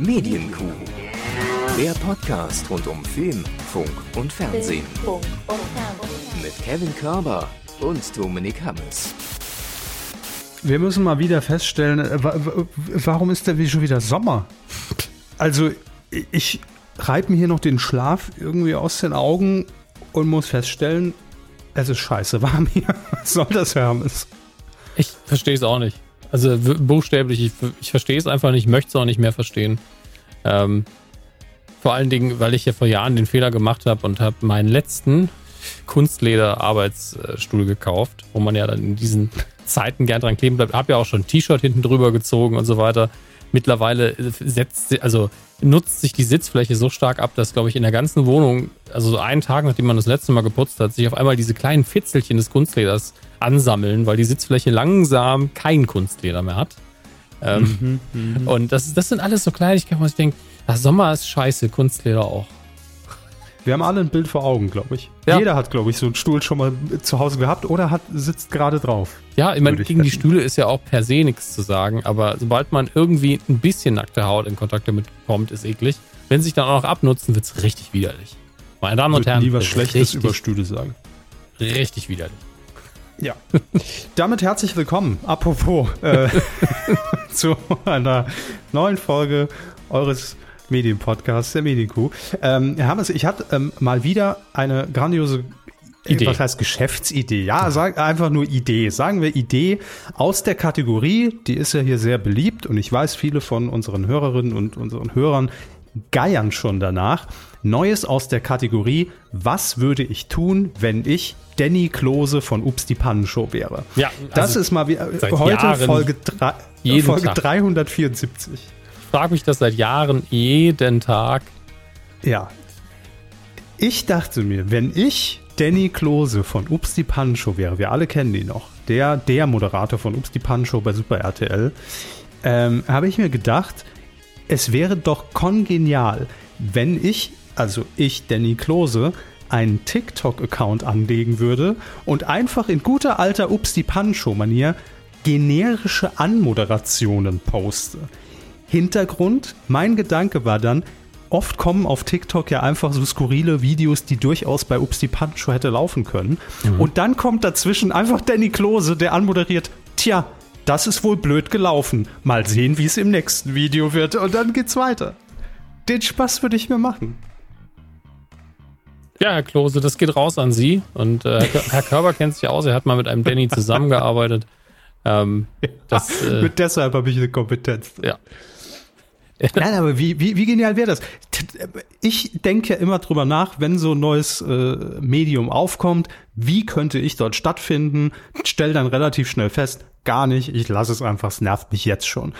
Medienkuh. Der Podcast rund um Film, Funk und Fernsehen. Mit Kevin Körber und Dominik Hammes. Wir müssen mal wieder feststellen, äh, warum ist denn schon wieder Sommer? Also, ich reibe mir hier noch den Schlaf irgendwie aus den Augen und muss feststellen, es ist scheiße warm hier. Was soll das, Hermes? Ich verstehe es auch nicht. Also buchstäblich, ich, ich verstehe es einfach nicht, möchte es auch nicht mehr verstehen. Ähm, vor allen Dingen, weil ich ja vor Jahren den Fehler gemacht habe und habe meinen letzten Kunstleder-Arbeitsstuhl gekauft, wo man ja dann in diesen Zeiten gern dran kleben bleibt. Habe ja auch schon ein T-Shirt hinten drüber gezogen und so weiter. Mittlerweile setzt, also nutzt sich die Sitzfläche so stark ab, dass, glaube ich, in der ganzen Wohnung, also so einen Tag, nachdem man das letzte Mal geputzt hat, sich auf einmal diese kleinen Fitzelchen des Kunstleders ansammeln, weil die Sitzfläche langsam kein Kunstleder mehr hat. Ähm, mhm, mh. Und das, das sind alles so Kleinigkeiten, wo ich denke, Sommer ist scheiße, Kunstleder auch. Wir haben alle ein Bild vor Augen, glaube ich. Ja. Jeder hat, glaube ich, so einen Stuhl schon mal zu Hause gehabt oder hat, sitzt gerade drauf. Ja, ich meine, gegen die Stühle ist ja auch per se nichts zu sagen, aber sobald man irgendwie ein bisschen nackte Haut in Kontakt damit kommt, ist eklig. Wenn sie sich dann auch noch abnutzen, wird es richtig widerlich. Meine Damen und Herren. nie was Schlechtes über Stühle sagen. Richtig widerlich. Ja. Damit herzlich willkommen, apropos, äh, zu einer neuen Folge eures Medienpodcasts, der Medienkuh. Ähm, Herr Hammes, ich hatte ähm, mal wieder eine grandiose Idee. Was heißt Geschäftsidee? Ja, sag einfach nur Idee. Sagen wir Idee aus der Kategorie, die ist ja hier sehr beliebt und ich weiß, viele von unseren Hörerinnen und unseren Hörern geiern schon danach. Neues aus der Kategorie, was würde ich tun, wenn ich Danny Klose von Ups die Pannenshow wäre? Ja, also das ist mal wie, heute Jahren Folge, drei, Folge 374. Ich frage mich das seit Jahren jeden Tag. Ja. Ich dachte mir, wenn ich Danny Klose von Ups die Pannenshow wäre, wir alle kennen ihn noch, der, der Moderator von Ups die Pannenshow bei Super RTL, ähm, habe ich mir gedacht, es wäre doch kongenial, wenn ich, also ich, Danny Klose, einen TikTok-Account anlegen würde und einfach in guter alter Ups die Pancho-Manier generische Anmoderationen poste. Hintergrund, mein Gedanke war dann, oft kommen auf TikTok ja einfach so skurrile Videos, die durchaus bei Ups die Pancho hätte laufen können. Mhm. Und dann kommt dazwischen einfach Danny Klose, der anmoderiert, tja, das ist wohl blöd gelaufen. Mal sehen, wie es im nächsten Video wird. Und dann geht's weiter. Den Spaß würde ich mir machen. Ja, Herr Klose, das geht raus an Sie. Und äh, Herr Körber kennt sich aus, er hat mal mit einem Danny zusammengearbeitet. Ähm, das, äh, mit deshalb habe ich eine Kompetenz. Ja. Nein, aber wie, wie, wie genial wäre das? Ich denke ja immer drüber nach, wenn so ein neues äh, Medium aufkommt, wie könnte ich dort stattfinden? Stell dann relativ schnell fest, gar nicht, ich lasse es einfach, es nervt mich jetzt schon.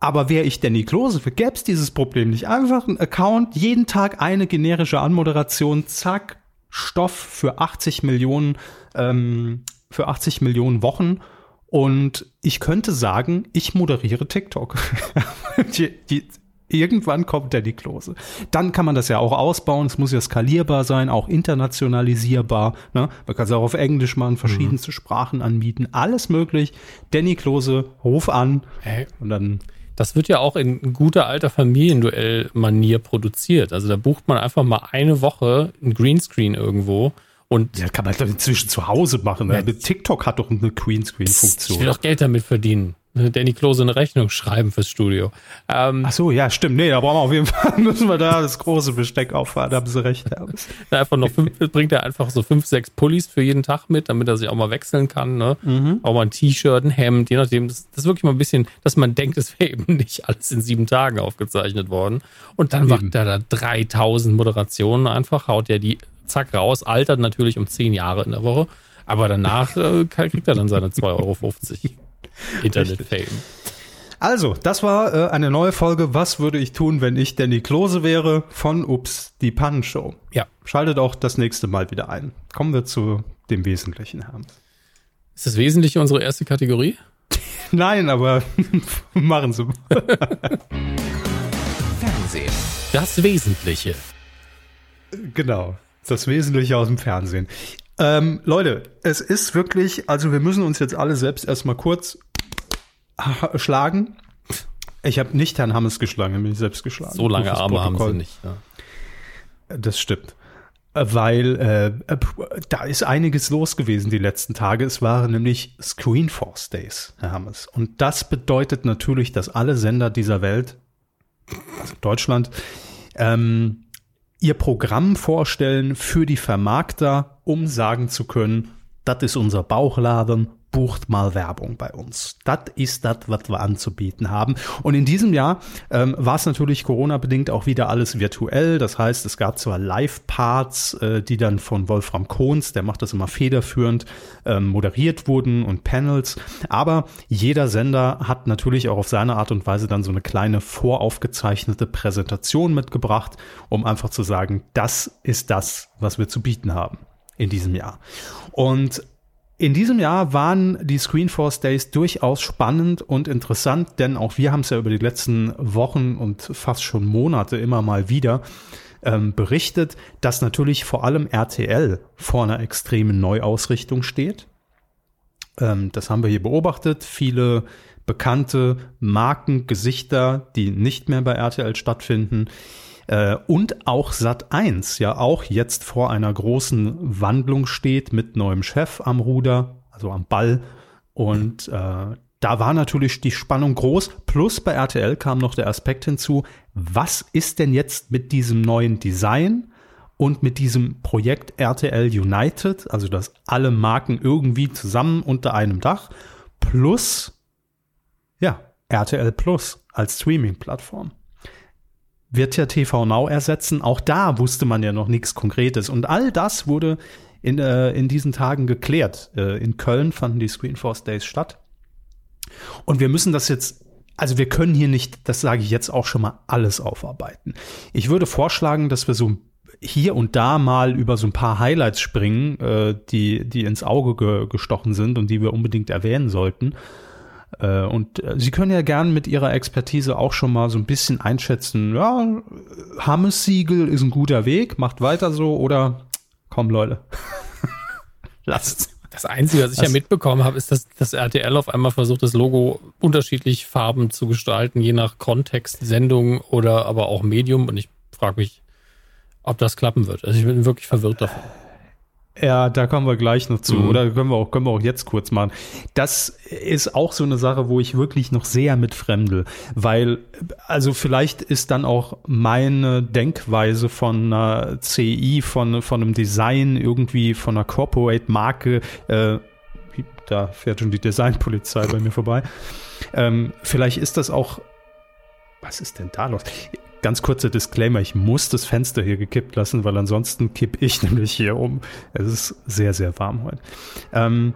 Aber wäre ich Danny Klose, gäbe es dieses Problem nicht. Einfach ein Account, jeden Tag eine generische Anmoderation, zack, Stoff für 80 Millionen, ähm, für 80 Millionen Wochen. Und ich könnte sagen, ich moderiere TikTok. die, die, Irgendwann kommt der die Klose. Dann kann man das ja auch ausbauen. Es muss ja skalierbar sein, auch internationalisierbar. Ne? Man kann es auch auf Englisch machen, verschiedenste mhm. Sprachen anbieten. Alles möglich. Danny Klose, ruf an. Hey. Und dann. Das wird ja auch in guter alter Familienduell-Manier produziert. Also da bucht man einfach mal eine Woche ein Greenscreen irgendwo und ja, kann man inzwischen zu Hause machen. Ja, TikTok hat doch eine Greenscreen-Funktion. Ich will doch Geld damit verdienen. Danny Klose eine Rechnung schreiben fürs Studio. Ähm, Ach so, ja, stimmt. Nee, da brauchen wir auf jeden Fall, müssen wir da das große Besteck auffahren, da haben sie recht. einfach noch fünf, bringt er einfach so fünf, sechs Pullis für jeden Tag mit, damit er sich auch mal wechseln kann. Ne? Mhm. Auch mal ein T-Shirt, ein Hemd, je nachdem. Das, das ist wirklich mal ein bisschen, dass man denkt, es wäre eben nicht alles in sieben Tagen aufgezeichnet worden. Und dann macht er da 3000 Moderationen einfach, haut er die zack raus, altert natürlich um zehn Jahre in der Woche. Aber danach äh, kriegt er dann seine 2,50 Euro. Internet-Fame. Also, das war äh, eine neue Folge. Was würde ich tun, wenn ich Danny Klose wäre von Ups, die Pannenshow. Ja. Schaltet auch das nächste Mal wieder ein. Kommen wir zu dem Wesentlichen, Herrn. Ist das Wesentliche unsere erste Kategorie? Nein, aber machen Sie mal. Fernsehen. Das Wesentliche. Genau. Das Wesentliche aus dem Fernsehen. Ähm, Leute, es ist wirklich, also wir müssen uns jetzt alle selbst erstmal kurz schlagen. Ich habe nicht Herrn Hammes geschlagen, bin ich selbst geschlagen. So lange Arme haben sie nicht. Ja. Das stimmt. Weil äh, äh, da ist einiges los gewesen die letzten Tage. Es waren nämlich Screenforce Days, Herr Hammes. Und das bedeutet natürlich, dass alle Sender dieser Welt, also Deutschland, ähm, ihr Programm vorstellen für die Vermarkter, um sagen zu können, das ist unser Bauchladen, bucht mal Werbung bei uns. Das ist das, was wir anzubieten haben. Und in diesem Jahr ähm, war es natürlich Corona-bedingt auch wieder alles virtuell. Das heißt, es gab zwar Live-Parts, äh, die dann von Wolfram Kohns, der macht das immer federführend, ähm, moderiert wurden und Panels. Aber jeder Sender hat natürlich auch auf seine Art und Weise dann so eine kleine voraufgezeichnete Präsentation mitgebracht, um einfach zu sagen, das ist das, was wir zu bieten haben in diesem Jahr. Und in diesem Jahr waren die Screenforce Days durchaus spannend und interessant, denn auch wir haben es ja über die letzten Wochen und fast schon Monate immer mal wieder ähm, berichtet, dass natürlich vor allem RTL vor einer extremen Neuausrichtung steht. Ähm, das haben wir hier beobachtet. Viele bekannte Marken, Gesichter, die nicht mehr bei RTL stattfinden, äh, und auch Sat 1 ja auch jetzt vor einer großen Wandlung steht mit neuem Chef am Ruder, also am Ball. Und äh, da war natürlich die Spannung groß. Plus bei RTL kam noch der Aspekt hinzu, was ist denn jetzt mit diesem neuen Design und mit diesem Projekt RTL United, also dass alle Marken irgendwie zusammen unter einem Dach, plus ja, RTL Plus als Streaming-Plattform wird ja TV Now ersetzen. Auch da wusste man ja noch nichts Konkretes. Und all das wurde in, äh, in diesen Tagen geklärt. Äh, in Köln fanden die Screenforce Days statt. Und wir müssen das jetzt, also wir können hier nicht, das sage ich jetzt auch schon mal, alles aufarbeiten. Ich würde vorschlagen, dass wir so hier und da mal über so ein paar Highlights springen, äh, die, die ins Auge ge gestochen sind und die wir unbedingt erwähnen sollten. Äh, und äh, Sie können ja gern mit Ihrer Expertise auch schon mal so ein bisschen einschätzen, ja, Hammes-Siegel ist ein guter Weg, macht weiter so oder komm Leute, lasst das Einzige, was ich was? ja mitbekommen habe, ist, dass das RTL auf einmal versucht, das Logo unterschiedlich Farben zu gestalten, je nach Kontext, Sendung oder aber auch Medium. Und ich frage mich, ob das klappen wird. Also ich bin wirklich verwirrt davon. Ja, da kommen wir gleich noch zu. Mhm. Oder können wir, auch, können wir auch jetzt kurz machen. Das ist auch so eine Sache, wo ich wirklich noch sehr mit fremdel. Weil, also vielleicht ist dann auch meine Denkweise von einer CI, von, von einem Design, irgendwie von einer Corporate-Marke, äh, da fährt schon die Designpolizei bei mir vorbei. Ähm, vielleicht ist das auch was ist denn da los? Ganz kurzer Disclaimer, ich muss das Fenster hier gekippt lassen, weil ansonsten kipp ich nämlich hier um. Es ist sehr, sehr warm heute. Ähm,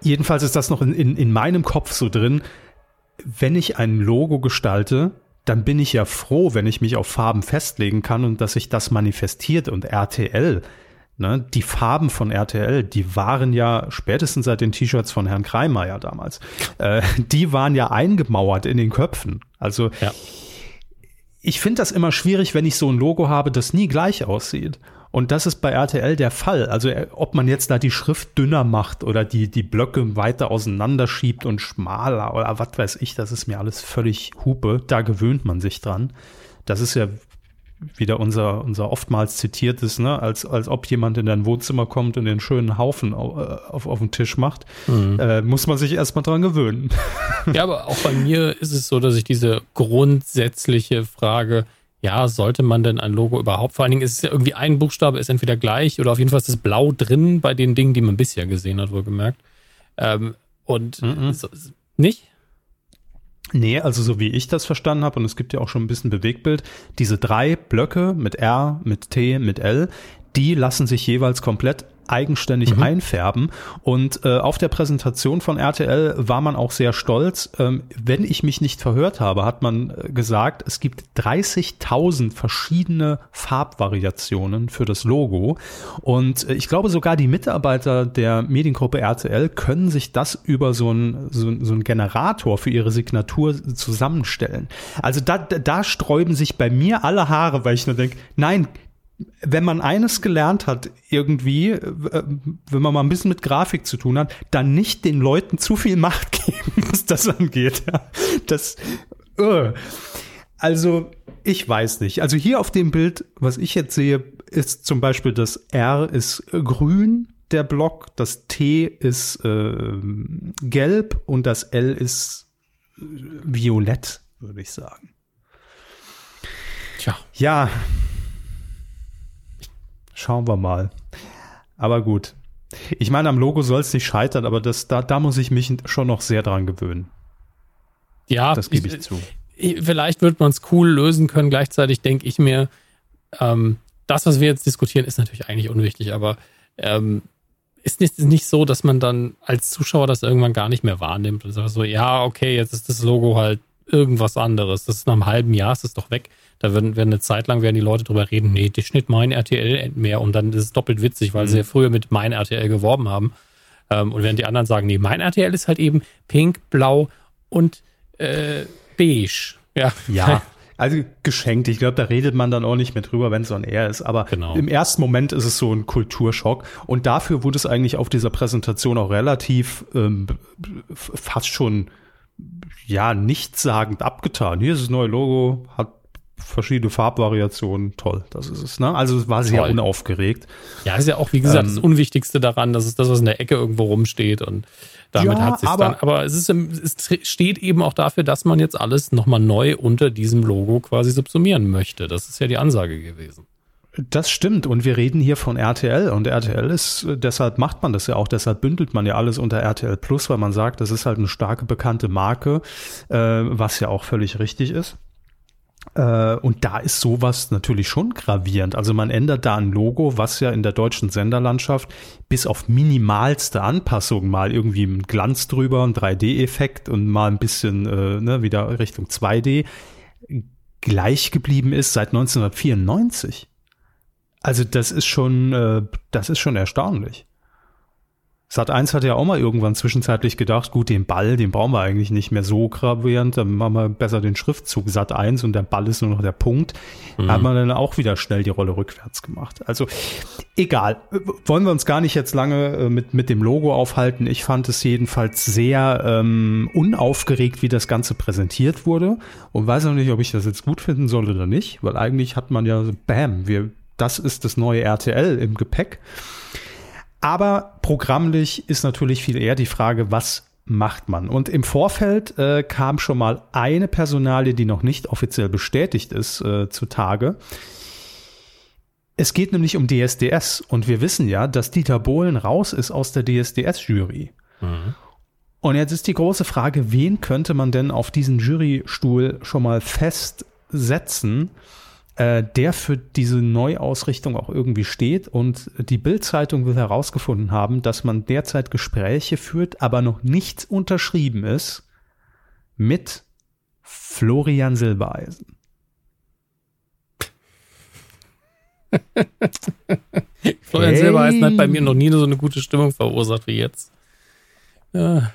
jedenfalls ist das noch in, in, in meinem Kopf so drin. Wenn ich ein Logo gestalte, dann bin ich ja froh, wenn ich mich auf Farben festlegen kann und dass sich das manifestiert. Und RTL, ne, die Farben von RTL, die waren ja spätestens seit den T-Shirts von Herrn Kreimeier damals, äh, die waren ja eingemauert in den Köpfen. Also ja ich finde das immer schwierig, wenn ich so ein Logo habe, das nie gleich aussieht. Und das ist bei RTL der Fall. Also äh, ob man jetzt da die Schrift dünner macht oder die, die Blöcke weiter auseinanderschiebt und schmaler oder was weiß ich, das ist mir alles völlig Hupe. Da gewöhnt man sich dran. Das ist ja wieder unser, unser oftmals zitiertes, ne, als, als ob jemand in dein Wohnzimmer kommt und den schönen Haufen auf, äh, auf, auf den Tisch macht, mhm. äh, muss man sich erstmal dran gewöhnen. Ja, aber auch bei mir ist es so, dass ich diese grundsätzliche Frage, ja, sollte man denn ein Logo überhaupt, vor allen Dingen ist es ja irgendwie ein Buchstabe, ist entweder gleich oder auf jeden Fall ist es blau drin bei den Dingen, die man bisher gesehen hat, wohlgemerkt. Ähm, und mhm. so, nicht? Nee, also so wie ich das verstanden habe, und es gibt ja auch schon ein bisschen Bewegbild, diese drei Blöcke mit R, mit T, mit L, die lassen sich jeweils komplett eigenständig mhm. einfärben. Und äh, auf der Präsentation von RTL war man auch sehr stolz. Ähm, wenn ich mich nicht verhört habe, hat man äh, gesagt, es gibt 30.000 verschiedene Farbvariationen für das Logo. Und äh, ich glaube sogar die Mitarbeiter der Mediengruppe RTL können sich das über so einen so, so ein Generator für ihre Signatur zusammenstellen. Also da, da sträuben sich bei mir alle Haare, weil ich nur denke, nein, wenn man eines gelernt hat, irgendwie, äh, wenn man mal ein bisschen mit Grafik zu tun hat, dann nicht den Leuten zu viel Macht geben, was das angeht. Das, Äh. Also, ich weiß nicht. Also hier auf dem Bild, was ich jetzt sehe, ist zum Beispiel das R ist grün, der Block, das T ist äh, gelb und das L ist äh, violett, würde ich sagen. Tja. Ja. Schauen wir mal. Aber gut. Ich meine, am Logo soll es nicht scheitern, aber das, da, da muss ich mich schon noch sehr dran gewöhnen. Ja, das gebe ich, ich, zu. Vielleicht wird man es cool lösen können. Gleichzeitig denke ich mir, ähm, das, was wir jetzt diskutieren, ist natürlich eigentlich unwichtig, aber ähm, ist nicht, nicht so, dass man dann als Zuschauer das irgendwann gar nicht mehr wahrnimmt und sagt so, ja, okay, jetzt ist das Logo halt irgendwas anderes. Das ist nach einem halben Jahr, ist es doch weg. Da werden, werden eine Zeit lang werden die Leute drüber reden, nee, die schnitt mein RTL mehr und dann ist es doppelt witzig, weil mhm. sie ja früher mit mein RTL geworben haben. Ähm, und während die anderen sagen, nee, mein RTL ist halt eben pink, blau und äh, beige. Ja. Ja. Also geschenkt. Ich glaube, da redet man dann auch nicht mehr drüber, wenn es on air ist. Aber genau. im ersten Moment ist es so ein Kulturschock. Und dafür wurde es eigentlich auf dieser Präsentation auch relativ ähm, fast schon ja nichtssagend abgetan. Hier ist das neue Logo, hat verschiedene Farbvariationen, toll, das ist es. Ne? Also es war sehr toll. unaufgeregt. Ja, ist ja auch, wie gesagt, ähm, das Unwichtigste daran, dass es das, was in der Ecke irgendwo rumsteht und damit ja, hat sich dann. Aber es, ist, es steht eben auch dafür, dass man jetzt alles nochmal neu unter diesem Logo quasi subsumieren möchte. Das ist ja die Ansage gewesen. Das stimmt und wir reden hier von RTL und RTL ist, deshalb macht man das ja auch, deshalb bündelt man ja alles unter RTL Plus, weil man sagt, das ist halt eine starke bekannte Marke, äh, was ja auch völlig richtig ist. Äh, und da ist sowas natürlich schon gravierend. Also man ändert da ein Logo, was ja in der deutschen Senderlandschaft bis auf minimalste Anpassungen mal irgendwie ein Glanz drüber, ein 3D-Effekt und mal ein bisschen äh, ne, wieder Richtung 2D gleich geblieben ist seit 1994. Also das ist schon, äh, das ist schon erstaunlich. Sat 1 hat ja auch mal irgendwann zwischenzeitlich gedacht, gut, den Ball, den brauchen wir eigentlich nicht mehr so gravierend, dann machen wir besser den Schriftzug Sat 1 und der Ball ist nur noch der Punkt. Mhm. Da hat man dann auch wieder schnell die Rolle rückwärts gemacht. Also egal, wollen wir uns gar nicht jetzt lange äh, mit, mit dem Logo aufhalten. Ich fand es jedenfalls sehr ähm, unaufgeregt, wie das Ganze präsentiert wurde und weiß auch nicht, ob ich das jetzt gut finden soll oder nicht, weil eigentlich hat man ja, so, bam, wir, das ist das neue RTL im Gepäck. Aber programmlich ist natürlich viel eher die Frage, was macht man? Und im Vorfeld äh, kam schon mal eine Personalie, die noch nicht offiziell bestätigt ist, äh, zutage. Es geht nämlich um DSDS und wir wissen ja, dass Dieter Bohlen raus ist aus der DSDS-Jury. Mhm. Und jetzt ist die große Frage, wen könnte man denn auf diesen Jurystuhl schon mal festsetzen? Äh, der für diese Neuausrichtung auch irgendwie steht. Und die Bild-Zeitung will herausgefunden haben, dass man derzeit Gespräche führt, aber noch nichts unterschrieben ist mit Florian Silbereisen. Florian hey. Silbereisen hat bei mir noch nie so eine gute Stimmung verursacht wie jetzt. Ja.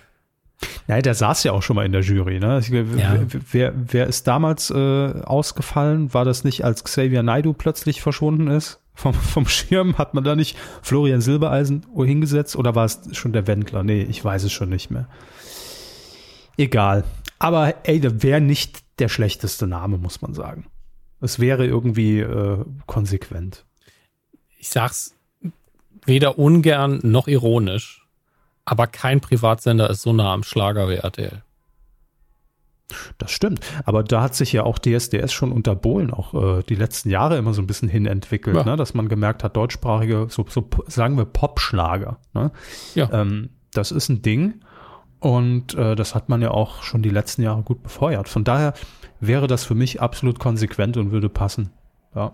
Ja, der saß ja auch schon mal in der Jury. Ne? Ja. Wer, wer ist damals äh, ausgefallen? War das nicht, als Xavier Naidu plötzlich verschwunden ist? Vom, vom Schirm hat man da nicht Florian Silbereisen hingesetzt oder war es schon der Wendler? Nee, ich weiß es schon nicht mehr. Egal. Aber ey, der wäre nicht der schlechteste Name, muss man sagen. Es wäre irgendwie äh, konsequent. Ich sag's weder ungern noch ironisch. Aber kein Privatsender ist so nah am Schlager wie RTL. Das stimmt. Aber da hat sich ja auch DSDS schon unter Bohlen auch äh, die letzten Jahre immer so ein bisschen hin entwickelt, ja. ne? dass man gemerkt hat, deutschsprachige, so, so sagen wir Popschlager. Ne? Ja. Ähm, das ist ein Ding. Und äh, das hat man ja auch schon die letzten Jahre gut befeuert. Von daher wäre das für mich absolut konsequent und würde passen. Ja.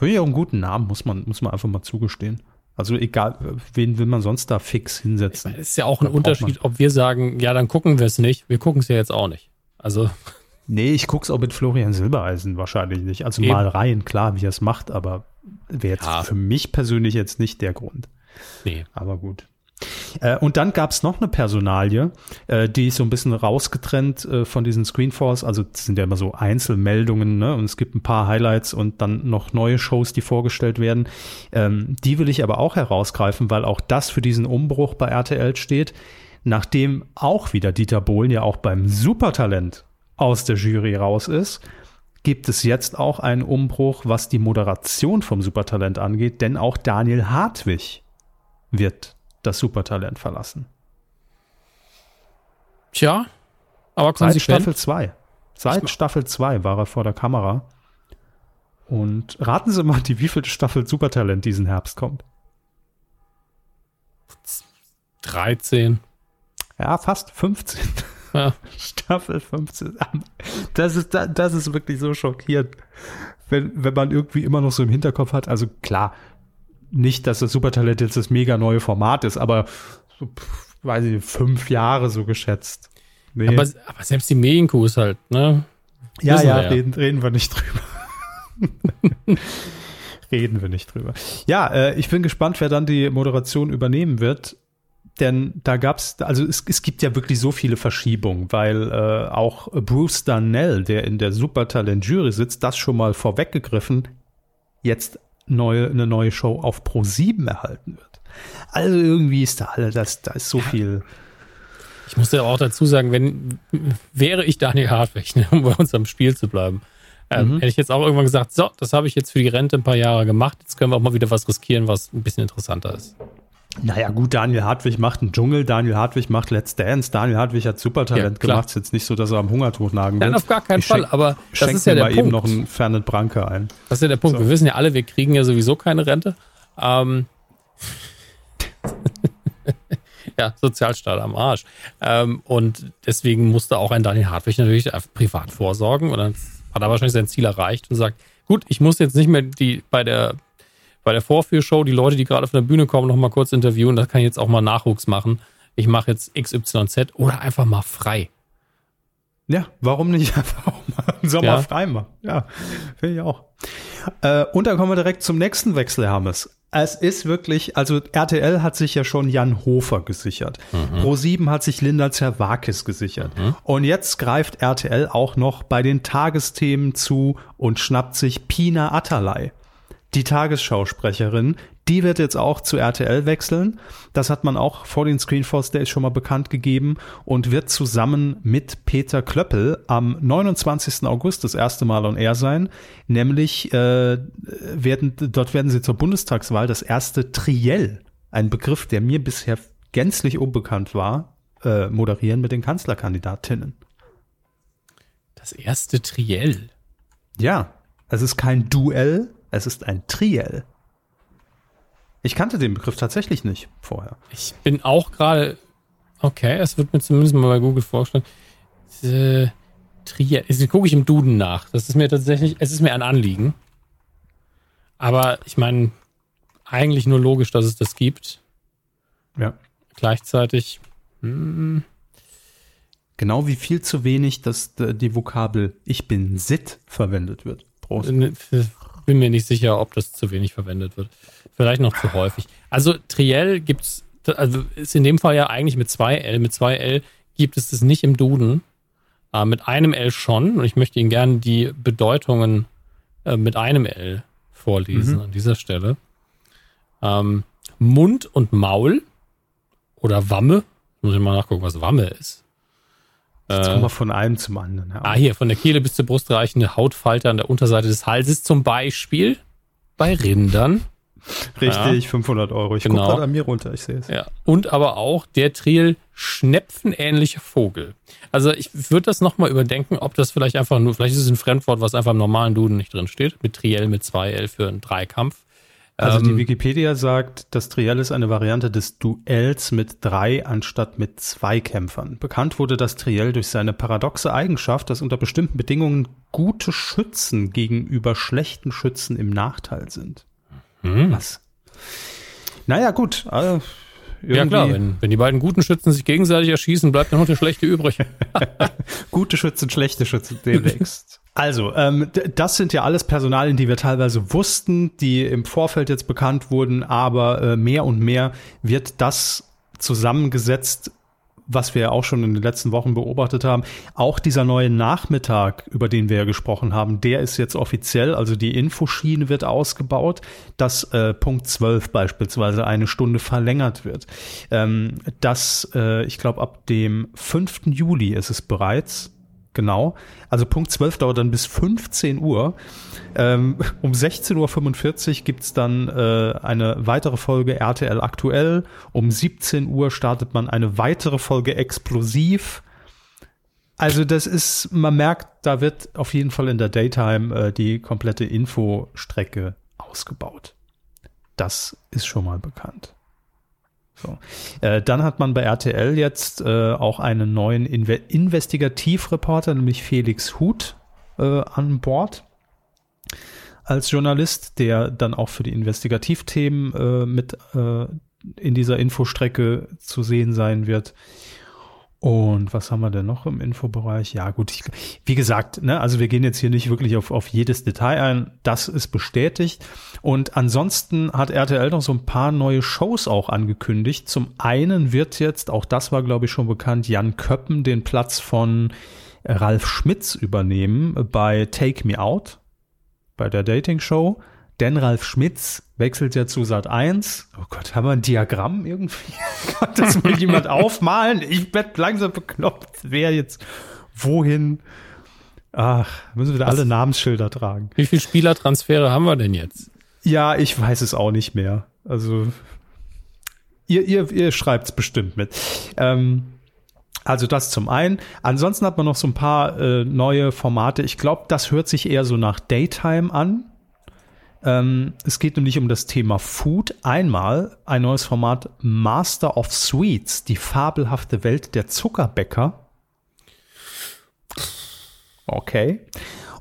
Ich auch einen guten Namen, muss man, muss man einfach mal zugestehen. Also egal, wen will man sonst da fix hinsetzen? Es ist ja auch ein Unterschied, ob wir sagen, ja, dann gucken wir es nicht. Wir gucken es ja jetzt auch nicht. Also. Nee, ich gucke es auch mit Florian Silbereisen wahrscheinlich nicht. Also Eben. mal rein, klar, wie er es macht, aber wäre jetzt ja. für mich persönlich jetzt nicht der Grund. Nee. Aber gut. Äh, und dann gab es noch eine Personalie, äh, die ist so ein bisschen rausgetrennt äh, von diesen Screenforce. Also das sind ja immer so Einzelmeldungen, ne? Und es gibt ein paar Highlights und dann noch neue Shows, die vorgestellt werden. Ähm, die will ich aber auch herausgreifen, weil auch das für diesen Umbruch bei RTL steht. Nachdem auch wieder Dieter Bohlen ja auch beim Supertalent aus der Jury raus ist, gibt es jetzt auch einen Umbruch, was die Moderation vom Supertalent angeht, denn auch Daniel Hartwig wird das Supertalent verlassen. Tja, aber Seit Staffel 2. Seit Staffel 2 war er vor der Kamera. Und raten Sie mal, die wievielte Staffel Supertalent diesen Herbst kommt. 13. Ja, fast 15. Ja. Staffel 15. Das ist, das ist wirklich so schockierend, wenn, wenn man irgendwie immer noch so im Hinterkopf hat. Also klar, nicht, dass das Supertalent jetzt das mega neue Format ist, aber so, weiß ich, fünf Jahre so geschätzt. Nee. Aber, aber, selbst die Medienkuh ist halt, ne? Ja, ja, ja, Reden, reden wir nicht drüber. reden wir nicht drüber. Ja, äh, ich bin gespannt, wer dann die Moderation übernehmen wird. Denn da gab's, also es, es gibt ja wirklich so viele Verschiebungen, weil äh, auch Bruce Darnell, der in der Supertalent-Jury sitzt, das schon mal vorweggegriffen, jetzt neue, eine neue Show auf Pro 7 erhalten wird. Also irgendwie ist da alle, das, da ist so viel. Ich muss ja auch dazu sagen, wenn wäre ich Daniel Hartwig, ne, um bei uns am Spiel zu bleiben, ähm, mhm. hätte ich jetzt auch irgendwann gesagt, so, das habe ich jetzt für die Rente ein paar Jahre gemacht, jetzt können wir auch mal wieder was riskieren, was ein bisschen interessanter ist. Naja, gut, Daniel Hartwig macht einen Dschungel, Daniel Hartwig macht Let's Dance, Daniel Hartwig hat Supertalent ja, gemacht. Ist jetzt nicht so, dass er am Hungertuch nagen will. Nein, auf gar keinen ich Fall, aber das ist ja der Punkt. eben noch einen Fernet Branke ein. Das ist ja der Punkt. So. Wir wissen ja alle, wir kriegen ja sowieso keine Rente. Ähm, ja, Sozialstaat am Arsch. Ähm, und deswegen musste auch ein Daniel Hartwig natürlich privat vorsorgen und dann hat er wahrscheinlich sein Ziel erreicht und sagt, gut, ich muss jetzt nicht mehr die bei der bei der Vorführshow die Leute, die gerade von der Bühne kommen, noch mal kurz interviewen. Da kann ich jetzt auch mal Nachwuchs machen. Ich mache jetzt XYZ oder einfach mal frei. Ja, warum nicht einfach auch mal im Sommer ja. frei machen? Ja, finde ich auch. Äh, und dann kommen wir direkt zum nächsten Wechsel, Hermes. Es ist wirklich, also RTL hat sich ja schon Jan Hofer gesichert. Mhm. Pro7 hat sich Linda Zerwakis gesichert. Mhm. Und jetzt greift RTL auch noch bei den Tagesthemen zu und schnappt sich Pina Atalay die Tagesschausprecherin, die wird jetzt auch zu RTL wechseln. Das hat man auch vor den Screenforce Days schon mal bekannt gegeben und wird zusammen mit Peter Klöppel am 29. August das erste Mal on Air sein. Nämlich äh, werden dort werden sie zur Bundestagswahl das erste Triell, ein Begriff, der mir bisher gänzlich unbekannt war, äh, moderieren mit den Kanzlerkandidatinnen. Das erste Triell. Ja, es ist kein Duell, es ist ein Triell. Ich kannte den Begriff tatsächlich nicht vorher. Ich bin auch gerade. Okay, es wird mir zumindest mal bei Google vorgestellt. Äh, Triell. Jetzt gucke ich im Duden nach. Das ist mir tatsächlich, es ist mir ein Anliegen. Aber ich meine, eigentlich nur logisch, dass es das gibt. Ja. Gleichzeitig. Hm. Genau wie viel zu wenig, dass die Vokabel Ich bin Sit verwendet wird. Prost. Bin mir nicht sicher, ob das zu wenig verwendet wird. Vielleicht noch zu häufig. Also Triell gibt's, also ist in dem Fall ja eigentlich mit zwei L. Mit zwei L gibt es das nicht im Duden. Äh, mit einem L schon. Und ich möchte Ihnen gerne die Bedeutungen äh, mit einem L vorlesen mhm. an dieser Stelle. Ähm, Mund und Maul oder Wamme. Muss ich mal nachgucken, was Wamme ist. Jetzt kommen wir von einem zum anderen. Ja. Ah, hier, von der Kehle bis zur Brust reichende Hautfalte an der Unterseite des Halses, zum Beispiel bei Rindern. Richtig, ja. 500 Euro. Ich genau. gucke gerade an mir runter, ich sehe es. Ja. Und aber auch der Triel schnepfenähnliche Vogel. Also ich würde das nochmal überdenken, ob das vielleicht einfach nur, vielleicht ist es ein Fremdwort, was einfach im normalen Duden nicht drin steht, mit Triel mit 2L für einen Dreikampf. Also die ähm, Wikipedia sagt, das Triell ist eine Variante des Duells mit drei anstatt mit zwei Kämpfern. Bekannt wurde das Triell durch seine paradoxe Eigenschaft, dass unter bestimmten Bedingungen gute Schützen gegenüber schlechten Schützen im Nachteil sind. Hm. Was? Naja, gut. Also ja klar, wenn, wenn die beiden guten Schützen sich gegenseitig erschießen, bleibt nur noch der schlechte übrig. Gute Schützen, schlechte Schützen demnächst. Also, ähm, das sind ja alles Personalien, die wir teilweise wussten, die im Vorfeld jetzt bekannt wurden, aber äh, mehr und mehr wird das zusammengesetzt, was wir ja auch schon in den letzten Wochen beobachtet haben. Auch dieser neue Nachmittag, über den wir ja gesprochen haben, der ist jetzt offiziell, also die Infoschiene wird ausgebaut, dass äh, Punkt 12 beispielsweise eine Stunde verlängert wird. Ähm, das, äh, ich glaube, ab dem 5. Juli ist es bereits genau. Also Punkt 12 dauert dann bis 15 Uhr. Ähm, um 16.45 Uhr gibt's dann äh, eine weitere Folge RTL aktuell. Um 17 Uhr startet man eine weitere Folge explosiv. Also das ist, man merkt, da wird auf jeden Fall in der Daytime äh, die komplette Infostrecke ausgebaut. Das ist schon mal bekannt. So. Äh, dann hat man bei RTL jetzt äh, auch einen neuen Inve Investigativreporter, nämlich Felix Huth, äh, an Bord als Journalist, der dann auch für die Investigativthemen äh, mit äh, in dieser Infostrecke zu sehen sein wird. Und was haben wir denn noch im Infobereich? Ja, gut, ich, wie gesagt, ne, also wir gehen jetzt hier nicht wirklich auf, auf jedes Detail ein. Das ist bestätigt. Und ansonsten hat RTL noch so ein paar neue Shows auch angekündigt. Zum einen wird jetzt, auch das war, glaube ich, schon bekannt, Jan Köppen den Platz von Ralf Schmitz übernehmen bei Take Me Out, bei der Dating-Show. Denn Ralf Schmitz wechselt ja zu Sat 1. Oh Gott, haben wir ein Diagramm irgendwie? Kann das mal jemand aufmalen? Ich werde langsam bekloppt, wer jetzt wohin. Ach, müssen wir da alle Namensschilder tragen. Wie viele Spielertransfere haben wir denn jetzt? Ja, ich weiß es auch nicht mehr. Also, ihr, ihr, ihr schreibt es bestimmt mit. Ähm, also das zum einen. Ansonsten hat man noch so ein paar äh, neue Formate. Ich glaube, das hört sich eher so nach Daytime an. Ähm, es geht nämlich um das Thema Food. Einmal ein neues Format Master of Sweets, die fabelhafte Welt der Zuckerbäcker. Okay.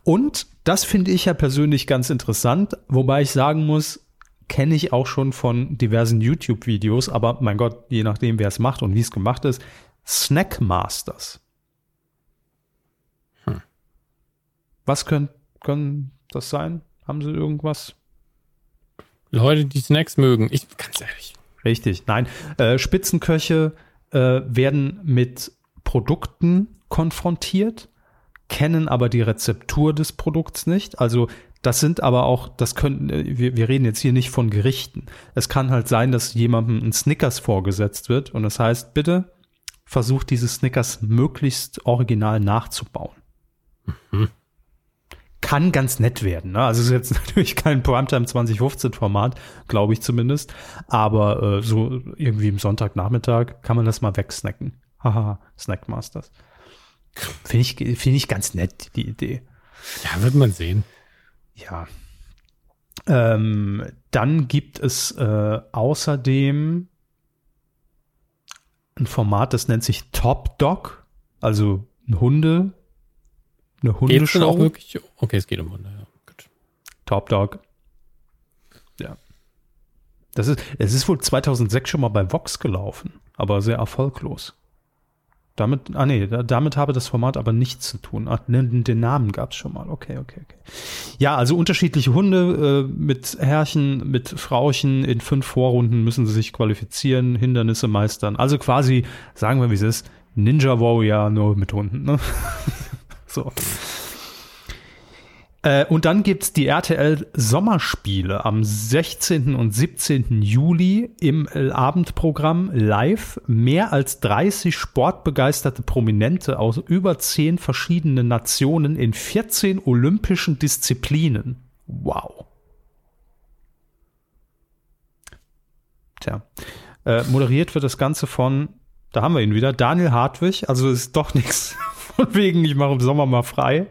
Und das finde ich ja persönlich ganz interessant, wobei ich sagen muss, kenne ich auch schon von diversen YouTube-Videos, aber mein Gott, je nachdem, wer es macht und wie es gemacht ist, Snackmasters. Hm. Was können, können das sein? Haben Sie irgendwas? Leute, die Snacks mögen. Ich, ganz ehrlich. Richtig, nein. Äh, Spitzenköche äh, werden mit Produkten konfrontiert, kennen aber die Rezeptur des Produkts nicht. Also das sind aber auch, das können, äh, wir, wir reden jetzt hier nicht von Gerichten. Es kann halt sein, dass jemandem ein Snickers vorgesetzt wird und das heißt, bitte versucht diese Snickers möglichst original nachzubauen. Mhm kann ganz nett werden. Ne? Also es ist jetzt natürlich kein Primetime 2015 Format, glaube ich zumindest. Aber äh, so irgendwie im Sonntagnachmittag kann man das mal wegsnacken. Haha, Snackmasters. Finde ich, finde ich ganz nett, die Idee. Ja, wird man sehen. Ja. Ähm, dann gibt es äh, außerdem ein Format, das nennt sich Top Dog, also ein Hunde, eine Hundeshow. auch wirklich? Okay, es geht um Hunde, ja. Gut. Top Dog. Ja. Das ist, es ist wohl 2006 schon mal bei Vox gelaufen, aber sehr erfolglos. Damit, ah nee, damit habe das Format aber nichts zu tun. Ach, den, den Namen gab es schon mal. Okay, okay, okay. Ja, also unterschiedliche Hunde äh, mit Herrchen, mit Frauchen. In fünf Vorrunden müssen sie sich qualifizieren, Hindernisse meistern. Also quasi, sagen wir wie es ist, Ninja Warrior nur mit Hunden. Ne? So. Äh, und dann gibt es die RTL Sommerspiele am 16. und 17. Juli im Abendprogramm live. Mehr als 30 sportbegeisterte Prominente aus über 10 verschiedenen Nationen in 14 olympischen Disziplinen. Wow. Tja. Äh, moderiert wird das Ganze von, da haben wir ihn wieder, Daniel Hartwig. Also ist doch nichts von wegen, ich mache im Sommer mal frei.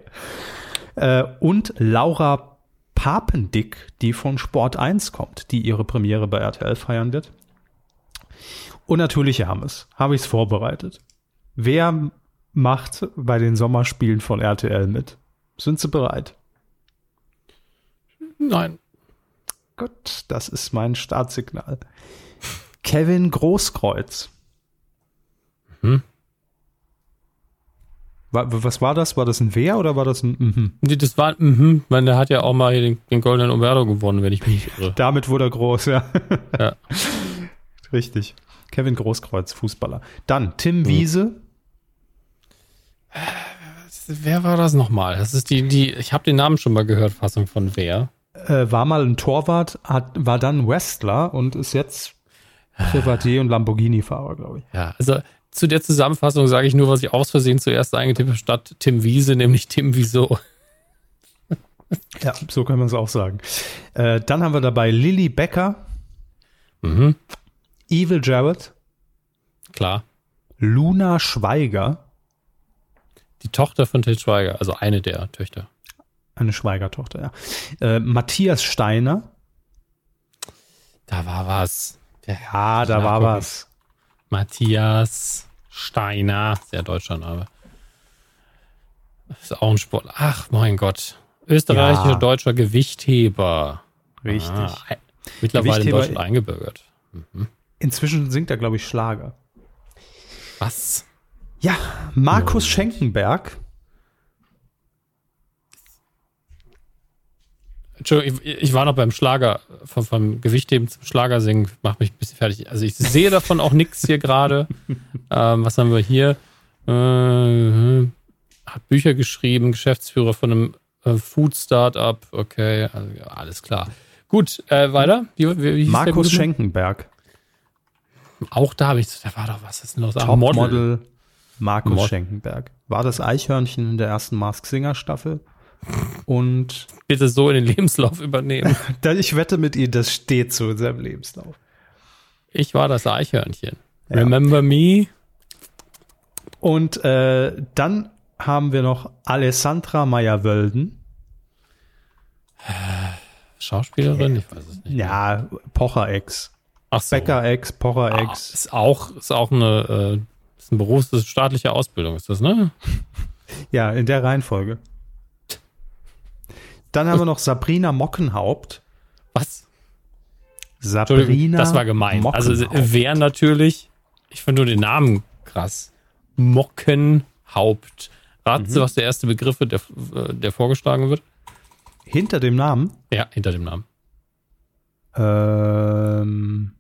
Äh, und Laura Papendick, die von Sport 1 kommt, die ihre Premiere bei RTL feiern wird. Und natürlich, Herr Hammes, habe ich es vorbereitet. Wer macht bei den Sommerspielen von RTL mit? Sind Sie bereit? Nein. Gut, das ist mein Startsignal. Kevin Großkreuz. Hm? Was war das? War das ein Wer oder war das ein Mhm? Nee, das war ein Mhm, weil der hat ja auch mal den, den Goldenen Umberto gewonnen, wenn ich mich nicht irre. Damit wurde er groß, ja. ja. Richtig. Kevin Großkreuz, Fußballer. Dann Tim mhm. Wiese. Wer war das nochmal? Das ist die, die, ich habe den Namen schon mal gehört, Fassung von wer. Äh, war mal ein Torwart, hat, war dann Wrestler und ist jetzt Privatier und Lamborghini-Fahrer, glaube ich. Ja, also zu der Zusammenfassung sage ich nur, was ich aus Versehen zuerst eingetippt habe, statt Tim Wiese, nämlich Tim Wieso. Ja, so kann man es auch sagen. Äh, dann haben wir dabei Lilly Becker, Mhm, Evil Jared, klar. Luna Schweiger, Die Tochter von Til Schweiger, also eine der Töchter. eine Schweigertochter, ja. Äh, Matthias Steiner, Da war was. Ja, da war nachgucken. was. Matthias Steiner, sehr deutscher Name. Ist auch ein Sport. Ach, mein Gott. Österreichischer Ja. deutscher Gewichtheber. Richtig. Ah, mittlerweile in Deutschland eingebürgert. Inzwischen singt er, glaube ich, Schlager. Was? Ja, Markus Schenkenberg, Entschuldigung, ich, ich war noch beim Schlager, vom, vom Gewichtheben zum Schlagersingen, mach mich ein bisschen fertig. Also ich sehe davon auch nichts hier gerade. ähm, was haben wir hier? Äh, hat Bücher geschrieben, Geschäftsführer von einem äh, Food-Startup. Okay, also, ja, alles klar. Gut, äh, weiter. Wie, wie, Markus? Schenkenberg, Auch da habe ich, da war doch was, was ist denn los? Ah, Model. Topmodel Markus Mod- Schenkenberg. War das Eichhörnchen in der ersten Mask Singer Staffel. Und Bitte so in den Lebenslauf übernehmen. ich wette mit Ihnen, das steht so in seinem Lebenslauf. Ich war das Eichhörnchen. Ja. Remember me? Und äh, dann haben wir noch Alessandra Meyer-Wölden. Schauspielerin? Ich weiß es nicht. Ja, Pocher-Ex. Ach so. Becker-Ex, Ah, Pocher-Ex. ist auch, ist auch eine, äh, ist ein das ist staatliche Ausbildung, ist das, ne? Ja, in der Reihenfolge. Dann haben wir noch Sabrina Mockenhaupt. Was? Sabrina das war gemein. Also wer natürlich, ich finde nur den Namen krass. Mockenhaupt. Raten Mhm. Sie, was der erste Begriff wird, der, äh, der vorgeschlagen wird? Hinter dem Namen Ja, hinter dem Namen. ähm,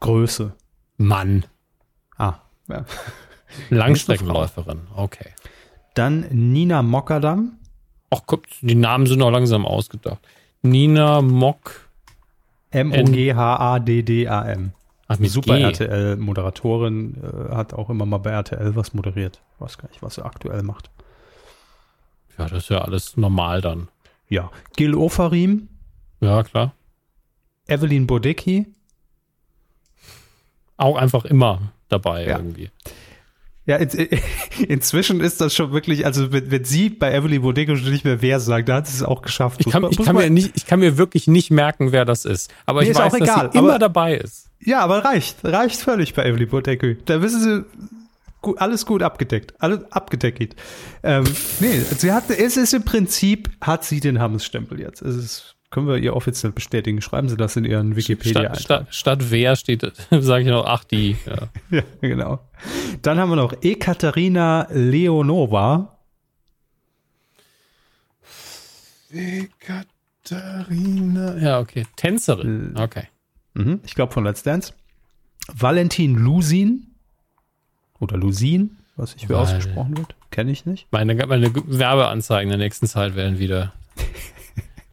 Größe. Mann. Ah, ja. Langstreckenläuferin. Okay. Dann Nina Mockerdam. Ach, guck, die Namen sind auch langsam ausgedacht. Nina Mock. M-O-G-H-A-D-D-A-M. Ach, mit Super. RTL-Moderatorin, äh, hat auch immer mal bei RTL was moderiert. Weiß gar nicht, was sie aktuell macht. Ja, das ist ja alles normal dann. Ja, Gil Ofarim, Ja, klar. Evelyn Bodecki. Auch einfach immer dabei Ja. irgendwie. Ja, in, inzwischen ist das schon wirklich, also wenn, wenn sie bei Evelyn Bodecki schon nicht mehr wer sagt, da hat sie es auch geschafft. Ich kann, ich, kann mir nicht, ich kann mir wirklich nicht merken, wer das ist. Aber Nee, ich ist weiß, auch dass egal, sie immer aber- dabei ist. Ja, aber reicht. Reicht völlig bei Evelyn Bodecki. Da wissen sie, gut, alles gut abgedeckt. Alles abgedeckt. Ähm, nee, sie hat, es ist im Prinzip, hat sie den Hammes-Stempel jetzt. Es ist, können wir ihr offiziell bestätigen. Schreiben Sie das in Ihren wikipedia Statt, statt, statt wer steht, sage ich noch, ach die. Ja. Ja, genau. Dann haben wir noch Ekaterina Leonova. Katharina. Ja, okay. Tänzerin. Okay. Mhm, ich glaube von Let's Dance. Valentin Lusin. Oder Lusin, was ich für Val- ausgesprochen wird. Kenne ich nicht. Meine, meine Werbeanzeigen in der nächsten Zeit werden wieder.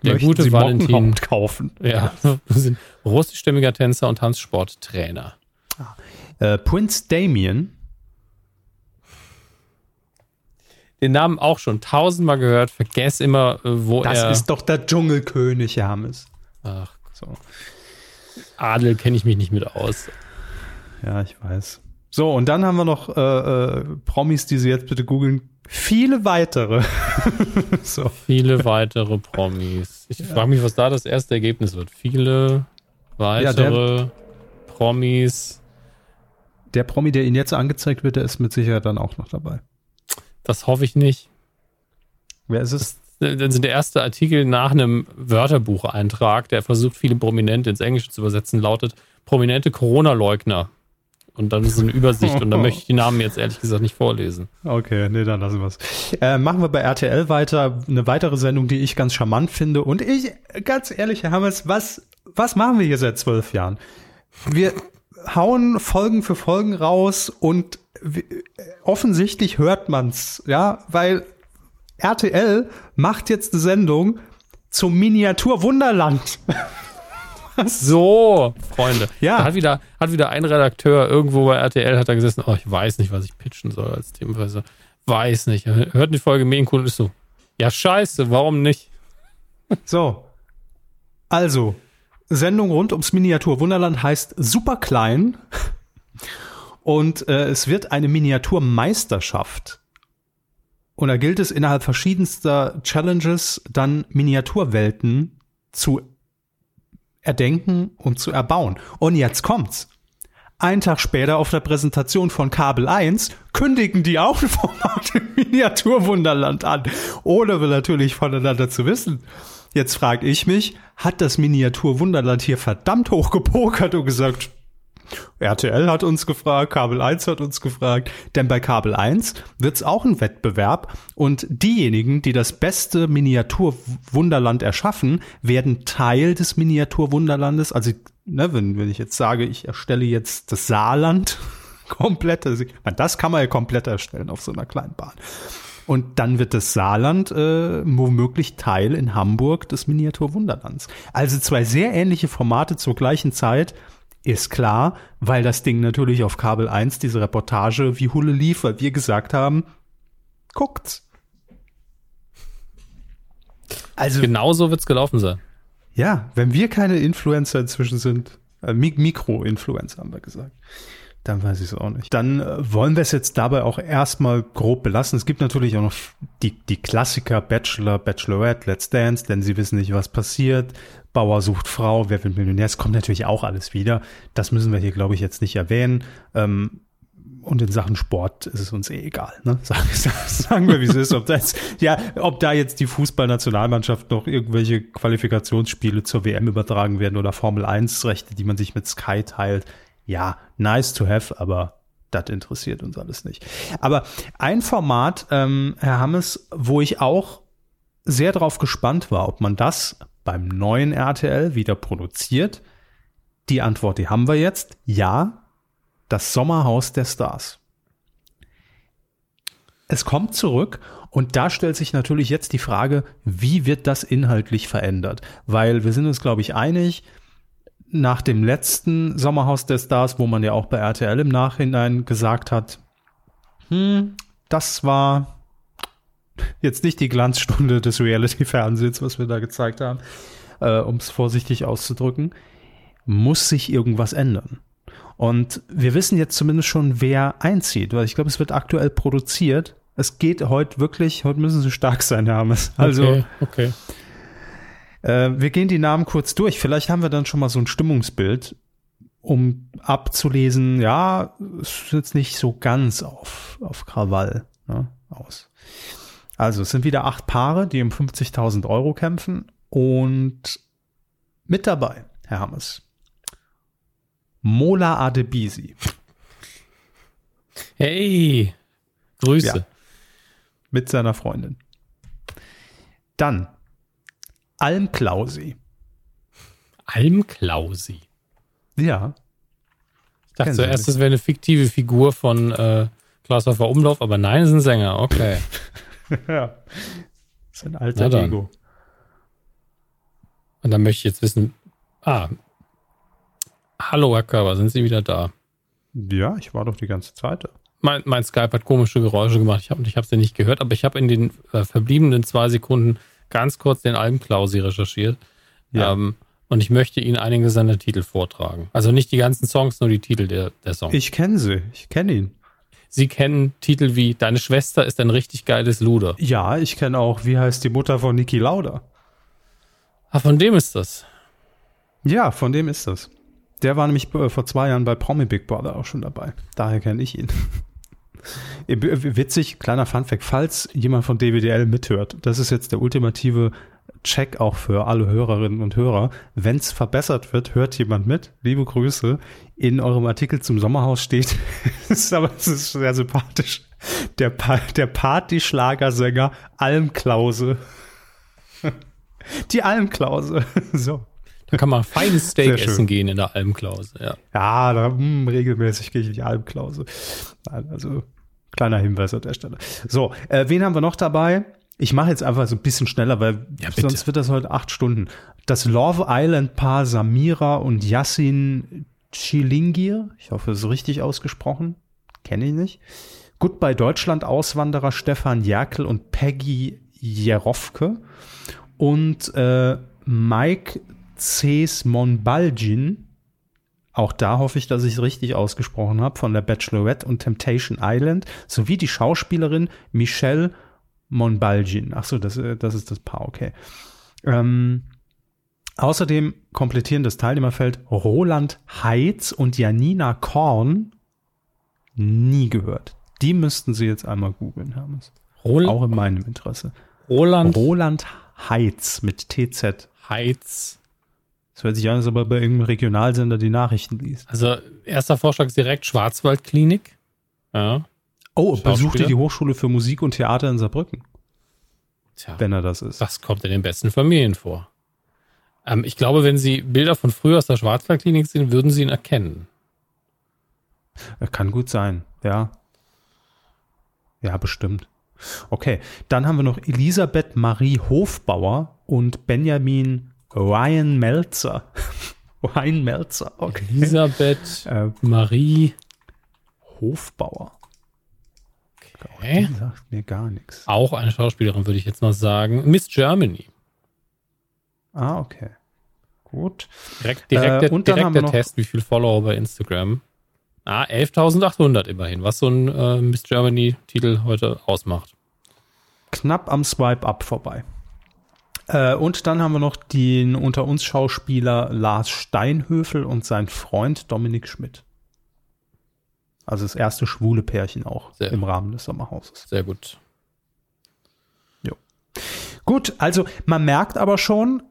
Der Möchten gute Sie Valentin. Kaufen. Ja, wir sind russischstämmiger Tänzer und Tanzsporttrainer. Äh, Prince Damien. Den Namen auch schon tausendmal gehört, vergess immer, äh, wo Das er. ist doch der Dschungelkönig, Hermes. ach, So. Adel kenne ich mich nicht mit aus. Ja, ich weiß. So, und dann haben wir noch äh, äh, Promis, die Sie jetzt bitte googeln. Viele weitere. so. Viele weitere Promis. Ich frage mich, was da das erste Ergebnis wird. Viele weitere Promis. Der Promi, der Ihnen jetzt angezeigt wird, der ist mit Sicherheit dann auch noch dabei. Das hoffe ich nicht. Wer ist es? Dann sind der erste Artikel nach einem Wörterbucheintrag, der versucht, viele Prominente ins Englische zu übersetzen, lautet Prominente Corona-Leugner. Und dann ist so eine Übersicht und da möchte ich die Namen jetzt ehrlich gesagt nicht vorlesen. Okay, nee, dann lassen wir es. Äh, machen wir bei RTL weiter. Eine weitere Sendung, die ich ganz charmant finde. Und ich, ganz ehrlich, Herr Hammers, was, was machen wir hier seit zwölf Jahren? Wir hauen Folgen für Folgen raus und offensichtlich hört man's, ja, weil RTL macht jetzt eine Sendung zum Miniatur Wunderland. So, Freunde. Ja. Da hat wieder, hat wieder ein Redakteur irgendwo bei RTL hat da gesessen, oh, ich weiß nicht, was ich pitchen soll als Themenweise. Weiß nicht. Hört die Folge Medienkunde und ist so, ja scheiße, warum nicht? So. Also, Sendung rund ums Miniaturwunderland heißt super klein. Und äh, es wird eine Miniaturmeisterschaft. Und da gilt es innerhalb verschiedenster Challenges dann Miniaturwelten zu erdenken und zu erbauen. Und jetzt kommt's. Ein Tag später auf der Präsentation von Kabel 1 kündigen die auch Format im Miniaturwunderland an, ohne wir natürlich voneinander zu wissen. Jetzt frage ich mich, hat das Miniaturwunderland hier verdammt hoch gepokert und gesagt, RTL hat uns gefragt, Kabel 1 hat uns gefragt, denn bei Kabel 1 wird es auch ein Wettbewerb und diejenigen, die das beste Miniaturwunderland erschaffen, werden Teil des Miniaturwunderlandes. Also, ne, wenn, wenn ich jetzt sage, ich erstelle jetzt das Saarland komplett, also, meine, das kann man ja komplett erstellen auf so einer kleinen Bahn. Und dann wird das Saarland äh, womöglich Teil in Hamburg des Miniaturwunderlands. Also zwei sehr ähnliche Formate zur gleichen Zeit, ist klar, weil das Ding natürlich auf Kabel 1 diese Reportage wie Hulle lief, weil wir gesagt haben, guckt's. Also genauso wird's gelaufen sein. Ja, wenn wir keine Influencer inzwischen sind, äh, Mikro-Influencer haben wir gesagt, dann weiß ich es auch nicht. Dann äh, wollen wir es jetzt dabei auch erstmal grob belassen. Es gibt natürlich auch noch die, die Klassiker Bachelor, Bachelorette, Let's Dance, denn sie wissen nicht, was passiert. Bauer sucht Frau, wer wird Millionär? Es kommt natürlich auch alles wieder. Das müssen wir hier, glaube ich, jetzt nicht erwähnen. Ähm, und in Sachen Sport ist es uns eh egal. Ne? Sagen, sagen wir, wie es ist. Ob, das, ja, ob da jetzt die Fußballnationalmannschaft noch irgendwelche Qualifikationsspiele zur WM übertragen werden oder Formel 1 Rechte, die man sich mit Sky teilt. Ja, nice to have, aber das interessiert uns alles nicht. Aber ein Format, ähm, Herr Hammes, wo ich auch sehr darauf gespannt war, ob man das beim neuen RTL wieder produziert? Die Antwort, die haben wir jetzt. Ja, das Sommerhaus der Stars. Es kommt zurück und da stellt sich natürlich jetzt die Frage, wie wird das inhaltlich verändert? Weil wir sind uns, glaube ich, einig, nach dem letzten Sommerhaus der Stars, wo man ja auch bei RTL im Nachhinein gesagt hat, hm, das war jetzt nicht die Glanzstunde des Reality-Fernsehens, was wir da gezeigt haben, äh, um es vorsichtig auszudrücken, muss sich irgendwas ändern. Und wir wissen jetzt zumindest schon, wer einzieht, weil ich glaube, es wird aktuell produziert. Es geht heute wirklich, heute müssen sie stark sein, Hermes. Also, okay. okay. Äh, wir gehen die Namen kurz durch. Vielleicht haben wir dann schon mal so ein Stimmungsbild, um abzulesen, ja, es ist jetzt nicht so ganz auf, auf Krawall ne, aus. Also es sind wieder acht Paare, die um 50.000 Euro kämpfen und mit dabei, Herr Hammes, Mola Adebisi. Hey, Grüße. Ja, mit seiner Freundin. Dann Almklausi. Almklausi? Ja. Ich dachte zuerst, das wäre eine fiktive Figur von äh, Klaus Umlauf, aber nein, es ist ein Sänger, okay. ja. Das ist ein alter Ego. Und dann möchte ich jetzt wissen, ah, hallo Herr Körber, sind Sie wieder da? Ja, ich war doch die ganze Zeit da. Mein, mein Skype hat komische Geräusche gemacht. Ich habe ich sie nicht gehört, aber ich habe in den äh, verbliebenen zwei Sekunden ganz kurz den Albenklausi recherchiert. Ja. Ähm, und ich möchte Ihnen einige seiner Titel vortragen. Also nicht die ganzen Songs, nur die Titel der, der Songs. Ich kenne sie. Ich kenne ihn. Sie kennen Titel wie Deine Schwester ist ein richtig geiles Luder. Ja, ich kenne auch, wie heißt die Mutter von Niki Lauda? Ah, von dem ist das. Ja, von dem ist das. Der war nämlich äh, vor zwei Jahren bei Promi Big Brother auch schon dabei. Daher kenne ich ihn. Witzig, kleiner Funfact, falls jemand von DWDL mithört, das ist jetzt der ultimative Check auch für alle Hörerinnen und Hörer. Wenn es verbessert wird, hört jemand mit. Liebe Grüße. In eurem Artikel zum Sommerhaus steht, ist aber es ist sehr sympathisch, der, pa der Party-Schlagersänger Almklause. Die Almklause. So. Da kann man feines Steak essen gehen in der Almklause, ja. Ja, da, mh, hm, regelmäßig gehe ich in die Almklause. Also, kleiner Hinweis an der Stelle. So, äh, wen haben wir noch dabei? Ich mache jetzt einfach so ein bisschen schneller, weil Ja, sonst wird das heute acht Stunden. Das Love Island Paar Samira und Yassin Chilingir, ich hoffe, es ist richtig ausgesprochen, kenne ich nicht. Goodbye Deutschland Auswanderer Stefan Jerkel und Peggy Jerofke und äh, Mike Ces Monbalgin, auch da hoffe ich, dass ich es richtig ausgesprochen habe, von der Bachelorette und Temptation Island, sowie die Schauspielerin Michelle Monbalgin. Ach so, das, äh, das ist das Paar, okay. Ähm, außerdem komplettieren das Teilnehmerfeld Roland Heitz und Janina Korn. Nie gehört. Die müssten Sie jetzt einmal googeln, Hermes. Rol Auch in meinem Interesse. Roland Roland Heitz mit TZ. Heiz. Das hört sich an, als ob er bei irgendeinem Regionalsender die Nachrichten liest. Also erster Vorschlag ist direkt Schwarzwaldklinik. Ja. Oh, besuchte die Hochschule für Musik und Theater in Saarbrücken, Tja, wenn er das ist. das kommt in den besten Familien vor. Ähm, ich glaube, wenn Sie Bilder von früher aus der Schwarzwaldklinik sehen, würden Sie ihn erkennen. Kann gut sein, ja. Ja, bestimmt. Okay, dann haben wir noch Elisabeth Marie Hofbauer und Benjamin Ryan Melzer. Ryan Melzer, okay. Elisabeth Äh, Marie. Hofbauer. Okay. Die sagt mir gar nichts. Auch eine Schauspielerin, würde ich jetzt mal sagen. Miss Germany. Ah, okay. Gut. Direkt, direkt, Äh, der, und dann direkt der Test, wie viel Follower bei Instagram. Ah, 11.800 immerhin, was so ein äh, Miss Germany-Titel heute ausmacht. Knapp am Swipe-Up vorbei. Äh, und dann haben wir noch den unter uns Schauspieler Lars Steinhöfel und sein Freund Dominik Schmidt. Also das erste schwule Pärchen auch Sehr. im Rahmen des Sommerhauses. Sehr gut. Gut, also man merkt aber schon,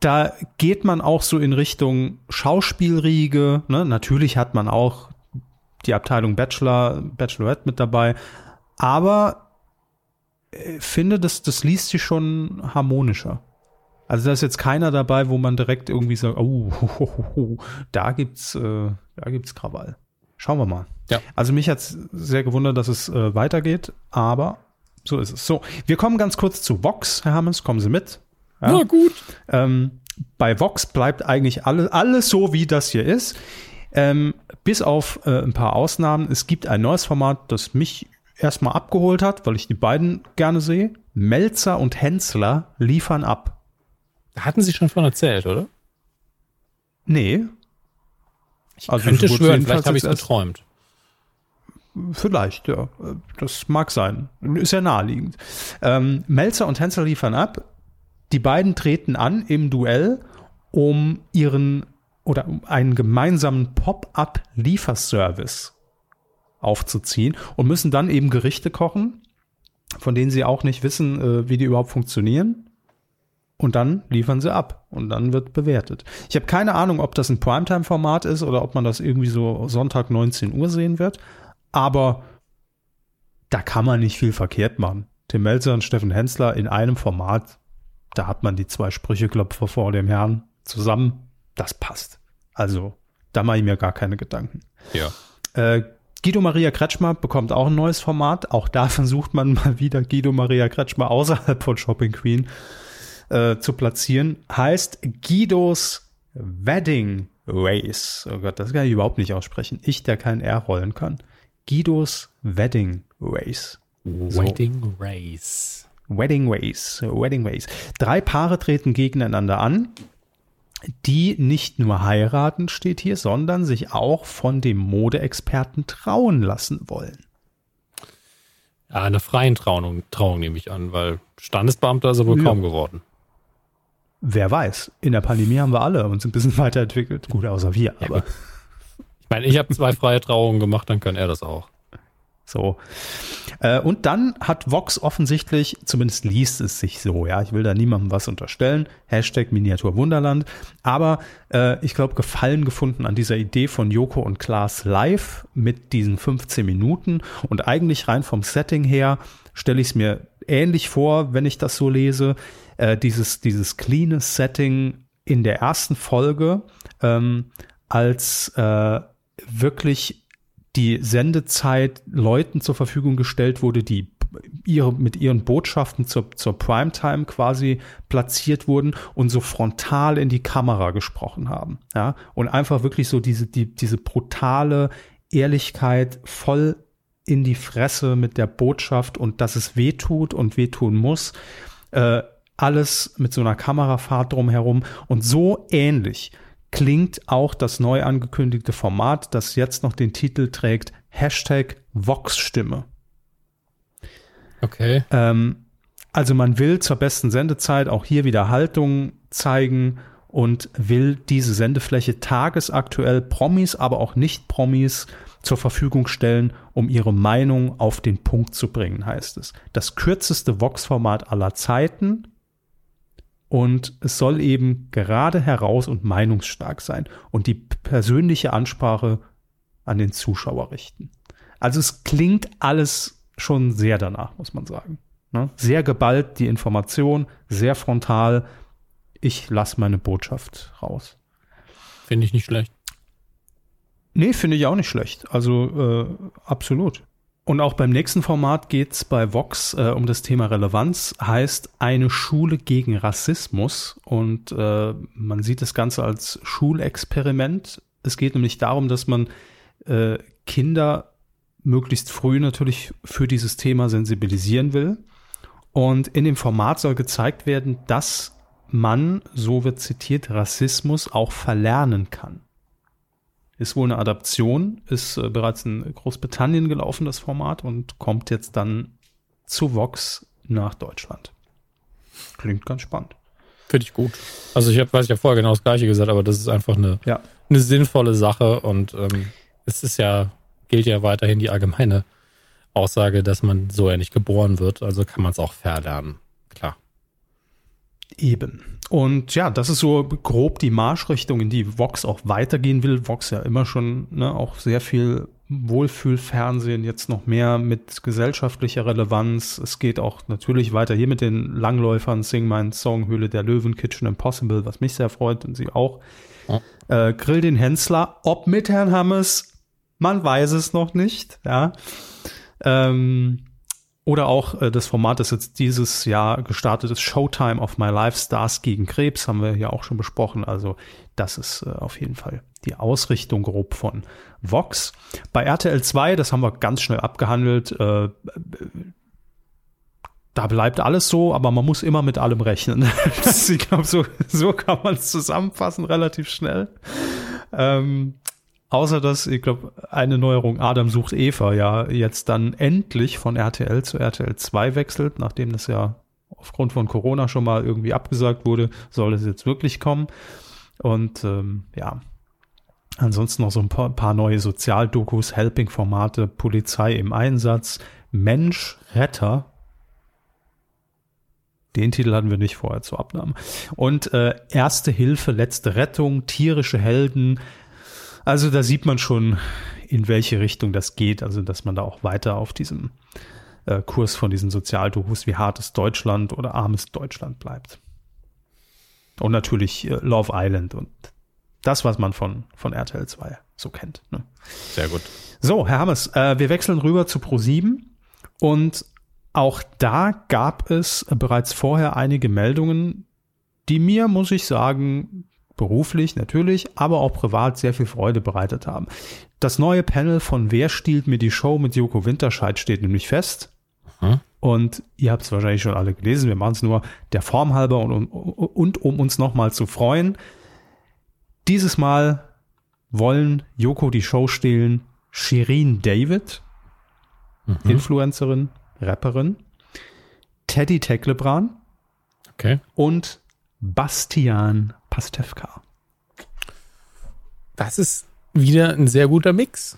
da geht man auch so in Richtung Schauspielriege. Ne? Natürlich hat man auch die Abteilung Bachelor, Bachelorette mit dabei, aber finde, das, das liest sich schon harmonischer. Also da ist jetzt keiner dabei, wo man direkt irgendwie sagt, oh, ho, ho, ho, da gibt's, äh, da gibt's Krawall. Schauen wir mal. Ja. Also mich hat's sehr gewundert, dass es äh, weitergeht, aber so ist es. So, wir kommen ganz kurz zu Vox, Herr Hammes, kommen Sie mit. Ja. Na gut. Ähm, bei Vox bleibt eigentlich alle, alles so, wie das hier ist. Ähm, bis auf äh, ein paar Ausnahmen. Es gibt ein neues Format, das mich erstmal abgeholt hat, weil ich die beiden gerne sehe. Melzer und Hensler liefern ab. Da hatten Sie schon von erzählt, oder? Nee, Ich Also könnte so schwören, vielleicht habe ich es geträumt. Vielleicht, ja. Das mag sein. Ist ja naheliegend. Ähm, Melzer und Hensler liefern ab. Die beiden treten an im Duell, um ihren oder um einen gemeinsamen Pop-up-Lieferservice aufzuziehen und müssen dann eben Gerichte kochen, von denen sie auch nicht wissen, äh, wie die überhaupt funktionieren. Und dann liefern sie ab und dann wird bewertet. Ich habe keine Ahnung, ob das ein Primetime-Format ist oder ob man das irgendwie so Sonntag 19 Uhr sehen wird. Aber da kann man nicht viel verkehrt machen. Tim Melzer und Steffen Hensler in einem Format, da hat man die zwei Sprücheklopfer vor dem Herrn zusammen. Das passt. Also, da mache ich mir gar keine Gedanken. Ja. Äh, Guido Maria Kretschmer bekommt auch ein neues Format. Auch da versucht man mal wieder Guido Maria Kretschmer außerhalb von Shopping Queen äh, zu platzieren. Heißt Guidos Wedding Race. Oh Gott, das kann ich überhaupt nicht aussprechen. Ich, der kein R rollen kann. Guidos Wedding Race. Wedding Race. Wedding Race, Wedding Race. Drei Paare treten gegeneinander an, die nicht nur heiraten, steht hier, sondern sich auch von dem Modeexperten trauen lassen wollen. Ja, eine freien Trauung, Trauung nehme ich an, weil Standesbeamter ist er wohl Ja. kaum geworden. Wer weiß, in der Pandemie haben wir alle uns ein bisschen weiterentwickelt. Gut, außer wir, aber gut. Ich meine, ich habe zwei freie Trauungen gemacht, dann kann er das auch. So. Äh, und dann hat Vox offensichtlich, zumindest liest es sich so, ja, ich will da niemandem was unterstellen, Hashtag Miniatur Wunderland, aber äh, ich glaube, Gefallen gefunden an dieser Idee von Joko und Klaas live mit diesen 15 Minuten und eigentlich rein vom Setting her stelle ich es mir ähnlich vor, wenn ich das so lese, äh, dieses, dieses cleane Setting in der ersten Folge, ähm, als äh, wirklich die Sendezeit Leuten zur Verfügung gestellt wurde, die ihre, mit ihren Botschaften zur, zur Primetime quasi platziert wurden und so frontal in die Kamera gesprochen haben. Ja, und einfach wirklich so diese, die, diese brutale Ehrlichkeit voll in die Fresse mit der Botschaft und dass es wehtut und wehtun muss. Äh, alles mit so einer Kamerafahrt drumherum und so ähnlich klingt auch das neu angekündigte Format, das jetzt noch den Titel trägt, Hashtag Vox-Stimme. Okay. Ähm, also man will zur besten Sendezeit auch hier wieder Haltung zeigen und will diese Sendefläche tagesaktuell Promis, aber auch Nicht-Promis zur Verfügung stellen, um ihre Meinung auf den Punkt zu bringen, heißt es. Das kürzeste Vox-Format aller Zeiten und es soll eben gerade heraus und meinungsstark sein und die persönliche Ansprache an den Zuschauer richten. Also es klingt alles schon sehr danach, muss man sagen. Ne? Sehr geballt die Information, sehr frontal. Ich lasse meine Botschaft raus. Finde ich nicht schlecht. Nee, finde ich auch nicht schlecht. Also äh, absolut. Und auch beim nächsten Format geht es bei Vox äh, um das Thema Relevanz, heißt eine Schule gegen Rassismus. Und äh, man sieht das Ganze als Schulexperiment. Es geht nämlich darum, dass man äh, Kinder möglichst früh natürlich für dieses Thema sensibilisieren will. Und in dem Format soll gezeigt werden, dass man, so wird zitiert, Rassismus auch verlernen kann. Ist wohl eine Adaption, ist äh, bereits in Großbritannien gelaufen, das Format, und kommt jetzt dann zu Vox nach Deutschland. Klingt ganz spannend. Finde ich gut. Also ich hab, weiß ich ja vorher genau das gleiche gesagt, aber das ist einfach eine, ja. eine sinnvolle Sache und ähm, es ist ja gilt ja weiterhin die allgemeine Aussage, dass man so ja nicht geboren wird. Also kann man es auch verlernen. Klar. Eben. Und ja, das ist so grob die Marschrichtung, in die Vox auch weitergehen will. Vox ja immer schon ne, auch sehr viel Wohlfühlfernsehen, jetzt noch mehr mit gesellschaftlicher Relevanz. Es geht auch natürlich weiter hier mit den Langläufern, Sing mein Song, Höhle der Löwen, Kitchen Impossible, was mich sehr freut und sie auch. Ja. Äh, Grill den Hensler, ob mit Herrn Hammes, man weiß es noch nicht, ja. Ähm, oder auch äh, das Format, das jetzt dieses Jahr gestartet ist, Showtime of My Life, Stars gegen Krebs, haben wir ja auch schon besprochen. Also das ist äh, auf jeden Fall die Ausrichtung grob von Vox. Bei RTL 2, das haben wir ganz schnell abgehandelt, äh, da bleibt alles so, aber man muss immer mit allem rechnen. ich glaube, so, so kann man es zusammenfassen, relativ schnell. Ähm, Außer dass, ich glaube, eine Neuerung, Adam sucht Eva, ja jetzt dann endlich von RTL zu RTL 2 wechselt, nachdem das ja aufgrund von Corona schon mal irgendwie abgesagt wurde, soll es jetzt wirklich kommen. Und ähm, ja, ansonsten noch so ein paar, paar neue Sozialdokus, Helping-Formate, Polizei im Einsatz, Mensch, Retter. Den Titel hatten wir nicht vorher zur Abnahme. Und äh, Erste Hilfe, letzte Rettung, tierische Helden, also da sieht man schon, in welche Richtung das geht. Also dass man da auch weiter auf diesem äh, Kurs von diesen Sozialdokus wie hartes Deutschland oder armes Deutschland bleibt. Und natürlich äh, Love Island und das, was man von, von RTL 2 so kennt. Ne? Sehr gut. So, Herr Hammes, äh, wir wechseln rüber zu Pro7 und auch da gab es bereits vorher einige Meldungen, die mir, muss ich sagen, beruflich natürlich, aber auch privat sehr viel Freude bereitet haben. Das neue Panel von Wer stiehlt mir die Show mit Joko Winterscheid steht nämlich fest. Hm? Und ihr habt es wahrscheinlich schon alle gelesen. Wir machen es nur der Form halber und, und, und um uns nochmal zu freuen. Dieses Mal wollen Joko die Show stehlen Shirin David, mhm. Influencerin, Rapperin, Teddy Teklebran okay. und Bastian Pastewka. Das ist wieder ein sehr guter Mix.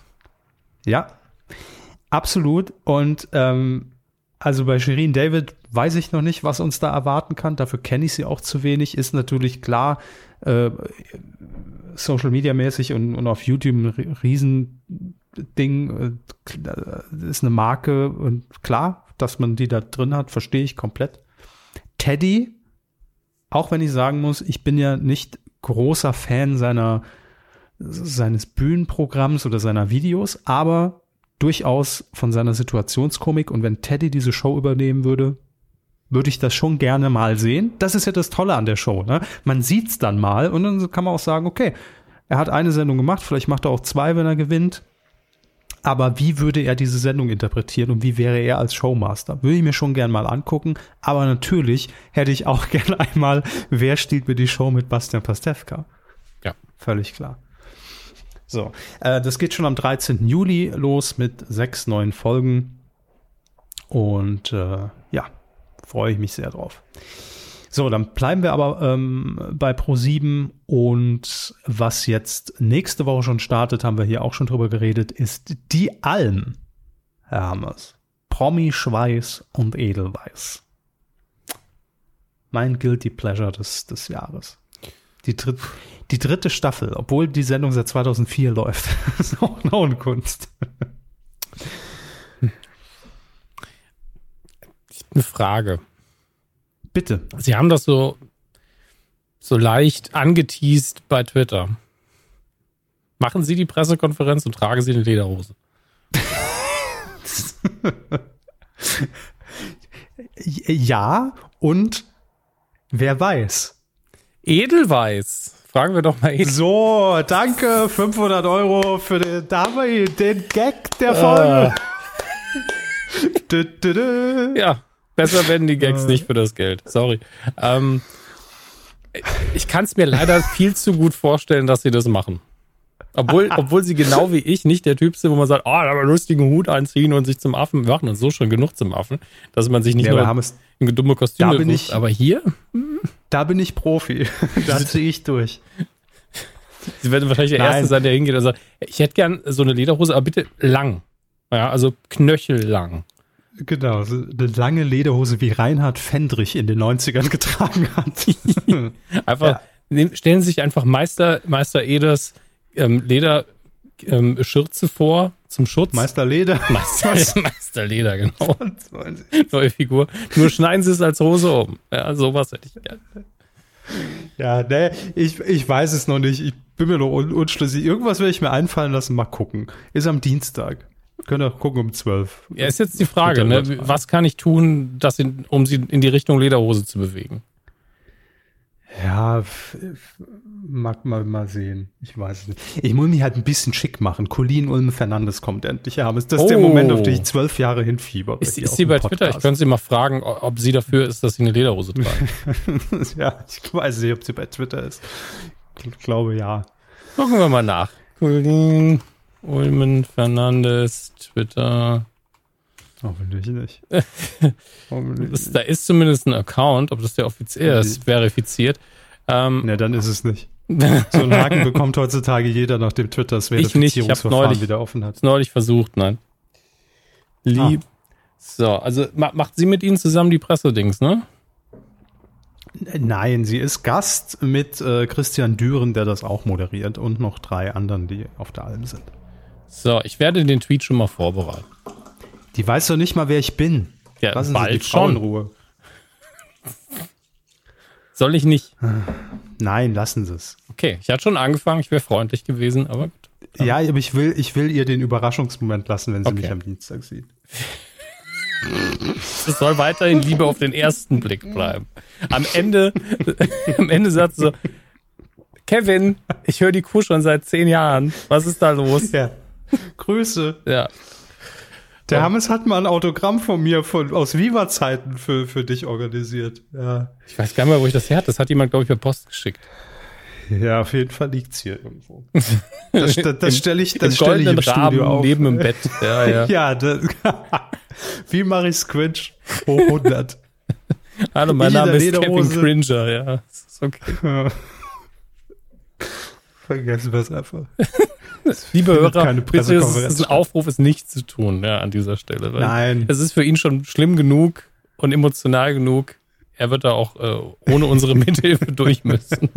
Ja, absolut. Und ähm, also bei Shirin David weiß ich noch nicht, was uns da erwarten kann. Dafür kenne ich sie auch zu wenig. Ist natürlich klar, äh, Social Media mäßig und, und auf YouTube ein Riesending. Äh, ist eine Marke und klar, dass man die da drin hat, verstehe ich komplett. Teddy, auch wenn ich sagen muss, ich bin ja nicht großer Fan seiner, seines Bühnenprogramms oder seiner Videos, aber durchaus von seiner Situationskomik und wenn Teddy diese Show übernehmen würde, würde ich das schon gerne mal sehen. Das ist ja das Tolle an der Show. Ne? Man sieht's dann mal und dann kann man auch sagen, okay, er hat eine Sendung gemacht, vielleicht macht er auch zwei, wenn er gewinnt. Aber wie würde er diese Sendung interpretieren und wie wäre er als Showmaster? Würde ich mir schon gern mal angucken. Aber natürlich hätte ich auch gern einmal, wer stiehlt mir die Show mit Bastian Pastewka? Ja. Völlig klar. So, äh, das geht schon am 13. Juli los mit sechs neuen Folgen. Und äh, ja, freue ich mich sehr drauf. So, dann bleiben wir aber ähm, bei Pro7 und was jetzt nächste Woche schon startet, haben wir hier auch schon drüber geredet, ist die Alm, Herr Hammers. Promi, Schweiß und Edelweiß. Mein Guilty Pleasure des, des Jahres. Die, dritt, die dritte Staffel, obwohl die Sendung seit 2004 läuft. das ist auch eine Kunst. Eine Frage. Bitte. Sie haben das so, so leicht angeteased bei Twitter. Machen Sie die Pressekonferenz und tragen Sie eine Lederhose. ja, und wer weiß. Edelweiß. Fragen wir doch mal Edelweiß. So, danke. 500 Euro für den, den Gag der Folge. Uh. du, du, du. Ja, besser werden die Gags nicht für das Geld. Sorry. Ähm, ich kann es mir leider viel zu gut vorstellen, dass sie das machen. Obwohl, obwohl sie genau wie ich nicht der Typ sind, wo man sagt, oh, da einen lustigen Hut anziehen und sich zum Affen machen und so schon genug zum Affen, dass man sich nicht ja, nur in dumme Kostüme da bin ich, aber hier? Da bin ich Profi. da ziehe ich durch. Sie werden wahrscheinlich der Nein. Erste sein, der hingeht und sagt, ich hätte gern so eine Lederhose, aber bitte lang. Ja, also knöchellang. Genau, so eine lange Lederhose wie Reinhard Fendrich in den 90ern getragen hat. einfach, ja. stellen Sie sich einfach Meister, Meister Eders ähm, Lederschürze ähm, vor zum Schutz. Meister Leder. Meister, Meister Leder, genau. Neue Figur. Nur schneiden Sie es als Hose um. Ja, sowas hätte ich gerne. Ja, ne, ich, ich weiß es noch nicht. Ich bin mir noch un unschlüssig. Irgendwas werde ich mir einfallen lassen. Mal gucken. Ist am Dienstag. Könnt ihr gucken um 12. Ja, ist jetzt die Frage, ne? Was kann ich tun, dass in, um sie in die Richtung Lederhose zu bewegen? Ja, mag mal mal sehen. Ich weiß es nicht. Ich muss mich halt ein bisschen schick machen. Colin Ulm Fernandes kommt endlich. Ja, das ist oh. der Moment, auf den ich zwölf Jahre hinfieber. Ist, ist sie bei Podcast. Twitter? Ich könnte sie mal fragen, ob sie dafür ist, dass sie eine Lederhose tragen. ja, ich weiß nicht, ob sie bei Twitter ist. Ich glaube ja. Gucken wir mal nach. Colin Ulmen Fernandes, Twitter. Hoffentlich nicht. Hoffentlich das, da ist zumindest ein Account, ob das der offiziell ist, verifiziert. Ähm, ne, dann ist es nicht. so einen Haken bekommt heutzutage jeder, nachdem Twitter das Verifizierungsverfahren neulich, wieder offen hat. Neulich versucht, nein. Lieb. Ah. So, also macht sie mit Ihnen zusammen die Pressedings, ne? Nein, sie ist Gast mit äh, Christian Düren, der das auch moderiert und noch drei anderen, die auf der Alm sind. So, ich werde den Tweet schon mal vorbereiten. Die weiß doch nicht mal, wer ich bin. Ja, Lassen bald Sie die Frau schon. in Ruhe. Soll ich nicht? Nein, lassen Sie es. Okay, ich hatte schon angefangen, ich wäre freundlich gewesen, aber gut. Ja, aber ich will, ich will ihr den Überraschungsmoment lassen, wenn sie okay. mich am Dienstag sieht. Es soll weiterhin Liebe auf den ersten Blick bleiben. Am Ende, am Ende sagt sie so, Kevin, ich höre die Kuh schon seit zehn Jahren. Was ist da los? Ja. Grüße. Ja. Der Hammes hat mal ein Autogramm von mir von, aus Viva-Zeiten für, für dich organisiert. Ja. Ich weiß gar nicht mehr, wo ich das her hatte. Das hat jemand, glaube ich, per Post geschickt. Ja, auf jeden Fall liegt's hier irgendwo. Das, das, das stelle ich, das stelle ich im Studio auf. neben im Bett. Ja, ja. ja das, wie mache ich Squinch hoch 100? Hallo, mein ich Name ist Kevin Cringer. Ja, ist okay. Vergessen wir es einfach. Liebe Hörer, bitte ist es ein Aufruf, es nicht zu tun ja, an dieser Stelle. Nein. Es ist für ihn schon schlimm genug und emotional genug. Er wird da auch äh, ohne unsere Mithilfe durch müssen.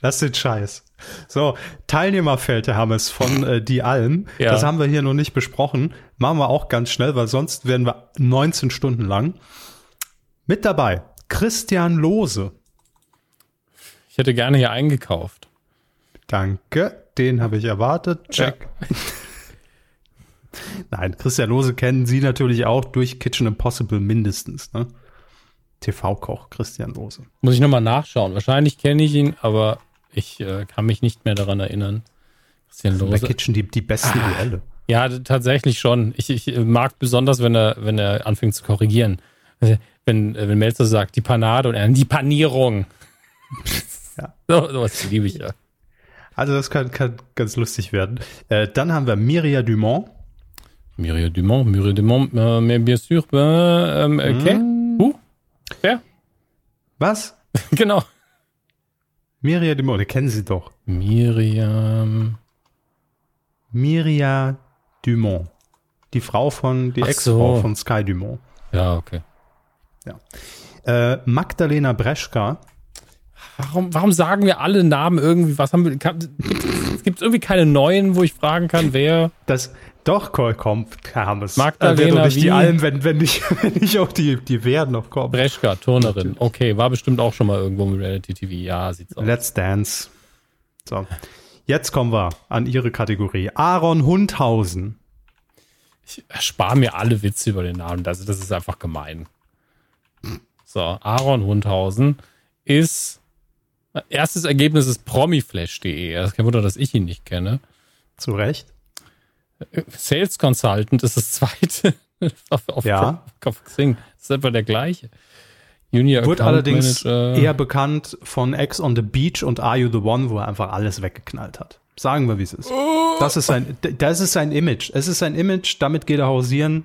Lass den Scheiß. So, Teilnehmerfeld, Herr Hammes, von äh, Die Alm. Ja. Das haben wir hier noch nicht besprochen. Machen wir auch ganz schnell, weil sonst werden wir 19 Stunden lang. Mit dabei Christian Lose. Ich hätte gerne hier eingekauft. Danke, den habe ich erwartet. Check. Nein, Christian Lose kennen Sie natürlich auch durch Kitchen Impossible mindestens. Ne? TV-Koch Christian Lose. Muss ich nochmal nachschauen. Wahrscheinlich kenne ich ihn, aber ich äh, kann mich nicht mehr daran erinnern. Christian Lose. Bei Kitchen die, die besten ah, Duelle. Ja, tatsächlich schon. Ich, ich mag besonders, wenn er, wenn er anfängt zu korrigieren. Wenn, wenn Melzer sagt, die Panade und er die Panierung. Ja. So, sowas liebe ich ja. Also das kann, kann ganz lustig werden. Äh, dann haben wir Miria Dumont. Miria Dumont, Miria Dumont, äh, mais bien sûr, äh, ähm, okay. Mm. Uh, wer? Was? genau. Miria Dumont, die kennen Sie doch. Miriam. Miria Dumont. Die Frau von, die Ex-Frau so. von Sky Dumont. Ja, okay. Ja. Äh, Magdalena Breschka. Warum, warum sagen wir alle Namen irgendwie? Was haben wir? es gibt irgendwie keine neuen, wo ich fragen kann, wer. Das, doch, komm, Hermes. Magdalena äh, nicht die Alm, wenn, wenn, nicht, wenn nicht auch die, die Werden noch kommen. Breschka, Turnerin. Okay, war bestimmt auch schon mal irgendwo im Reality TV. Ja, sieht's aus. Let's Dance. So. Jetzt kommen wir an ihre Kategorie. Aaron Hundhausen. Ich erspare mir alle Witze über den Namen. Das, das ist einfach gemein. So, Aaron Hundhausen ist erstes Ergebnis ist promiflash.de. Ist kein Wunder, dass ich ihn nicht kenne. Zu Recht. Sales Consultant ist das zweite auf, auf, ja. auf Xing. Das ist etwa der gleiche. Junior Wird allerdings Manager. eher bekannt von X on the Beach und Are You the One, wo er einfach alles weggeknallt hat. Sagen wir, wie es ist. Das ist sein, das ist sein Image. Es ist sein Image, damit geht er hausieren.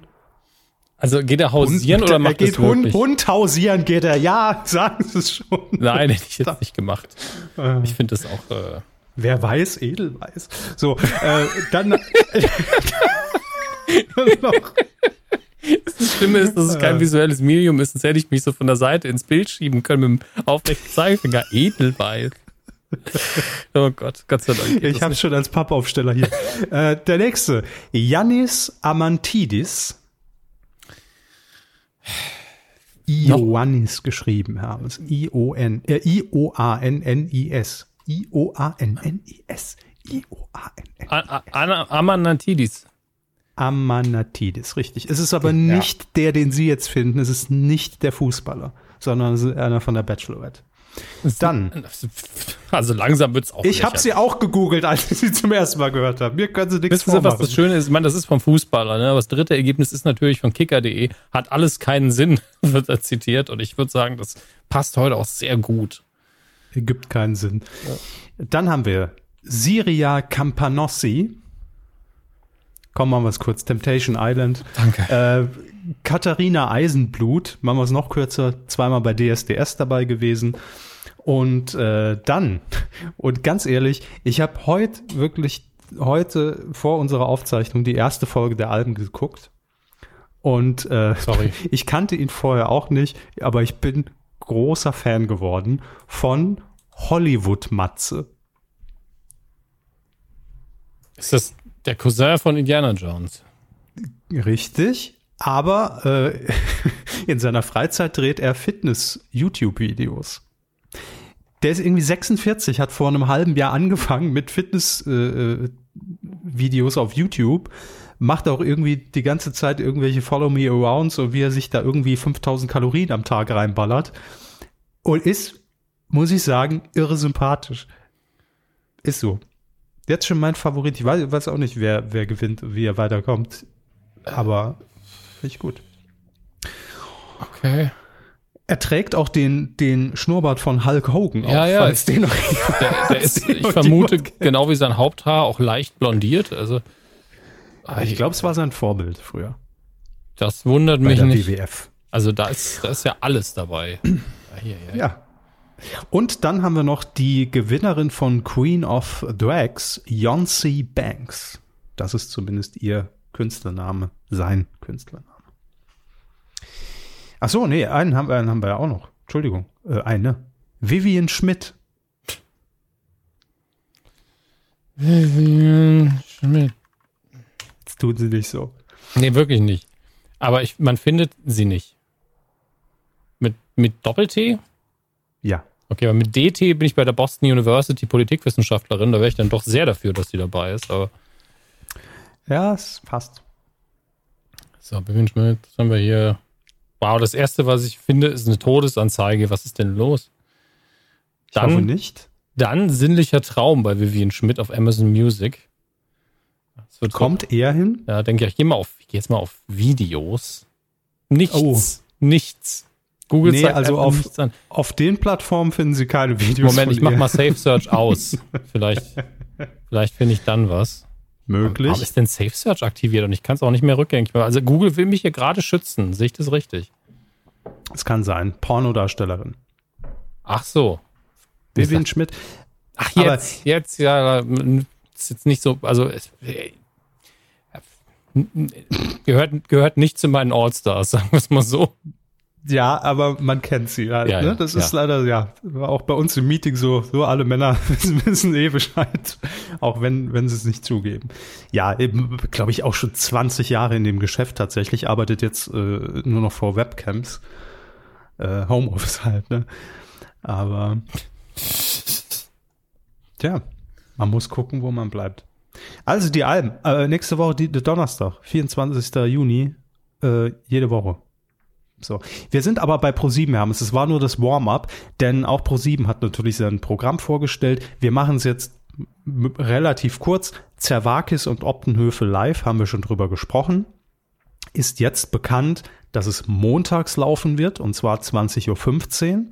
Also geht er hausieren Hund, oder macht er geht Hund, Hund hausieren geht er. Ja, sagen Sie es schon. Nein, hätte ich jetzt nicht gemacht. Äh. Ich finde das auch. Äh Wer weiß, Edelweiß. So, äh, dann. noch. Das Schlimme ist, dass es kein visuelles Medium ist, sonst hätte ich mich so von der Seite ins Bild schieben können mit dem aufrechten Zeigefinger. Edelweiß. Oh Gott, Gott sei Dank. Ich habe schon als Pappaufsteller hier. äh, der nächste. Yannis Amantidis. Ioannis geschrieben haben. I-O-N, äh, I-O-A-N-N-I-S. I-O-A-N-N-I-S. I-O-A-N-N. Amanatidis. Amanatidis, richtig. Es ist aber nicht der, den Sie jetzt finden. Es ist nicht der Fußballer, sondern es ist einer von der Bachelorette. Dann. Also langsam wird es auch. Ich habe sie auch gegoogelt, als ich sie zum ersten Mal gehört habe. Mir können sie nichts Wissen Sie, was das Schöne ist? Ich meine, das ist vom Fußballer. Ne? Aber das dritte Ergebnis ist natürlich von kicker.de. Hat alles keinen Sinn, wird er zitiert. Und ich würde sagen, das passt heute auch sehr gut. Gibt keinen Sinn. Ja. Dann haben wir Siria Campanossi. Komm, machen wir es kurz. Temptation Island. Danke. Äh, Katharina Eisenblut, machen wir es noch kürzer, zweimal bei DSDS dabei gewesen. Und äh, dann, und ganz ehrlich, ich habe heute wirklich, heute vor unserer Aufzeichnung die erste Folge der Alben geguckt. Und äh, Sorry. ich kannte ihn vorher auch nicht, aber ich bin großer Fan geworden von Hollywood-Matze. Ist das der Cousin von Indiana Jones? Richtig. Aber äh, in seiner Freizeit dreht er Fitness-YouTube-Videos. Der ist irgendwie 46, hat vor einem halben Jahr angefangen mit Fitness-Videos äh, äh auf YouTube. Macht auch irgendwie die ganze Zeit irgendwelche Follow Me Arounds, so wie er sich da irgendwie 5000 Kalorien am Tag reinballert. Und ist, muss ich sagen, irre sympathisch. Ist so. Jetzt schon mein Favorit. Ich weiß, weiß auch nicht, wer, wer gewinnt, wie er weiterkommt. Aber Finde ich gut. Okay. Er trägt auch den, den Schnurrbart von Hulk Hogan. Ja, auch, ja. Falls den noch, der, der ist, ich vermute, genau wie sein Haupthaar, auch leicht blondiert. Also, ich glaube, es war sein Vorbild früher. Das wundert mich nicht. WWF. Also da ist, da ist ja alles dabei. ja, ja. ja. Und dann haben wir noch die Gewinnerin von Queen of Drags, Yonsei Banks. Das ist zumindest ihr Künstlername, sein Künstlername. Ach so, nee, einen haben, einen haben wir ja auch noch. Entschuldigung, äh, eine. Vivian Schmidt. Vivian Schmidt. Jetzt tun sie nicht so. Nee, wirklich nicht. Aber ich, man findet sie nicht. Mit, mit Doppel-T? Ja. Okay, aber mit DT bin ich bei der Boston University Politikwissenschaftlerin. Da wäre ich dann doch sehr dafür, dass sie dabei ist. Aber ja, es passt. So, Vivian Schmidt, was haben wir hier? Wow, das erste, was ich finde, ist eine Todesanzeige. Was ist denn los? Dann, ich hoffe nicht. Dann sinnlicher Traum bei Vivian Schmidt auf Amazon Music. Kommt er hin? Ja, denke ich, ich gehe mal auf, ich gehe jetzt mal auf Videos. Nichts. Oh. Nichts. Google nee, also auf, nichts an. auf den Plattformen finden Sie keine Videos. Moment, ich mache mal Safe Search aus. vielleicht, vielleicht finde ich dann was. Möglich. Warum ist denn Safe Search aktiviert und ich kann es auch nicht mehr rückgängig machen? Also Google will mich hier gerade schützen. Sehe ich das richtig? Es kann sein. Pornodarstellerin. Ach so. Vivian Schmidt. Ach, jetzt, Aber jetzt, ja, ist jetzt nicht so, also es, gehört, gehört nicht zu meinen All-Stars, sagen wir es mal so. Ja, aber man kennt sie halt. Ja, ne? Das ja. ist leider, ja, auch bei uns im Meeting so, so alle Männer wissen eh Bescheid, auch wenn, wenn sie es nicht zugeben. Ja, eben, glaube ich, auch schon 20 Jahre in dem Geschäft tatsächlich, arbeitet jetzt äh, nur noch vor Webcams. Äh, Homeoffice halt, ne? Aber tja, man muss gucken, wo man bleibt. Also die Alben. Äh, nächste Woche, die, die Donnerstag, 24. Juni, äh, jede Woche. So. Wir sind aber bei Pro7 Hermes. Es war nur das Warm-up, denn auch Pro7 hat natürlich sein Programm vorgestellt. Wir machen es jetzt relativ kurz. Zervakis und Optenhöfe live haben wir schon drüber gesprochen. Ist jetzt bekannt, dass es montags laufen wird, und zwar 20.15 Uhr.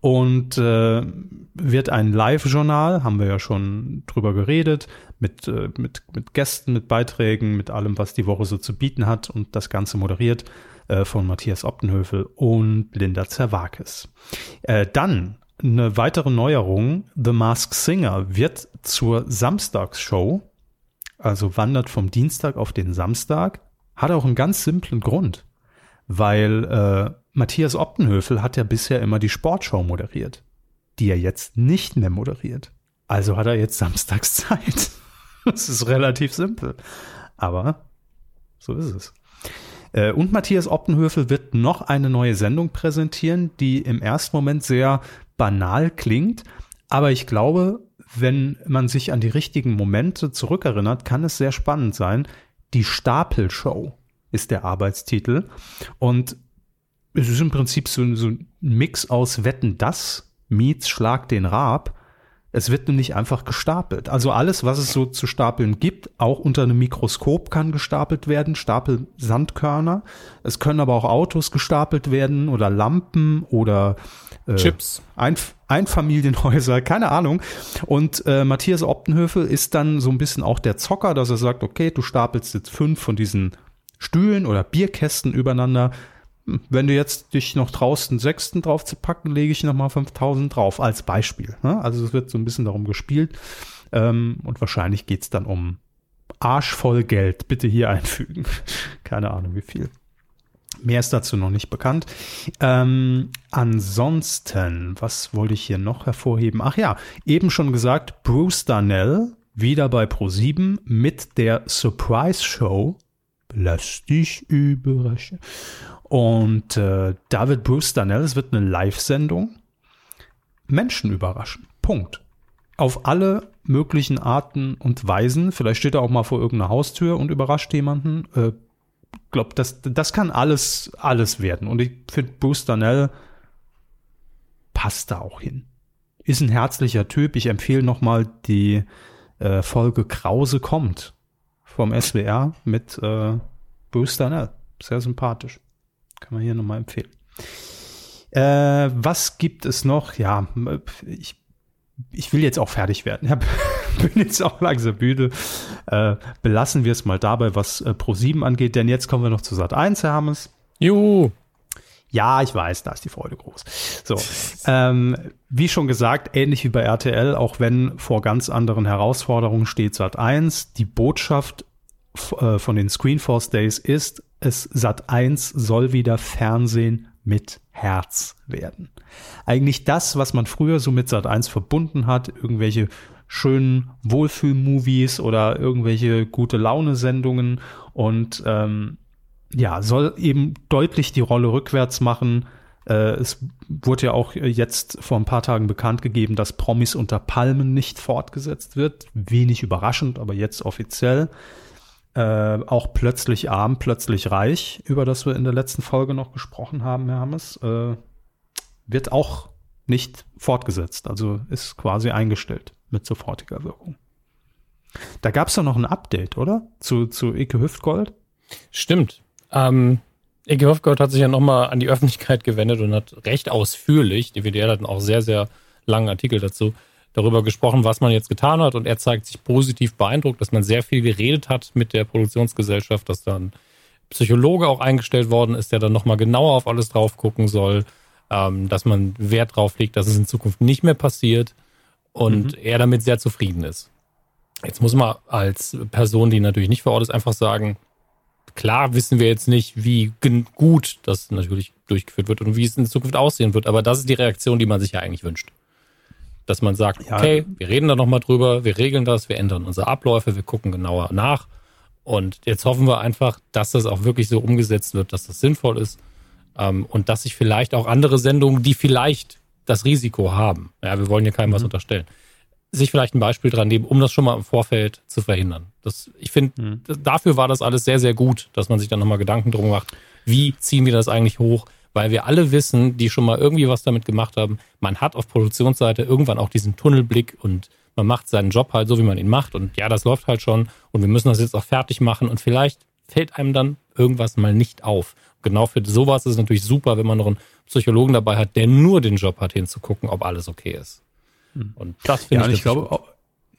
Und äh, wird ein Live-Journal, haben wir ja schon drüber geredet, mit, äh, mit, mit Gästen, mit Beiträgen, mit allem, was die Woche so zu bieten hat und das Ganze moderiert äh, von Matthias Optenhöfel und Linda Zerwakis. Äh, dann eine weitere Neuerung, The Mask Singer wird zur Samstagsshow, also wandert vom Dienstag auf den Samstag, hat auch einen ganz simplen Grund, weil äh, Matthias Optenhöfel hat ja bisher immer die Sportshow moderiert, die er jetzt nicht mehr moderiert. Also hat er jetzt Samstagszeit. Das ist relativ simpel. Aber so ist es. Äh, und Matthias Optenhöfel wird noch eine neue Sendung präsentieren, die im ersten Moment sehr banal klingt. Aber ich glaube, wenn man sich an die richtigen Momente zurückerinnert, kann es sehr spannend sein. Die Stapelshow ist der Arbeitstitel. Und es ist im Prinzip so, so ein Mix aus Wetten das meets Schlag den Raab es wird nämlich einfach gestapelt. Also alles, was es so zu stapeln gibt, auch unter einem Mikroskop kann gestapelt werden, Stapel Sandkörner. Es können aber auch Autos gestapelt werden oder Lampen oder äh, Chips. Einf Einfamilienhäuser, keine Ahnung. Und äh, Matthias Optenhöfel ist dann so ein bisschen auch der Zocker, dass er sagt, okay, du stapelst jetzt fünf von diesen Stühlen oder Bierkästen übereinander wenn du jetzt dich noch traust, einen Sechsten drauf zu packen, lege ich nochmal 5000 drauf, als Beispiel. Ne? Also es wird so ein bisschen darum gespielt. Ähm, und wahrscheinlich geht's dann um arschvoll Geld. Bitte hier einfügen. Keine Ahnung, wie viel. Mehr ist dazu noch nicht bekannt. Ähm, ansonsten, was wollte ich hier noch hervorheben? Ach ja, eben schon gesagt, Bruce Darnell wieder bei Pro7 mit der Surprise Show. Lass dich überraschen. Und äh, da wird Bruce Darnell, es wird eine Live-Sendung, Menschen überraschen. Punkt. Auf alle möglichen Arten und Weisen. Vielleicht steht er auch mal vor irgendeiner Haustür und überrascht jemanden. Äh, glaube, das, das kann alles, alles werden. Und ich finde, Bruce Darnell passt da auch hin. Ist ein herzlicher Typ. Ich empfehle nochmal die äh, Folge Krause kommt vom SWR mit äh, Bruce Darnell. Sehr sympathisch. Kann man hier nochmal empfehlen. Äh, was gibt es noch? Ja, ich, ich will jetzt auch fertig werden. Ich bin jetzt auch langsam müde. Äh, belassen wir es mal dabei, was äh, Pro7 angeht, denn jetzt kommen wir noch zu Sat 1, Herr Hammes. Juhu. Ja, ich weiß, da ist die Freude groß. So, ähm, wie schon gesagt, ähnlich wie bei RTL, auch wenn vor ganz anderen Herausforderungen steht Sat 1, die Botschaft äh, von den Screenforce Days ist, es Sat 1 soll wieder Fernsehen mit Herz werden. Eigentlich das, was man früher so mit Sat 1 verbunden hat, irgendwelche schönen Wohlfühl-Movies oder irgendwelche gute Laune-Sendungen und ähm, ja, soll eben deutlich die Rolle rückwärts machen. Äh, es wurde ja auch jetzt vor ein paar Tagen bekannt gegeben, dass Promis unter Palmen nicht fortgesetzt wird. Wenig überraschend, aber jetzt offiziell. Äh, auch plötzlich arm, plötzlich reich, über das wir in der letzten Folge noch gesprochen haben, Herr Hammes, äh, wird auch nicht fortgesetzt. Also ist quasi eingestellt mit sofortiger Wirkung. Da gab es doch noch ein Update, oder? Zu, zu Ike Hüftgold? Stimmt. Ähm, Ike Hüftgold hat sich ja nochmal an die Öffentlichkeit gewendet und hat recht ausführlich, die WDR hat auch sehr, sehr langen Artikel dazu, darüber gesprochen, was man jetzt getan hat. Und er zeigt sich positiv beeindruckt, dass man sehr viel geredet hat mit der Produktionsgesellschaft, dass dann Psychologe auch eingestellt worden ist, der dann nochmal genauer auf alles drauf gucken soll, ähm, dass man Wert drauf legt, dass es in Zukunft nicht mehr passiert und mhm. er damit sehr zufrieden ist. Jetzt muss man als Person, die natürlich nicht vor Ort ist, einfach sagen, klar wissen wir jetzt nicht, wie gut das natürlich durchgeführt wird und wie es in Zukunft aussehen wird, aber das ist die Reaktion, die man sich ja eigentlich wünscht. Dass man sagt, ja. okay, wir reden da nochmal drüber, wir regeln das, wir ändern unsere Abläufe, wir gucken genauer nach und jetzt hoffen wir einfach, dass das auch wirklich so umgesetzt wird, dass das sinnvoll ist ähm, und dass sich vielleicht auch andere Sendungen, die vielleicht das Risiko haben, ja, wir wollen hier keinem mhm. was unterstellen, sich vielleicht ein Beispiel dran nehmen, um das schon mal im Vorfeld zu verhindern. Das, ich finde, mhm. dafür war das alles sehr, sehr gut, dass man sich dann nochmal Gedanken drum macht, wie ziehen wir das eigentlich hoch, weil wir alle wissen, die schon mal irgendwie was damit gemacht haben, man hat auf Produktionsseite irgendwann auch diesen Tunnelblick und man macht seinen Job halt so, wie man ihn macht und ja, das läuft halt schon und wir müssen das jetzt auch fertig machen und vielleicht fällt einem dann irgendwas mal nicht auf. Genau für sowas ist es natürlich super, wenn man noch einen Psychologen dabei hat, der nur den Job hat, hinzugucken, ob alles okay ist. Hm. Und das finde ja, ich. ich glaube, auch,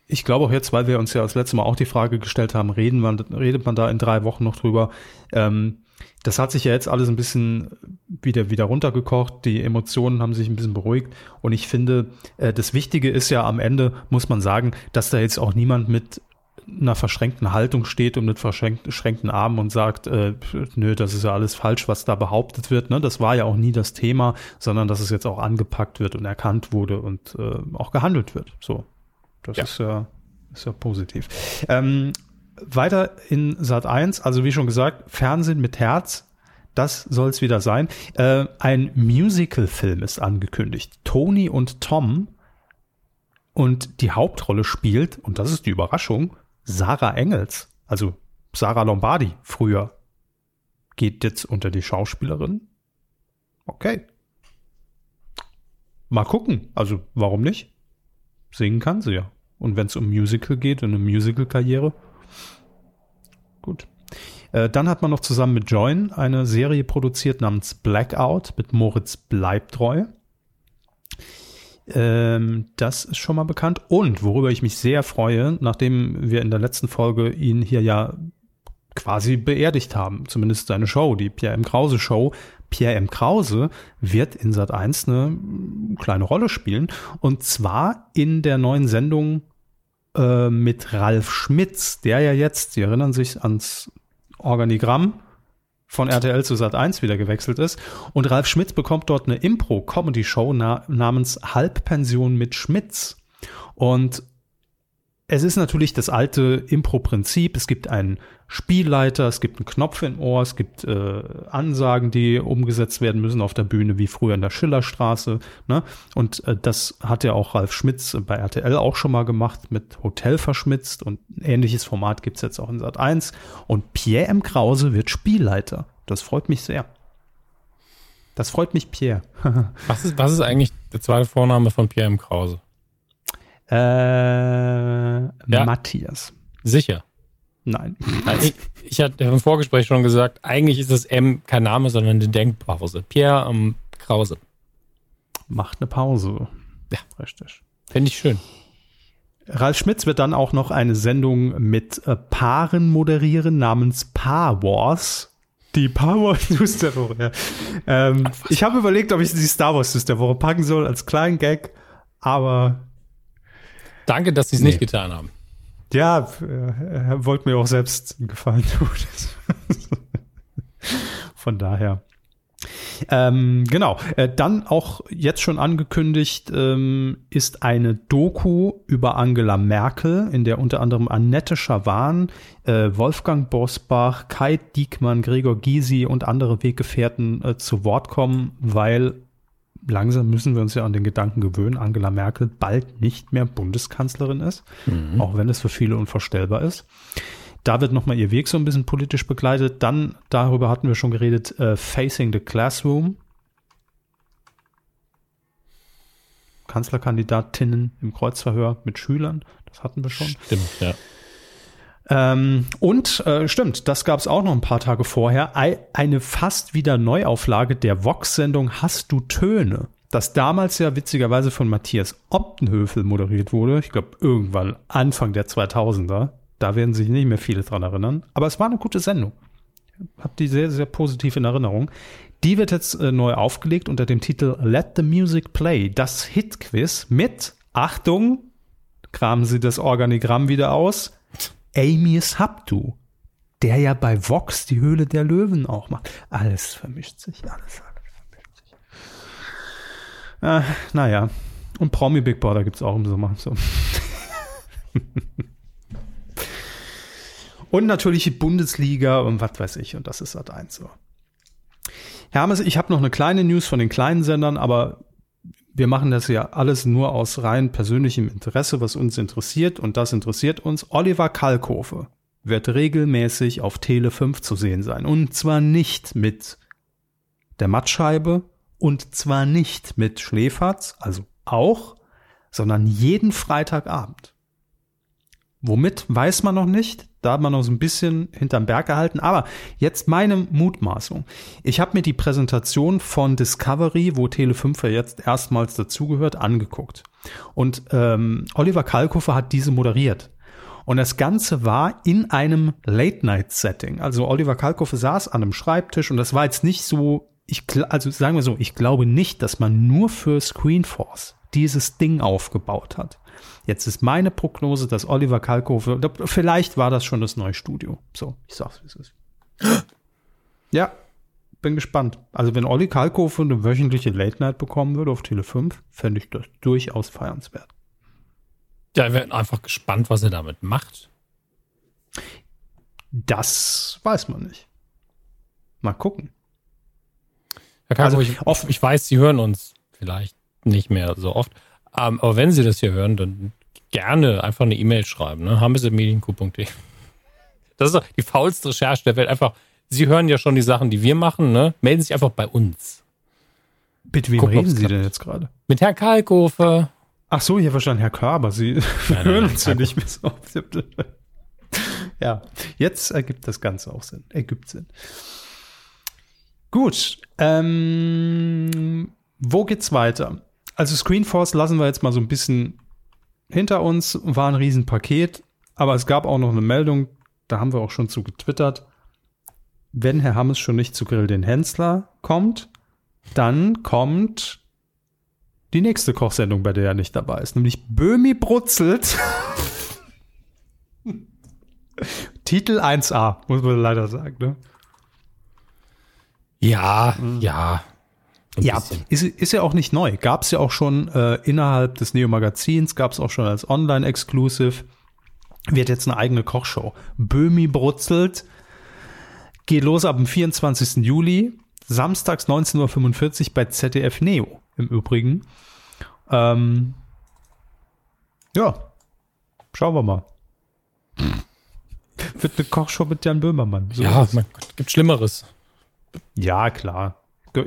ich glaube auch jetzt, weil wir uns ja das letzte Mal auch die Frage gestellt haben, reden man, redet man da in drei Wochen noch drüber. Ähm, das hat sich ja jetzt alles ein bisschen wieder, wieder runtergekocht. Die Emotionen haben sich ein bisschen beruhigt. Und ich finde, äh, das Wichtige ist ja am Ende, muss man sagen, dass da jetzt auch niemand mit einer verschränkten Haltung steht und mit verschränkten Armen und sagt, äh, nö, das ist ja alles falsch, was da behauptet wird. Ne? Das war ja auch nie das Thema, sondern dass es jetzt auch angepackt wird und erkannt wurde und äh, auch gehandelt wird. So, das ja. ist ja ist ja positiv. Ähm, weiter in Sat 1, also wie schon gesagt, Fernsehen mit Herz. Das soll es wieder sein. Äh, ein Musical-Film ist angekündigt. Tony und Tom und die Hauptrolle spielt, und das ist die Überraschung, Sarah Engels, also Sarah Lombardi früher, geht jetzt unter die Schauspielerin. Okay. Mal gucken. Also warum nicht? Singen kann sie ja. Und wenn es um Musical geht, eine Musical-Karriere. Gut. Äh, dann hat man noch zusammen mit Join eine Serie produziert namens Blackout mit Moritz Bleibtreu. Ähm, das ist schon mal bekannt. Und worüber ich mich sehr freue, nachdem wir in der letzten Folge ihn hier ja quasi beerdigt haben, zumindest seine Show, die Pierre M. Krause Show. Pierre M. Krause wird in Sat 1 eine kleine Rolle spielen. Und zwar in der neuen Sendung äh, mit Ralf Schmitz, der ja jetzt, Sie erinnern sich ans Organigramm, von RTL zu Sat 1 wieder gewechselt ist. Und Ralf Schmitz bekommt dort eine Impro-Comedy-Show na namens Halbpension mit Schmitz. Und es ist natürlich das alte Impro-Prinzip. Es gibt einen Spielleiter, es gibt einen Knopf im Ohr, es gibt äh, Ansagen, die umgesetzt werden müssen auf der Bühne, wie früher in der Schillerstraße. Ne? Und äh, das hat ja auch Ralf Schmitz bei RTL auch schon mal gemacht mit Hotel verschmitzt und ein ähnliches Format gibt's jetzt auch in Sat 1. Und Pierre M. Krause wird Spielleiter. Das freut mich sehr. Das freut mich, Pierre. was, ist, was ist eigentlich der zweite Vorname von Pierre M. Krause? Äh, ja. Matthias. Sicher. Nein. Ich, ich hatte im Vorgespräch schon gesagt, eigentlich ist das M kein Name, sondern eine Denkpause. Pierre ähm, Krause. Macht eine Pause. Ja, richtig. Finde ich schön. Ralf Schmitz wird dann auch noch eine Sendung mit äh, Paaren moderieren namens Paar Wars. Die Paar Wars News der Woche. Ja. Ähm, ich habe überlegt, ob ich die Star Wars News der Woche packen soll als kleinen Gag, aber Danke, dass Sie es nee. nicht getan haben. Ja, er wollte mir auch selbst einen Gefallen tun. Von daher. Ähm, genau, äh, dann auch jetzt schon angekündigt ähm, ist eine Doku über Angela Merkel, in der unter anderem Annette Schawan, äh, Wolfgang Bosbach, Kai Diekmann, Gregor Gysi und andere Weggefährten äh, zu Wort kommen, weil langsam müssen wir uns ja an den Gedanken gewöhnen, Angela Merkel bald nicht mehr Bundeskanzlerin ist, mhm. auch wenn es für viele unvorstellbar ist. da wird nochmal ihr Weg so ein bisschen politisch begleitet. Dann, darüber hatten wir schon geredet, äh, Facing the Classroom. Kanzlerkandidatinnen im Kreuzverhör mit Schülern. Das hatten wir schon. Stimmt, ja. Ähm, und äh, stimmt, das gab es auch noch ein paar Tage vorher. Eine fast wieder Neuauflage der Vox-Sendung Hast du Töne? Das damals ja witzigerweise von Matthias Optenhöfel moderiert wurde. Ich glaube, irgendwann Anfang der 2000er. Da werden sich nicht mehr viele dran erinnern. Aber es war eine gute Sendung. Hab die sehr, sehr positiv in Erinnerung. Die wird jetzt äh, neu aufgelegt unter dem Titel Let the Music Play. Das Hit-Quiz mit, Achtung, kramen Sie das Organigramm wieder aus, Amius Habdu, der ja bei Vox die Höhle der Löwen auch macht. Alles vermischt sich, alles, alles vermischt sich. Äh, naja, und Promi Big Brother gibt es auch im Sommer. So. und natürlich die Bundesliga und was weiß ich, und das ist halt eins so. Hermes, ich habe noch eine kleine News von den kleinen Sendern, aber wir machen das ja alles nur aus rein persönlichem Interesse, was uns interessiert. Und das interessiert uns. Oliver Kalkofe wird regelmäßig auf Tele 5 zu sehen sein. Und zwar nicht mit der Mattscheibe und zwar nicht mit Schläferz, also auch, sondern jeden Freitagabend. Womit weiß man noch nicht. Da hat man noch so ein bisschen hinterm Berg gehalten. Aber jetzt meine Mutmaßung. Ich habe mir die Präsentation von Discovery, wo Tele5 ja jetzt erstmals dazugehört, angeguckt. Und ähm, Oliver Kalkofer hat diese moderiert. Und das Ganze war in einem Late-Night-Setting. Also Oliver Kalkofe saß an einem Schreibtisch und das war jetzt nicht so, ich, also sagen wir so, ich glaube nicht, dass man nur für Screenforce dieses Ding aufgebaut hat. Jetzt ist meine Prognose, dass Oliver Kalkofe, vielleicht war das schon das neue Studio. So, ich sag's, wie es ist. Ja, bin gespannt. Also wenn Olli Kalkofe eine wöchentliche Late Night bekommen würde auf Tele 5, fände ich das durchaus feiernswert. Ja, wir werden einfach gespannt, was er damit macht. Das weiß man nicht. Mal gucken. Herr Kalkofe, also, ich, oft, ich weiß, Sie hören uns vielleicht nicht mehr so oft. Um, aber wenn Sie das hier hören, dann gerne einfach eine E-Mail schreiben. Ne? hammes.medienku.de Das ist doch die faulste Recherche der Welt. Einfach, Sie hören ja schon die Sachen, die wir machen. Ne? Melden Sie sich einfach bei uns. Mit wem Gucken, reden Sie denn jetzt gerade? Mit Herrn Kalkofer. Ach so, hier verstanden, Herr Körber. Sie nein, hören nein, uns ja nicht mehr so. ja, jetzt ergibt das Ganze auch Sinn. Ergibt Sinn. Gut. Ähm, wo geht's weiter? Also Screenforce lassen wir jetzt mal so ein bisschen hinter uns, war ein Riesenpaket, aber es gab auch noch eine Meldung, da haben wir auch schon zu getwittert. Wenn Herr Hammes schon nicht zu Grill den Hensler kommt, dann kommt die nächste Kochsendung, bei der er nicht dabei ist, nämlich Böhmi brutzelt. Titel 1a, muss man leider sagen, ne? Ja, mhm. ja. Ja, ist, ist ja auch nicht neu. Gab es ja auch schon äh, innerhalb des Neo-Magazins, gab es auch schon als Online-Exclusive. Wird jetzt eine eigene Kochshow. Böhmi brutzelt. Geht los ab dem 24. Juli. Samstags 19.45 Uhr bei ZDF Neo im Übrigen. Ähm, ja, schauen wir mal. Wird eine Kochshow mit Jan Böhmermann. So ja, mein Gott, gibt Schlimmeres. Ja, klar.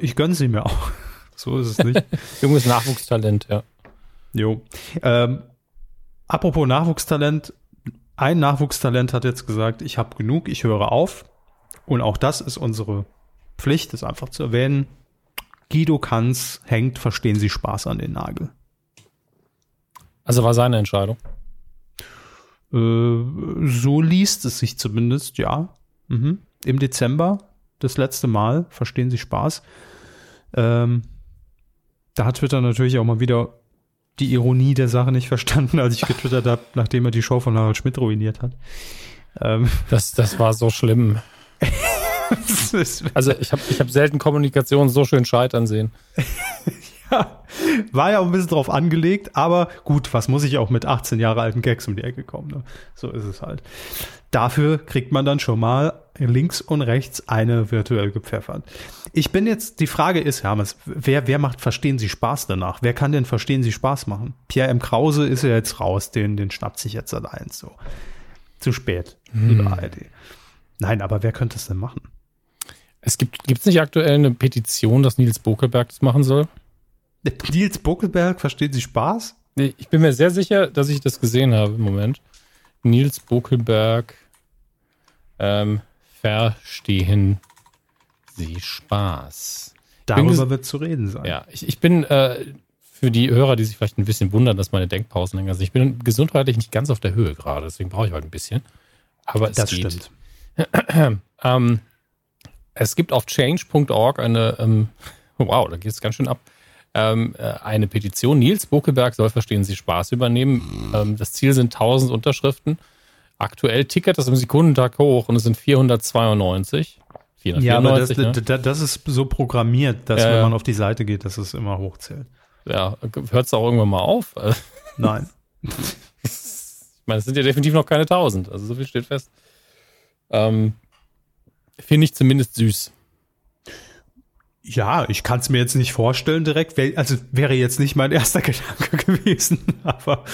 Ich gönne sie mir auch. So ist es nicht. Junges Nachwuchstalent, ja. Jo. Ähm, apropos Nachwuchstalent. Ein Nachwuchstalent hat jetzt gesagt, ich habe genug, ich höre auf. Und auch das ist unsere Pflicht, das einfach zu erwähnen. Guido Kanz hängt, verstehen Sie Spaß an den Nagel. Also war seine Entscheidung? Äh, so liest es sich zumindest, ja. Mhm. Im Dezember das letzte Mal, verstehen Sie Spaß. Ähm, da hat Twitter natürlich auch mal wieder die Ironie der Sache nicht verstanden, als ich getwittert habe, nachdem er die Show von Harald Schmidt ruiniert hat. Ähm. Das, das war so schlimm. also ich habe ich hab selten Kommunikation so schön scheitern sehen. ja, war ja auch ein bisschen drauf angelegt, aber gut, was muss ich auch mit 18 Jahre alten Gags um die Ecke kommen? Ne? So ist es halt. Dafür kriegt man dann schon mal links und rechts eine virtuell gepfeffert. Ich bin jetzt, die Frage ist, Hermes, wer, wer macht Verstehen Sie Spaß danach? Wer kann denn Verstehen Sie Spaß machen? Pierre M. Krause ist ja jetzt raus, den, den schnappt sich jetzt allein so. Zu spät, liebe ARD. Nein, aber wer könnte es denn machen? Es gibt gibt's nicht aktuell eine Petition, dass Nils Bokelberg das machen soll? Nils Buckelberg, versteht Sie Spaß? Nee, ich bin mir sehr sicher, dass ich das gesehen habe im Moment. Nils Bokelberg ähm, verstehen Sie Spaß. Darüber wird zu reden sein. Ja, ich, ich bin äh, für die Hörer, die sich vielleicht ein bisschen wundern, dass meine Denkpausen länger sind. Ich bin gesundheitlich nicht ganz auf der Höhe gerade, deswegen brauche ich heute ein bisschen. Aber es das geht. stimmt. Ähm, es gibt auf change.org eine, ähm, wow, da geht es ganz schön ab, ähm, äh, eine Petition. Nils Bokeberg soll Verstehen Sie Spaß übernehmen. Ähm, das Ziel sind 1000 Unterschriften. Aktuell tickert das im Sekundentag hoch und es sind 492. 494, Ja, aber das, ne? das, das ist so programmiert, dass Ja, wenn man auf die Seite geht, dass es immer hochzählt. ja, hört es auch irgendwann mal auf. Nein. Ich meine, es sind ja definitiv noch keine 1000, also so viel steht fest. Ähm, Finde ich zumindest süß. Ja, ich kann es mir jetzt nicht vorstellen direkt. Also wäre jetzt nicht mein erster Gedanke gewesen. Aber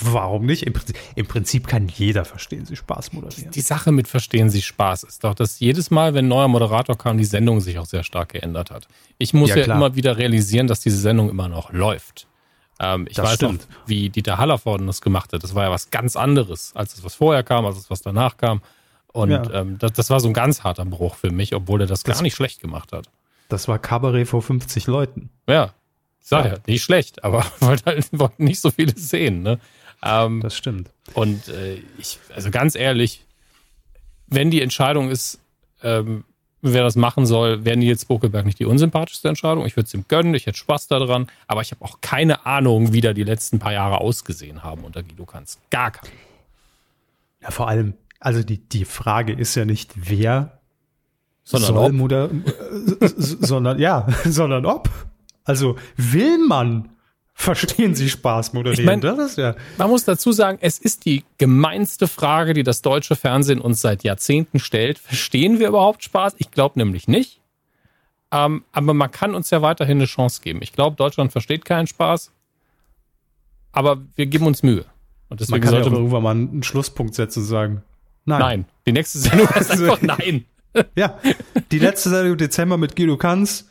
warum nicht? Im Prinzip, im Prinzip kann jeder verstehen, sie Spaß moderieren. Die Sache mit Verstehen Sie Spaß ist doch, dass jedes Mal, wenn ein neuer Moderator kam, die Sendung sich auch sehr stark geändert hat. Ich muss Ja, ja, immer wieder realisieren, dass diese Sendung immer noch läuft. Ähm, ich Das weiß stimmt. auch, wie Dieter Hallervorden das gemacht hat. Das war ja was ganz anderes, als das, was vorher kam, als das, was danach kam. Und Ja. ähm, das, das war so ein ganz harter Bruch für mich, obwohl er das, Das- gar nicht schlecht gemacht hat. Das war Kabarett vor 50 Leuten. Ja, sag Ja. ja, nicht schlecht, aber halt wollten nicht so viele sehen. Ne? Ähm, Das stimmt. Und äh, ich, also ganz ehrlich, wenn die Entscheidung ist, ähm, wer das machen soll, wäre Nils Bokelberg nicht die unsympathischste Entscheidung. Ich würde es ihm gönnen, ich hätte Spaß daran, aber ich habe auch keine Ahnung, wie da die letzten paar Jahre ausgesehen haben unter Guido Kanz. Gar keine. Ja, vor allem, also die, die Frage ist ja nicht, wer Sondern soll ob. moder äh, sondern ja, sondern ob. Also will man verstehen Sie Spaß moderieren? Ich mein- das ist ja Man muss dazu sagen, es ist die gemeinste Frage, die das deutsche Fernsehen uns seit Jahrzehnten stellt. Verstehen wir überhaupt Spaß? Ich glaube nämlich nicht. Ähm, aber man kann uns ja weiterhin eine Chance geben. Ich glaube, Deutschland versteht keinen Spaß, aber wir geben uns Mühe. Und man deswegen kann ja auch sollte irgendwann mal einen Schlusspunkt setzen und sagen, nein. Nein, die nächste Sendung ist Also- einfach nein. Ja, die letzte Sendung im Dezember mit Guido Kanz.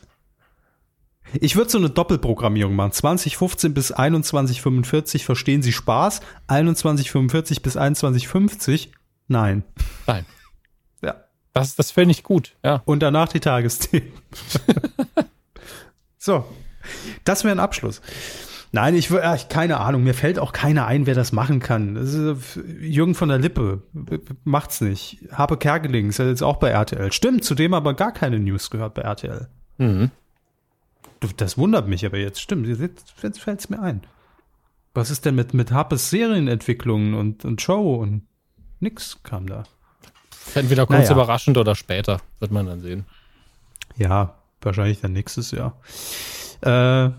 Ich würde so eine Doppelprogrammierung machen. 2015 bis 2145 verstehen Sie Spaß. 2145 bis 2150 nein. Nein. Ja. Das, das fände ich gut, ja. Und danach die Tagesthemen. so, das wäre ein Abschluss. Nein, ich, wür- ja, ich keine Ahnung. Mir fällt auch keiner ein, wer das machen kann. Ist, äh, Jürgen von der Lippe macht's nicht. Habe Kerkeling ist ja jetzt auch bei RTL. Stimmt, zudem aber gar keine News gehört bei RTL. Mhm. Das wundert mich aber jetzt. Stimmt, jetzt, jetzt fällt's mir ein. Was ist denn mit, mit Harpes Serienentwicklungen und, und Show und nix kam da. Entweder kurz Naja. überraschend oder später, wird man dann sehen. Ja, wahrscheinlich dann nächstes Jahr. Äh,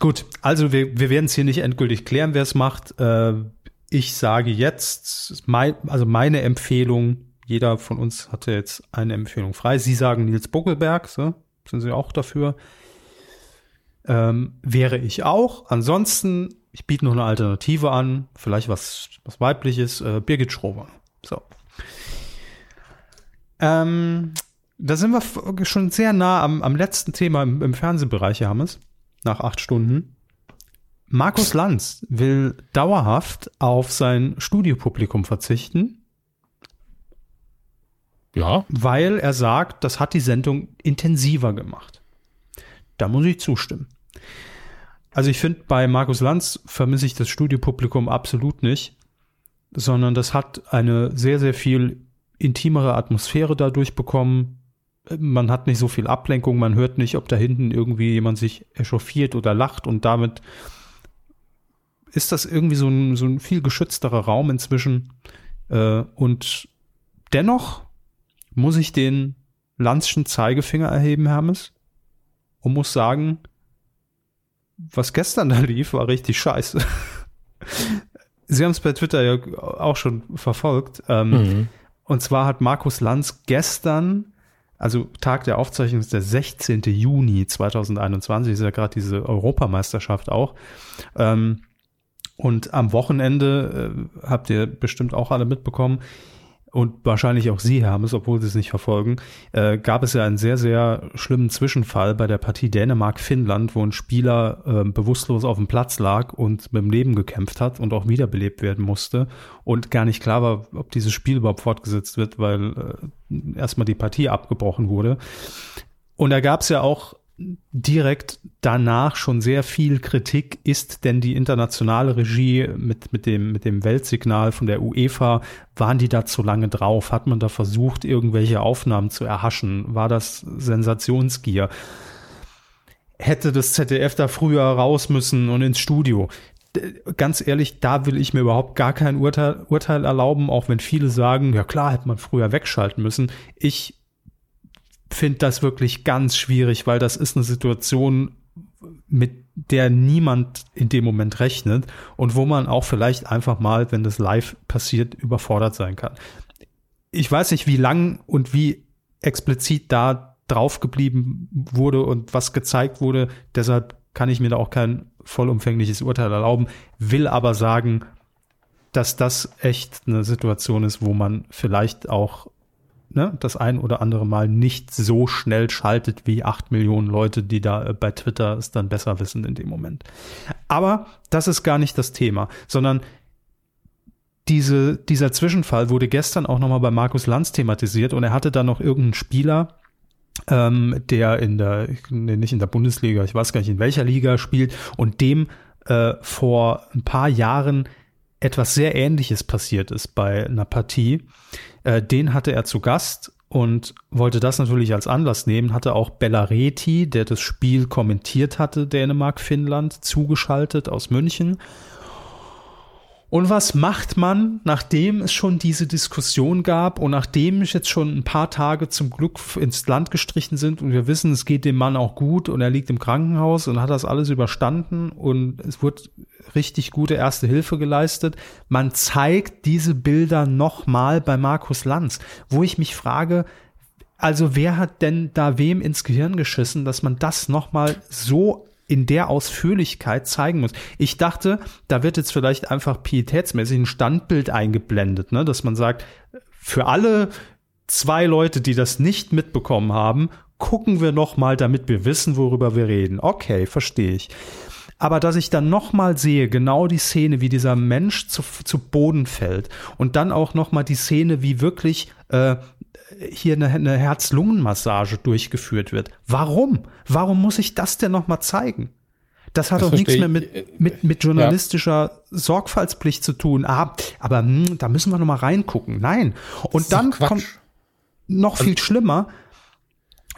gut, also wir, wir werden es hier nicht endgültig klären, wer es macht. Äh, ich sage jetzt, mein, also meine Empfehlung, jeder von uns hatte jetzt eine Empfehlung frei. Sie sagen Nils Buckelberg, so, sind Sie auch dafür? Ähm, wäre ich auch. Ansonsten, ich biete noch eine Alternative an, vielleicht was, was weibliches, äh, Birgit Schrober. So. Ähm, da sind wir schon sehr nah am, am letzten Thema im, im Fernsehbereich, Herr Hammes, nach acht Stunden. Markus Lanz will dauerhaft auf sein Studiopublikum verzichten, Ja, weil er sagt, das hat die Sendung intensiver gemacht. Da muss ich zustimmen. Also ich finde, bei Markus Lanz vermisse ich das Studiopublikum absolut nicht, sondern das hat eine sehr, sehr viel intimere Atmosphäre dadurch bekommen. Man hat nicht so viel Ablenkung, man hört nicht, ob da hinten irgendwie jemand sich echauffiert oder lacht und damit ist das irgendwie so ein, so ein viel geschützterer Raum inzwischen. Äh, und dennoch muss ich den Lanzschen Zeigefinger erheben, Hermes, und muss sagen, was gestern da lief, war richtig scheiße. Sie haben es bei Twitter ja auch schon verfolgt. Ähm, mhm. Und zwar hat Markus Lanz gestern, also Tag der Aufzeichnung ist der 16. Juni 2021, ist ja gerade diese Europameisterschaft auch, ähm, Und am Wochenende, äh, habt ihr bestimmt auch alle mitbekommen, und wahrscheinlich auch Sie haben es, obwohl Sie es nicht verfolgen, äh, gab es ja einen sehr, sehr schlimmen Zwischenfall bei der Partie Dänemark-Finnland, wo ein Spieler äh, bewusstlos auf dem Platz lag und mit dem Leben gekämpft hat und auch wiederbelebt werden musste und gar nicht klar war, ob dieses Spiel überhaupt fortgesetzt wird, weil äh, erstmal die Partie abgebrochen wurde. Und da gab es ja auch direkt danach schon sehr viel Kritik, ist denn die internationale Regie mit, mit, dem, mit dem Weltsignal von der UEFA, waren die da zu lange drauf? Hat man da versucht, irgendwelche Aufnahmen zu erhaschen? War das Sensationsgier? Hätte das ZDF da früher raus müssen und ins Studio? Ganz ehrlich, da will ich mir überhaupt gar kein Urteil, Urteil erlauben, auch wenn viele sagen, ja klar, hätte man früher wegschalten müssen. Ich finde das wirklich ganz schwierig, weil das ist eine Situation, mit der niemand in dem Moment rechnet und wo man auch vielleicht einfach mal, wenn das live passiert, überfordert sein kann. Ich weiß nicht, wie lang und wie explizit da drauf geblieben wurde und was gezeigt wurde. Deshalb kann ich mir da auch kein vollumfängliches Urteil erlauben, will aber sagen, dass das echt eine Situation ist, wo man vielleicht auch ne, das ein oder andere Mal nicht so schnell schaltet wie acht Millionen Leute, die da äh, bei Twitter es dann besser wissen in dem Moment. Aber das ist gar nicht das Thema, sondern diese, dieser Zwischenfall wurde gestern auch nochmal bei Markus Lanz thematisiert und er hatte da noch irgendeinen Spieler, ähm, der in der, nee, nicht in der Bundesliga, ich weiß gar nicht in welcher Liga spielt und dem äh, vor ein paar Jahren etwas sehr Ähnliches passiert ist bei einer Partie. Äh, den hatte er zu Gast und wollte das natürlich als Anlass nehmen, hatte auch Bellareti, der das Spiel kommentiert hatte, Dänemark-Finnland, zugeschaltet aus München und was macht man, nachdem es schon diese Diskussion gab und nachdem es jetzt schon ein paar Tage zum Glück ins Land gestrichen sind und wir wissen, es geht dem Mann auch gut und er liegt im Krankenhaus und hat das alles überstanden und es wird richtig gute erste Hilfe geleistet. Man zeigt diese Bilder nochmal bei Markus Lanz, wo ich mich frage, also wer hat denn da wem ins Gehirn geschissen, dass man das nochmal so in der Ausführlichkeit zeigen muss. Ich dachte, da wird jetzt vielleicht einfach pietätsmäßig ein Standbild eingeblendet, ne? dass man sagt, für alle zwei Leute, die das nicht mitbekommen haben, gucken wir noch mal, damit wir wissen, worüber wir reden. Okay, verstehe ich. Aber dass ich dann noch mal sehe, genau die Szene, wie dieser Mensch zu, zu Boden fällt und dann auch noch mal die Szene, wie wirklich äh, hier eine, eine Herz-Lungen-Massage durchgeführt wird. Warum? Warum muss ich das denn noch mal zeigen? Das hat das doch nichts mehr mit, mit, mit journalistischer ja. Sorgfaltspflicht zu tun. Ah, aber mh, hm, da müssen wir noch mal reingucken. Nein. Und dann kommt noch also, viel schlimmer.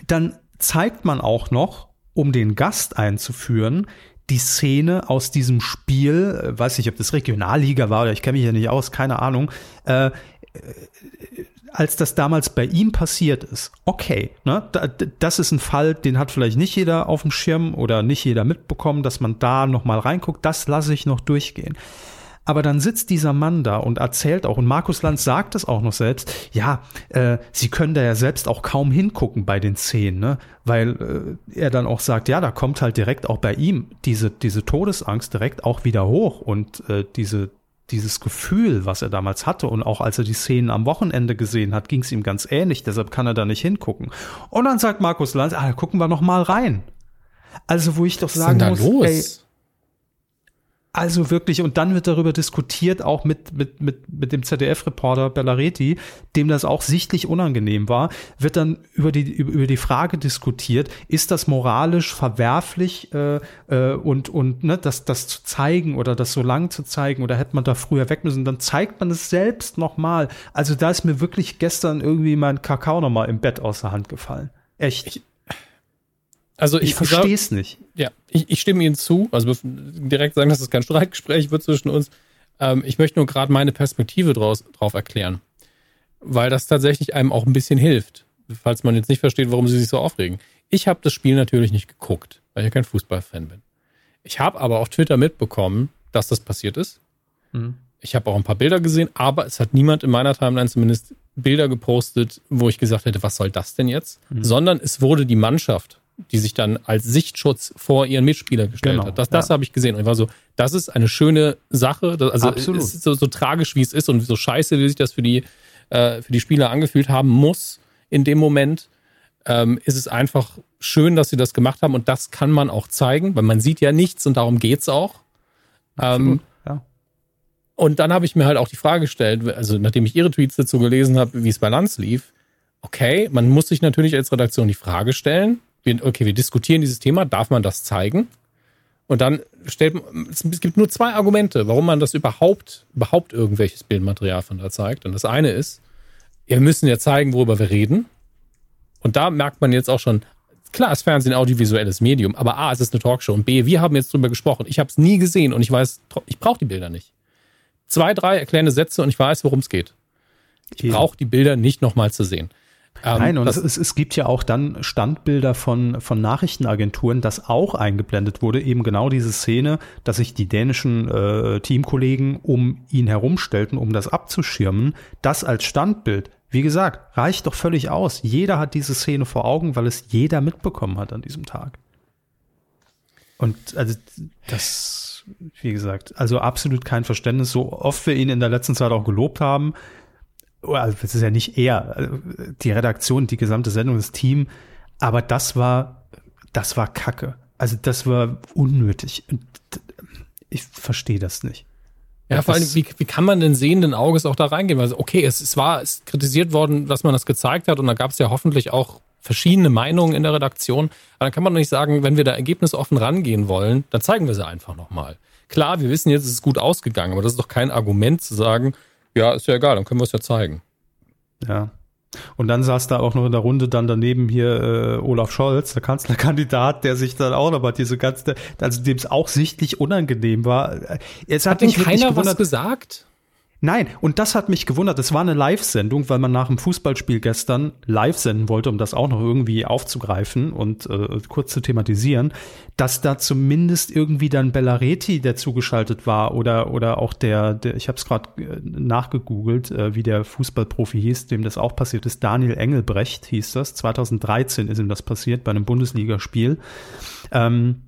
Dann zeigt man auch noch, um den Gast einzuführen, die Szene aus diesem Spiel, äh, weiß nicht, ob das Regionalliga war oder ich kenne mich ja nicht aus, keine Ahnung, äh, als das damals bei ihm passiert ist, okay, ne, das ist ein Fall, den hat vielleicht nicht jeder auf dem Schirm oder nicht jeder mitbekommen, dass man da noch mal reinguckt, das lasse ich noch durchgehen. Aber dann sitzt dieser Mann da und erzählt auch, und Markus Lanz sagt es auch noch selbst, ja, äh, sie können da ja selbst auch kaum hingucken bei den Szenen, ne? weil äh, er dann auch sagt, ja, da kommt halt direkt auch bei ihm diese, diese Todesangst direkt auch wieder hoch und äh, diese, dieses Gefühl, was er damals hatte und auch als er die Szenen am Wochenende gesehen hat, ging es ihm ganz ähnlich, deshalb kann er da nicht hingucken. Und dann sagt Markus Lanz, ah, gucken wir noch mal rein. Also, wo ich doch sagen muss, los? ey, also wirklich, und dann wird darüber diskutiert, auch mit, mit, mit, mit dem ZDF-Reporter Bellaretti, dem das auch sichtlich unangenehm war, wird dann über die, über die Frage diskutiert, ist das moralisch verwerflich äh, äh, und, und ne, das, das zu zeigen oder das so lang zu zeigen oder hätte man da früher weg müssen, dann zeigt man es selbst nochmal. Also da ist mir wirklich gestern irgendwie mein Kakao nochmal im Bett aus der Hand gefallen. Echt. Ich, also ich, ich verstehe es nicht. Ja, ich, ich stimme Ihnen zu. Also direkt sagen, dass es kein Streitgespräch wird zwischen uns. Ähm, ich möchte nur gerade meine Perspektive draus, drauf erklären, weil das tatsächlich einem auch ein bisschen hilft, falls man jetzt nicht versteht, warum Sie sich so aufregen. Ich habe das Spiel natürlich nicht geguckt, weil ich ja kein Fußballfan bin. Ich habe aber auf Twitter mitbekommen, dass das passiert ist. Mhm. Ich habe auch ein paar Bilder gesehen, aber es hat niemand in meiner Timeline zumindest Bilder gepostet, wo ich gesagt hätte, was soll das denn jetzt? Mhm. Sondern es wurde die Mannschaft die sich dann als Sichtschutz vor ihren Mitspieler gestellt genau, hat. Das, das ja. habe ich gesehen. Und ich war so, das ist eine schöne Sache. Also Absolut. Es ist so, so tragisch, wie es ist und so scheiße, wie sich das für die, äh, für die Spieler angefühlt haben muss in dem Moment. Ähm, ist es einfach schön, dass sie das gemacht haben und das kann man auch zeigen, weil man sieht ja nichts und darum geht's auch. Ähm, ja. Und dann habe ich mir halt auch die Frage gestellt, also nachdem ich ihre Tweets dazu gelesen habe, wie es bei Lanz lief, okay, man muss sich natürlich als Redaktion die Frage stellen, okay, wir diskutieren dieses Thema, darf man das zeigen? Und dann stellt man, es gibt nur zwei Argumente, warum man das überhaupt, überhaupt irgendwelches Bildmaterial von da zeigt. Und das eine ist, wir müssen ja zeigen, worüber wir reden. Und da merkt man jetzt auch schon, klar ist Fernsehen ein audiovisuelles Medium, aber A, es ist eine Talkshow und B, wir haben jetzt drüber gesprochen. Ich habe es nie gesehen und ich weiß, ich brauche die Bilder nicht. Zwei, drei erklärende Sätze und ich weiß, worum es geht. Ich brauche die Bilder nicht nochmal zu sehen. Ähm, Nein, und es, es gibt ja auch dann Standbilder von, von Nachrichtenagenturen, das auch eingeblendet wurde, eben genau diese Szene, dass sich die dänischen äh, Teamkollegen um ihn herumstellten, um das abzuschirmen. Das als Standbild, wie gesagt, reicht doch völlig aus. Jeder hat diese Szene vor Augen, weil es jeder mitbekommen hat an diesem Tag. Und also das, wie gesagt, also absolut kein Verständnis. So oft wir ihn in der letzten Zeit auch gelobt haben, also das ist ja nicht er, also die Redaktion, die gesamte Sendung, das Team, aber das war, das war Kacke. Also das war unnötig. Ich verstehe das nicht. Ja, vor allem, wie, wie kann man denn sehenden Auges auch da reingehen? Weil, okay, es, es war es kritisiert worden, dass man das gezeigt hat und da gab es ja hoffentlich auch verschiedene Meinungen in der Redaktion. Aber dann kann man doch nicht sagen, wenn wir da ergebnisoffen rangehen wollen, dann zeigen wir sie einfach nochmal. Klar, wir wissen jetzt, es ist gut ausgegangen, aber das ist doch kein Argument zu sagen, ja, ist ja egal, dann können wir es ja zeigen. Ja. Und dann saß da auch noch in der Runde dann daneben hier äh, Olaf Scholz, der Kanzlerkandidat, der sich dann auch nochmal diese ganze, also dem es auch sichtlich unangenehm war. Es hat, hat denn keiner was gesagt? Nein, und das hat mich gewundert. Es war eine Live-Sendung, weil man nach dem Fußballspiel gestern live senden wollte, um das auch noch irgendwie aufzugreifen und äh, kurz zu thematisieren, dass da zumindest irgendwie dann Bellareti, der zugeschaltet war, oder oder auch der, der ich habe es gerade äh, nachgegoogelt, äh, wie der Fußballprofi hieß, dem das auch passiert ist, Daniel Engelbrecht hieß das. 2013 ist ihm das passiert bei einem Bundesligaspiel. Ähm,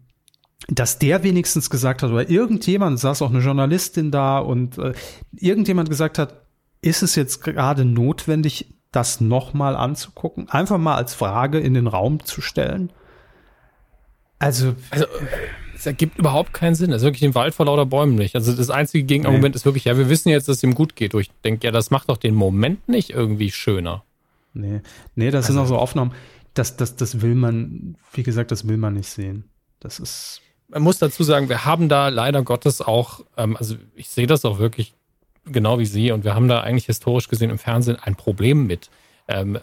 dass der wenigstens gesagt hat, oder irgendjemand, saß auch eine Journalistin da und äh, irgendjemand gesagt hat, ist es jetzt gerade notwendig, das nochmal anzugucken? Einfach mal als Frage in den Raum zu stellen? Also, also es ergibt überhaupt keinen Sinn. Also wirklich den Wald vor lauter Bäumen nicht. Also das einzige Gegenargument nee. ist wirklich, ja, wir wissen jetzt, dass es ihm gut geht. Und ich denke, ja, das macht doch den Moment nicht irgendwie schöner. Nee, nee, das also, sind auch so Aufnahmen. Das, das, das will man, wie gesagt, das will man nicht sehen. Das ist man muss dazu sagen, wir haben da leider Gottes auch, ähm, also ich sehe das auch wirklich genau wie Sie und wir haben da eigentlich historisch gesehen im Fernsehen ein Problem mit. Ähm,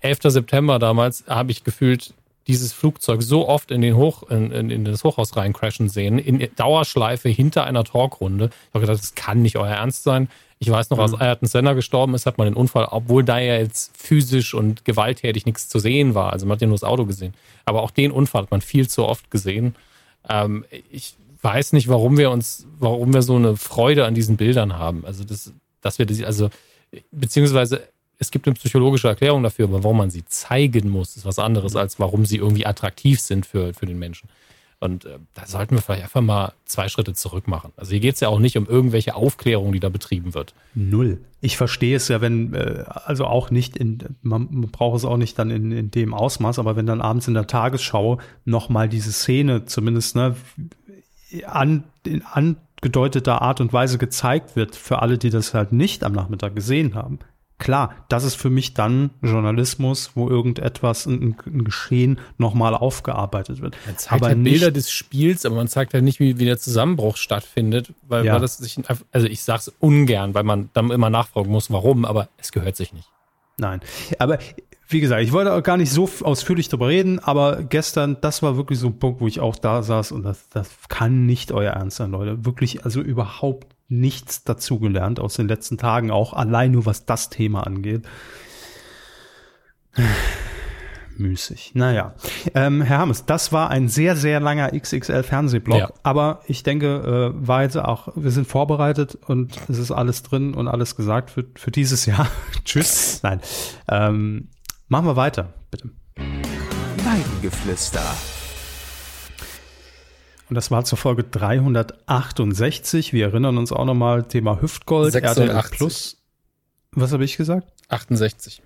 11. September damals habe ich gefühlt dieses Flugzeug so oft in den Hoch, in, in, in das Hochhaus reincrashen sehen, in Dauerschleife hinter einer Talkrunde. Ich habe gedacht, das kann nicht euer Ernst sein. Ich weiß noch, als mhm. Ayrton Senna gestorben ist, hat man den Unfall, obwohl da ja jetzt physisch und gewalttätig nichts zu sehen war. Also man hat ja nur das Auto gesehen. Aber auch den Unfall hat man viel zu oft gesehen. Ähm, ich weiß nicht, warum wir uns, warum wir so eine Freude an diesen Bildern haben. Also, das, dass wir das, also, beziehungsweise es gibt eine psychologische Erklärung dafür, aber warum man sie zeigen muss, ist was anderes, als warum sie irgendwie attraktiv sind für, für den Menschen. Und äh, da sollten wir vielleicht einfach mal zwei Schritte zurück machen. Also hier geht es ja auch nicht um irgendwelche Aufklärung, die da betrieben wird. Null. Ich verstehe es ja, wenn, äh, also auch nicht in, man, braucht es auch nicht dann in, in dem Ausmaß, aber wenn dann abends in der Tagesschau nochmal diese Szene zumindest ne, an, in angedeuteter Art und Weise gezeigt wird, für alle, die das halt nicht am Nachmittag gesehen haben, Klar, das ist für mich dann Journalismus, wo irgendetwas, ein, ein Geschehen nochmal aufgearbeitet wird. Man zeigt aber halt Bilder des Spiels, aber man zeigt halt nicht, wie, wie der Zusammenbruch stattfindet, weil, ja. weil das sich, also ich sag's ungern, weil man dann immer nachfragen muss, warum, aber es gehört sich nicht. Nein, aber wie gesagt, ich wollte auch gar nicht so ausführlich darüber reden, aber gestern, das war wirklich so ein Punkt, wo ich auch da saß und das, das kann nicht euer Ernst sein, Leute. Wirklich, also überhaupt nichts dazugelernt aus den letzten Tagen, auch allein nur was das Thema angeht. Müßig. Naja. Ähm, Herr Hammes, das war ein sehr, sehr langer XXL-Fernsehblock, ja. aber ich denke, äh, war jetzt auch, wir sind vorbereitet und es ist alles drin und alles gesagt für, für dieses Jahr. Tschüss. Nein. Ähm, machen wir weiter, bitte. Weidengeflüster. Und das war zur Folge 368. Wir erinnern uns auch nochmal, Thema Hüftgold, 86. RTL Plus. Was habe ich gesagt? 68.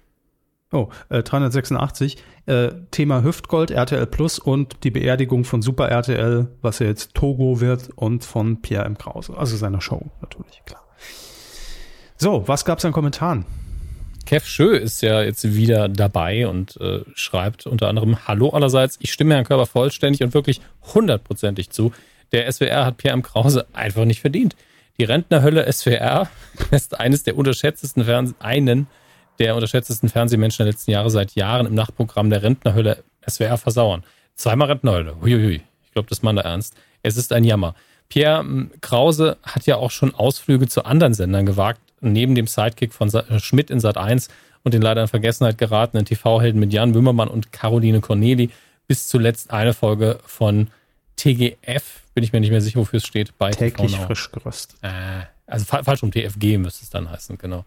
Oh, äh, 386. Äh, Thema Hüftgold, RTL Plus und die Beerdigung von Super RTL, was ja jetzt Togo wird und von Pierre M. Krause. Also seiner Show, natürlich, klar. So, was gab's an Kommentaren? Kev Schö ist ja jetzt wieder dabei und äh, schreibt unter anderem Hallo allerseits, ich stimme Herrn Körper vollständig und wirklich hundertprozentig zu. Der SWR hat Pierre M. Krause einfach nicht verdient. Die Rentnerhölle SWR ist eines der unterschätztesten Fernseh einen der unterschätztesten Fernsehmenschen der letzten Jahre seit Jahren im Nachtprogramm der Rentnerhölle SWR versauern. Zweimal Rentnerhölle. Huiuhui. Ich glaube, das meint er ernst. Es ist ein Jammer. Pierre Krause hat ja auch schon Ausflüge zu anderen Sendern gewagt, neben dem Sidekick von Sa Schmidt in Sat 1 und den leider in Vergessenheit geratenen TV-Helden mit Jan Wimmermann und Caroline Corneli bis zuletzt eine Folge von TGF, bin ich mir nicht mehr sicher, wofür es steht, bei Täglich TV frisch geröstet. Äh, also fa falsch um TFG müsste es dann heißen, genau.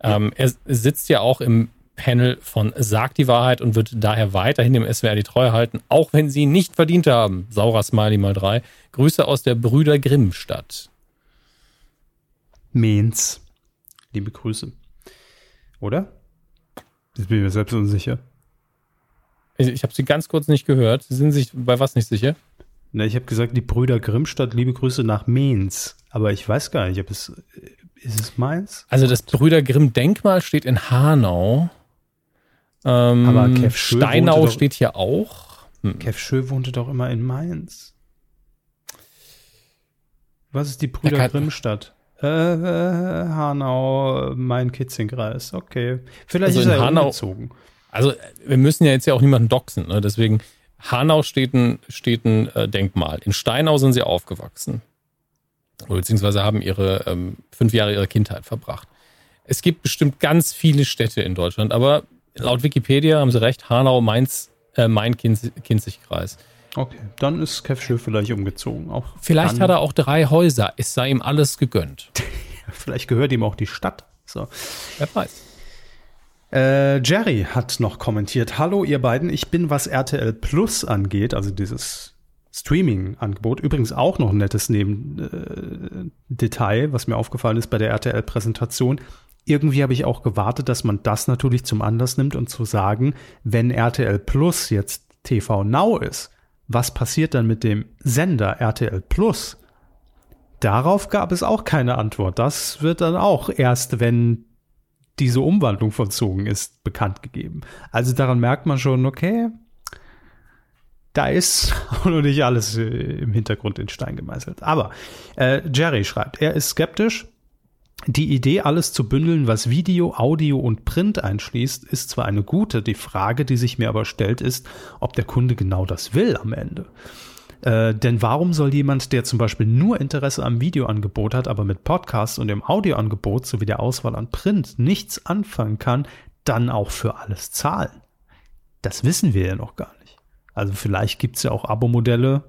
Ähm, er sitzt ja auch im Panel von Sagt die Wahrheit und wird daher weiterhin dem SWR die Treue halten, auch wenn sie nicht verdient haben. Saurer Smiley mal drei. Grüße aus der Brüder Grimm Stadt. Liebe Grüße. Oder? Jetzt bin ich mir selbst unsicher. Ich, ich habe sie ganz kurz nicht gehört. Sie sind sich bei was nicht sicher? Na, ich habe gesagt, die Brüder Grimmstadt, liebe Grüße nach Mainz. Aber ich weiß gar nicht, ob es. Ist es Mainz? Also das Brüder Grimm Denkmal steht in Hanau. Ähm, Aber Kev Schö Steinau doch- steht hier auch. Hm. Kev Schö wohnte doch immer in Mainz. Was ist die Brüder Grimmstadt? Äh, Hanau, Main-Kitzing-Kreis. Okay. Vielleicht Also ist er Hanau- umgezogen. Also wir müssen ja jetzt ja auch niemanden doxen, ne? deswegen Hanau steht ein, steht ein äh, Denkmal. In Steinau sind sie aufgewachsen. Oder beziehungsweise haben ihre ähm, fünf Jahre ihrer Kindheit verbracht. Es gibt bestimmt ganz viele Städte in Deutschland, aber laut Wikipedia haben sie recht, Hanau, Mainz, äh, Main-Kinzig-Kreis. Okay, dann ist Kev vielleicht umgezogen. Auch Vielleicht hat er auch drei Häuser, es sei ihm alles gegönnt. Vielleicht gehört ihm auch die Stadt. So. Wer weiß. Äh, Jerry hat noch kommentiert. Hallo ihr beiden, ich bin, was RTL Plus angeht, also dieses Streaming-Angebot, übrigens auch noch ein nettes Neben äh, was mir aufgefallen ist bei der RTL-Präsentation. Irgendwie habe ich auch gewartet, dass man das natürlich zum Anlass nimmt und zu sagen, wenn RTL Plus jetzt TV Now ist, was passiert dann mit dem Sender RTL Plus? Darauf gab es auch keine Antwort. Das wird dann auch erst, wenn diese Umwandlung vollzogen ist, bekannt gegeben. Also daran merkt man schon, okay, da ist auch noch nicht alles äh, im Hintergrund in Stein gemeißelt. Aber äh, Jerry schreibt, er ist skeptisch. Die Idee, alles zu bündeln, was Video, Audio und Print einschließt, ist zwar eine gute, die Frage, die sich mir aber stellt, ist, ob der Kunde genau das will am Ende. Äh, denn warum soll jemand, der zum Beispiel nur Interesse am Videoangebot hat, aber mit Podcasts und dem Audioangebot sowie der Auswahl an Print nichts anfangen kann, dann auch für alles zahlen? Das wissen wir ja noch gar nicht. Also vielleicht gibt es ja auch Abo-Modelle,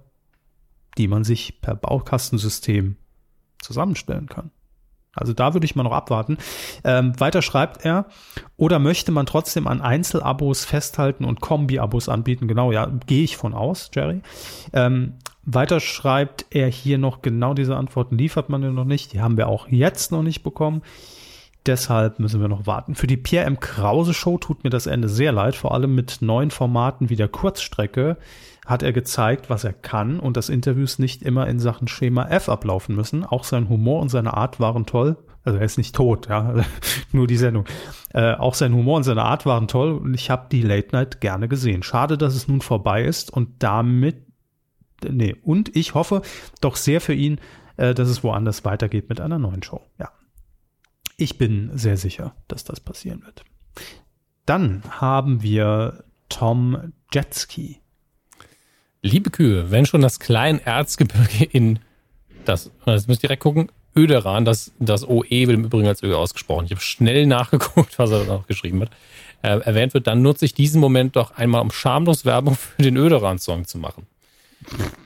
die man sich per Baukastensystem zusammenstellen kann. Also da würde ich mal noch abwarten. Ähm, weiter schreibt er, oder möchte man trotzdem an Einzelabos festhalten und Kombi-Abos anbieten? Genau, ja, gehe ich von aus, Jerry. Ähm, weiter schreibt er hier noch genau diese Antworten liefert man ja noch nicht. Die haben wir auch jetzt noch nicht bekommen. Deshalb müssen wir noch warten. Für die Pierre M. Krause Show tut mir das Ende sehr leid. Vor allem mit neuen Formaten wie der Kurzstrecke hat er gezeigt, was er kann und dass Interviews nicht immer in Sachen Schema F ablaufen müssen. Auch sein Humor und seine Art waren toll. Also er ist nicht tot, ja, nur die Sendung. Äh, auch sein Humor und seine Art waren toll und ich habe die Late Night gerne gesehen. Schade, dass es nun vorbei ist und damit, nee, und ich hoffe doch sehr für ihn, äh, dass es woanders weitergeht mit einer neuen Show. Ja. Ich bin sehr sicher, dass das passieren wird. Dann haben wir Tom Jetski. Liebe Kühe, wenn schon das Kleinerzgebirge in das, das müsst ihr direkt gucken, Öderan, das, das OE wird im Übrigen als Ö ausgesprochen. Ich habe schnell nachgeguckt, was er noch geschrieben hat. Äh, erwähnt wird, dann nutze ich diesen Moment doch einmal, um schamlos Werbung für den Öderan-Song zu machen.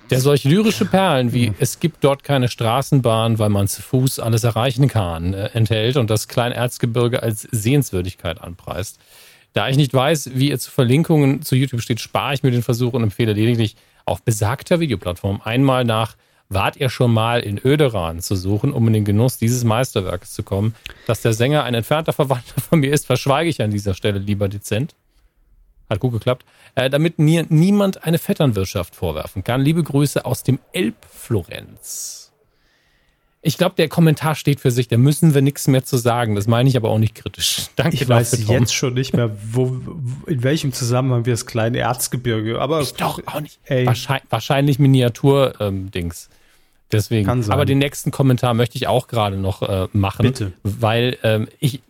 Der solch lyrische Perlen wie es gibt dort keine Straßenbahn, weil man zu Fuß alles erreichen kann, äh, enthält und das Kleinerzgebirge als Sehenswürdigkeit anpreist. Da ich nicht weiß, wie ihr zu Verlinkungen zu YouTube steht, spare ich mir den Versuch und empfehle lediglich auf besagter Videoplattform einmal nach Wart ihr schon mal in Öderan zu suchen, um in den Genuss dieses Meisterwerkes zu kommen? Dass der Sänger ein entfernter Verwandter von mir ist, verschweige ich an dieser Stelle lieber dezent. Hat gut geklappt. Äh, damit mir niemand eine Vetternwirtschaft vorwerfen kann. Liebe Grüße aus dem Elbflorenz. Ich glaube, der Kommentar steht für sich, da müssen wir nichts mehr zu sagen. Das meine ich aber auch nicht kritisch. Danke ich weiß dafür, jetzt schon nicht mehr, wo, in welchem Zusammenhang wir das kleine Erzgebirge, aber. Ich doch auch nicht. Wahrscheinlich, wahrscheinlich Miniatur-Dings. Ähm, Deswegen. Kann sein. Aber den nächsten Kommentar möchte ich auch gerade noch äh, machen. Bitte. Weil ähm, ich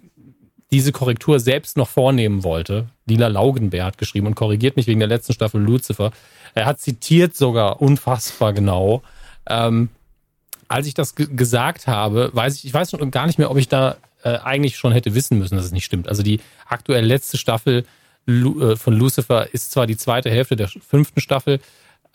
diese Korrektur selbst noch vornehmen wollte. Lila Laugenbär hat geschrieben und korrigiert mich wegen der letzten Staffel Lucifer. Er hat zitiert sogar unfassbar genau. Ähm, als ich das gesagt habe, weiß ich, ich weiß schon gar nicht mehr, ob ich da äh, eigentlich schon hätte wissen müssen, dass es nicht stimmt. Also die aktuell letzte Staffel Lu äh, von Lucifer ist zwar die zweite Hälfte der fünften Staffel,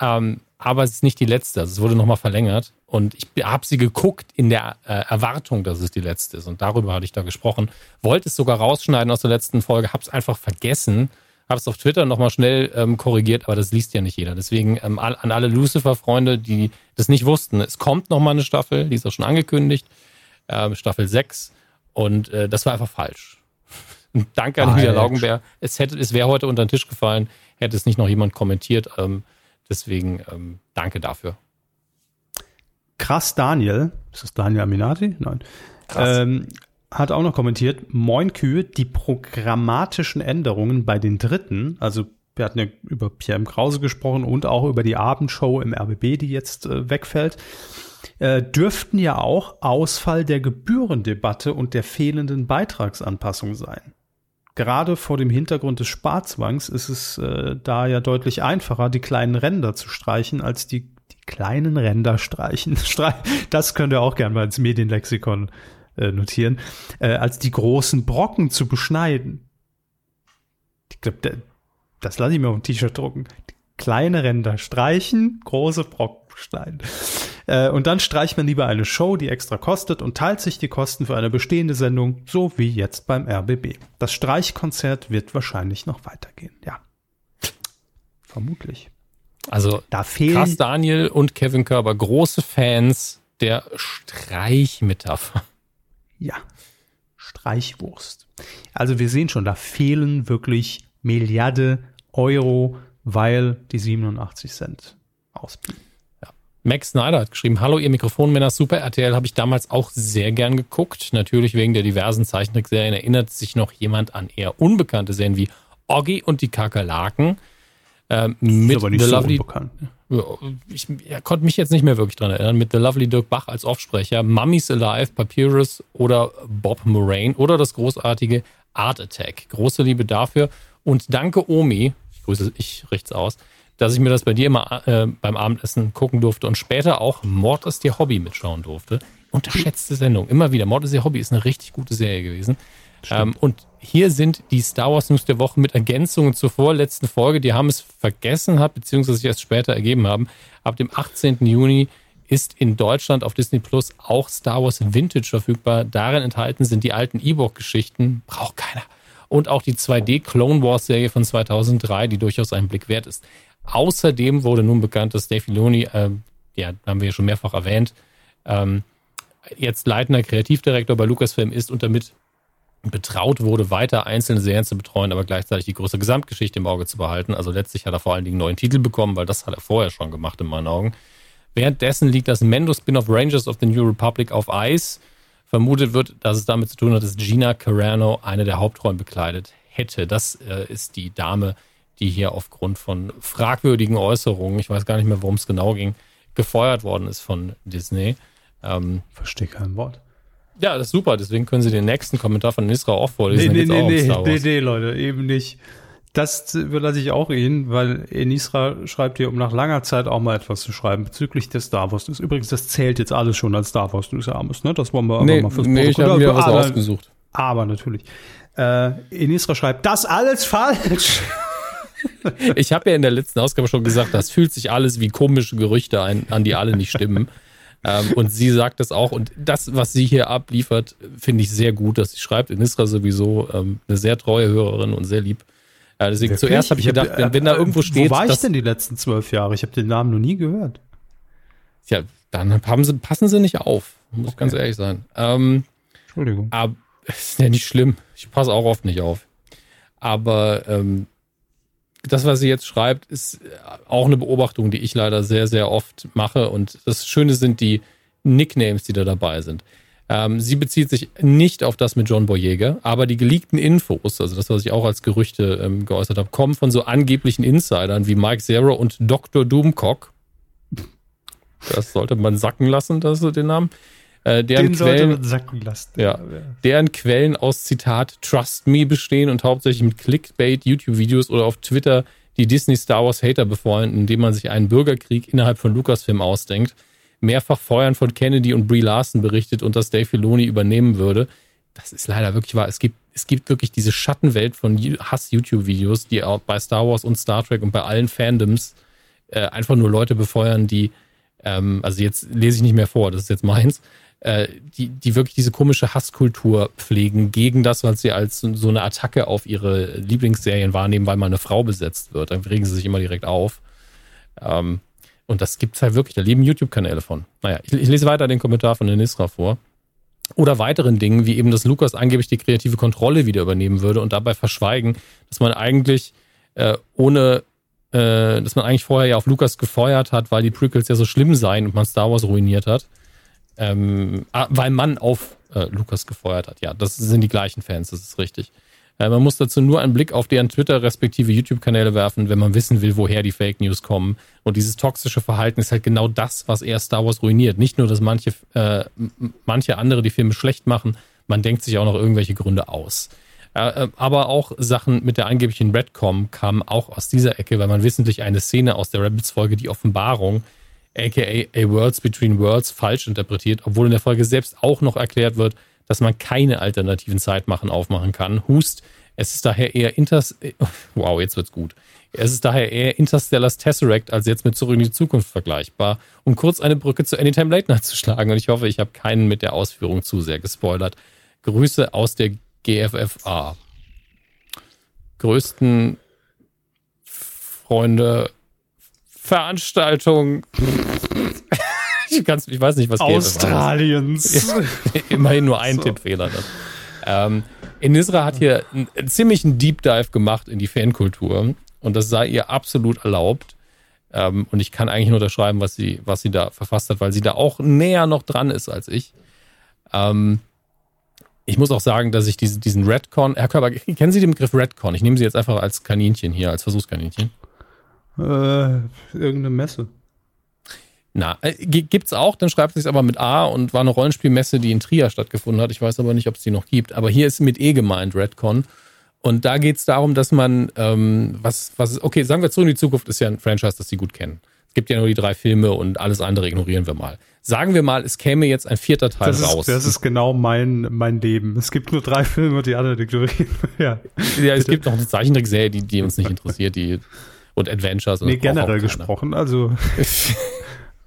ähm, aber es ist nicht die letzte. Also es wurde nochmal verlängert. Und ich habe sie geguckt in der äh, Erwartung, dass es die letzte ist. Und darüber hatte ich da gesprochen. Wollte es sogar rausschneiden aus der letzten Folge, habe es einfach vergessen. Habe es auf Twitter nochmal schnell ähm, korrigiert, aber das liest ja nicht jeder. Deswegen ähm, an alle Lucifer-Freunde, die das nicht wussten, es kommt nochmal eine Staffel, die ist auch schon angekündigt, ähm, Staffel 6. Und äh, das war einfach falsch. Danke an Julia Laugenbär. Es, hätte, es wäre heute unter den Tisch gefallen, hätte es nicht noch jemand kommentiert. Ähm, deswegen ähm, danke dafür. Krass Daniel, ist das Daniel Aminati? Nein. Ähm, hat auch noch kommentiert, Moin Kühe, die programmatischen Änderungen bei den Dritten, also wir hatten ja über Pierre M. Krause gesprochen und auch über die Abendshow im RBB, die jetzt äh, wegfällt, äh, dürften ja auch Ausfall der Gebührendebatte und der fehlenden Beitragsanpassung sein. Gerade vor dem Hintergrund des Sparzwangs ist es äh, da ja deutlich einfacher, die kleinen Ränder zu streichen, als die kleinen Ränder streichen. Das könnt ihr auch gerne mal ins Medienlexikon äh, notieren, äh, als die großen Brocken zu beschneiden. Ich glaube, das lasse ich mir auf ein T-Shirt drucken. Die kleine Ränder streichen, große Brocken schneiden. Äh, und dann streicht man lieber eine Show, die extra kostet und teilt sich die Kosten für eine bestehende Sendung, so wie jetzt beim RBB. Das Streichkonzert wird wahrscheinlich noch weitergehen, ja. Vermutlich. Also da fehlen krass Daniel und Kevin Körber, große Fans der Streichmetapher. Ja, Streichwurst. Also wir sehen schon, da fehlen wirklich Milliarden Euro, weil die 87 Cent ausblieben. Max Snyder hat geschrieben, hallo ihr Mikrofonmänner, Super RTL habe ich damals auch sehr gern geguckt. Natürlich wegen der diversen Zeichentrickserien erinnert sich noch jemand an eher unbekannte Serien wie Oggi und die Kakerlaken. Ähm, mit aber nicht The so Lovely, unbekannt. Ich, er konnte mich jetzt nicht mehr wirklich dran erinnern. Mit The Lovely Dirk Bach als Offsprecher, Mummies Alive, Papyrus oder Bob Moraine oder das großartige Art Attack. Große Liebe dafür. Und danke, Omi, ich grüße ich rechts aus, dass ich mir das bei dir immer äh, beim Abendessen gucken durfte und später auch Mord ist ihr Hobby mitschauen durfte. Unterschätzte Sendung. Immer wieder. Mord ist ihr Hobby ist eine richtig gute Serie gewesen. Ähm, und hier sind die Star Wars News der Woche mit Ergänzungen zur vorletzten Folge. Die haben es vergessen hat, beziehungsweise sich erst später ergeben haben. Ab dem 18. Juni ist in Deutschland auf Disney Plus auch Star Wars Vintage verfügbar. Darin enthalten sind die alten E-Book-Geschichten. Braucht keiner. Und auch die 2D Clone Wars Serie von 2003, die durchaus einen Blick wert ist. Außerdem wurde nun bekannt, dass Dave Filoni, äh, ja, haben wir ja schon mehrfach erwähnt, ähm, jetzt leitender Kreativdirektor bei Lucasfilm ist und damit betraut wurde, weiter einzelne Serien zu betreuen, aber gleichzeitig die größere Gesamtgeschichte im Auge zu behalten. Also letztlich hat er vor allen Dingen einen neuen Titel bekommen, weil das hat er vorher schon gemacht in meinen Augen. Währenddessen liegt das Mendo-Spin-off Rangers of the New Republic auf Eis. Vermutet wird, dass es damit zu tun hat, dass Gina Carano eine der Hauptrollen bekleidet hätte. Das äh, ist die Dame, die hier aufgrund von fragwürdigen Äußerungen, ich weiß gar nicht mehr, worum es genau ging, gefeuert worden ist von Disney. Ähm, Verstehe kein Wort. Ja, das ist super. Deswegen können Sie den nächsten Kommentar von Nisra auch vorlesen. Nee, nee, nee, nee, nee, nee, Leute, eben nicht. Das überlasse ich auch Ihnen, weil Enisra schreibt hier, um nach langer Zeit auch mal etwas zu schreiben bezüglich des Star Wars News. Übrigens, das zählt jetzt alles schon als Star Wars News Abends, ne? Das wollen wir nee, mal fürs Nee, ich habe mir was aber, ausgesucht. Aber natürlich. Äh, Enisra schreibt, das alles falsch. ich habe ja in der letzten Ausgabe schon gesagt, das fühlt sich alles wie komische Gerüchte ein, an die alle nicht stimmen. ähm, und sie sagt das auch. Und das, was sie hier abliefert, finde ich sehr gut, dass sie schreibt. Inisra sowieso ähm, eine sehr treue Hörerin und sehr lieb. Äh, deswegen Wirklich? zuerst habe ich gedacht, hab, wenn, wenn, da äh, irgendwo steht. Wo war ich denn die letzten zwölf Jahre? Ich habe den Namen noch nie gehört. Ja, dann haben sie, passen sie nicht auf. Muss okay. ganz ehrlich sein. Ähm, Entschuldigung. Aber ist ja nicht schlimm. Ich passe auch oft nicht auf. Aber ähm, das, was sie jetzt schreibt, ist auch eine Beobachtung, die ich leider sehr, sehr oft mache. Und das Schöne sind die Nicknames, die da dabei sind. Ähm, sie bezieht sich nicht auf das mit John Boyega, aber die geleakten Infos, also das, was ich auch als Gerüchte ähm, geäußert habe, kommen von so angeblichen Insidern wie Mike Zero und Dr. Doomcock. Das sollte man sacken lassen, das den Namen. Äh, deren Den Quellen, sollte man sacken lassen. Ja, deren Quellen aus Zitat Trust Me bestehen und hauptsächlich mit Clickbait, YouTube-Videos oder auf Twitter die Disney Star Wars Hater befreunden, indem man sich einen Bürgerkrieg innerhalb von Lucasfilm ausdenkt, mehrfach Feuern von Kennedy und Brie Larson berichtet und das Dave Filoni übernehmen würde. Das ist leider wirklich wahr. Es gibt, es gibt wirklich diese Schattenwelt von Hass-YouTube-Videos, die auch bei Star Wars und Star Trek und bei allen Fandoms äh, einfach nur Leute befeuern, die, ähm, also jetzt lese ich nicht mehr vor, das ist jetzt meins, äh, die, die wirklich diese komische Hasskultur pflegen gegen das, was sie als so eine Attacke auf ihre Lieblingsserien wahrnehmen, weil mal eine Frau besetzt wird. Dann regen sie sich immer direkt auf. Ähm, und das gibt's halt wirklich. Da leben YouTube-Kanäle von. Naja, ich, ich, lese weiter den Kommentar von der Nisra vor. Oder weiteren Dingen, wie eben, dass Lukas angeblich die kreative Kontrolle wieder übernehmen würde und dabei verschweigen, dass man eigentlich äh, ohne, äh, dass man eigentlich vorher ja auf Lukas gefeuert hat, weil die Prequels ja so schlimm seien und man Star Wars ruiniert hat. Ähm, ah, weil man auf äh, Lukas gefeuert hat. Ja, das sind die gleichen Fans, das ist richtig. Äh, man muss dazu nur einen Blick auf deren Twitter respektive YouTube-Kanäle werfen, wenn man wissen will, woher die Fake News kommen. Und dieses toxische Verhalten ist halt genau das, was eher Star Wars ruiniert. Nicht nur, dass manche, äh, manche andere die Filme schlecht machen, man denkt sich auch noch irgendwelche Gründe aus. Äh, äh, aber auch Sachen mit der angeblichen Redcom kamen auch aus dieser Ecke, weil man wissentlich eine Szene aus der Rabbits-Folge, die Offenbarung, aka A Worlds Between Worlds, falsch interpretiert, obwohl in der Folge selbst auch noch erklärt wird, dass man keine alternativen Zeitmachen aufmachen kann. Hust, es ist daher eher Inters wow, jetzt wird's gut. Es ist daher eher Interstellar's Tesseract als jetzt mit Zurück in die Zukunft vergleichbar, um kurz eine Brücke zu Anytime Late Night zu schlagen. Und ich hoffe, ich habe keinen mit der Ausführung zu sehr gespoilert. Grüße aus der GFFA. Größten Freunde Veranstaltung. ich, kann's, ich weiß nicht, was Australiens. Immerhin nur ein so. Tippfehler. Ähm, Enisra hat hier einen, einen ziemlichen Deep Dive gemacht in die Fankultur und das sei ihr absolut erlaubt. Ähm, und ich kann eigentlich nur unterschreiben, was sie, was sie da verfasst hat, weil sie da auch näher noch dran ist als ich. Ähm, ich muss auch sagen, dass ich diesen, diesen Redcon, Herr Körber, kennen Sie den Begriff Redcon? Ich nehme Sie jetzt einfach als Kaninchen hier, als Versuchskaninchen. Äh, irgendeine Messe. Na, äh, gibt's auch, dann schreibt sich's aber mit A und war eine Rollenspielmesse, die in Trier stattgefunden hat. Ich weiß aber nicht, ob es die noch gibt. Aber hier ist mit E gemeint, Redcon. Und da geht's darum, dass man, ähm, was, was, okay, sagen wir zu in die Zukunft ist ja ein Franchise, das Sie gut kennen. Es gibt ja nur die drei Filme und alles andere ignorieren wir mal. Sagen wir mal, es käme jetzt ein vierter Teil das raus. Ist, das ist genau mein, mein Leben. Es gibt nur drei Filme und die anderen ignorieren. ja. ja, es gibt noch eine Zeichentrickserie, die, die uns nicht interessiert, die und Adventures. Und nee, generell gesprochen, also.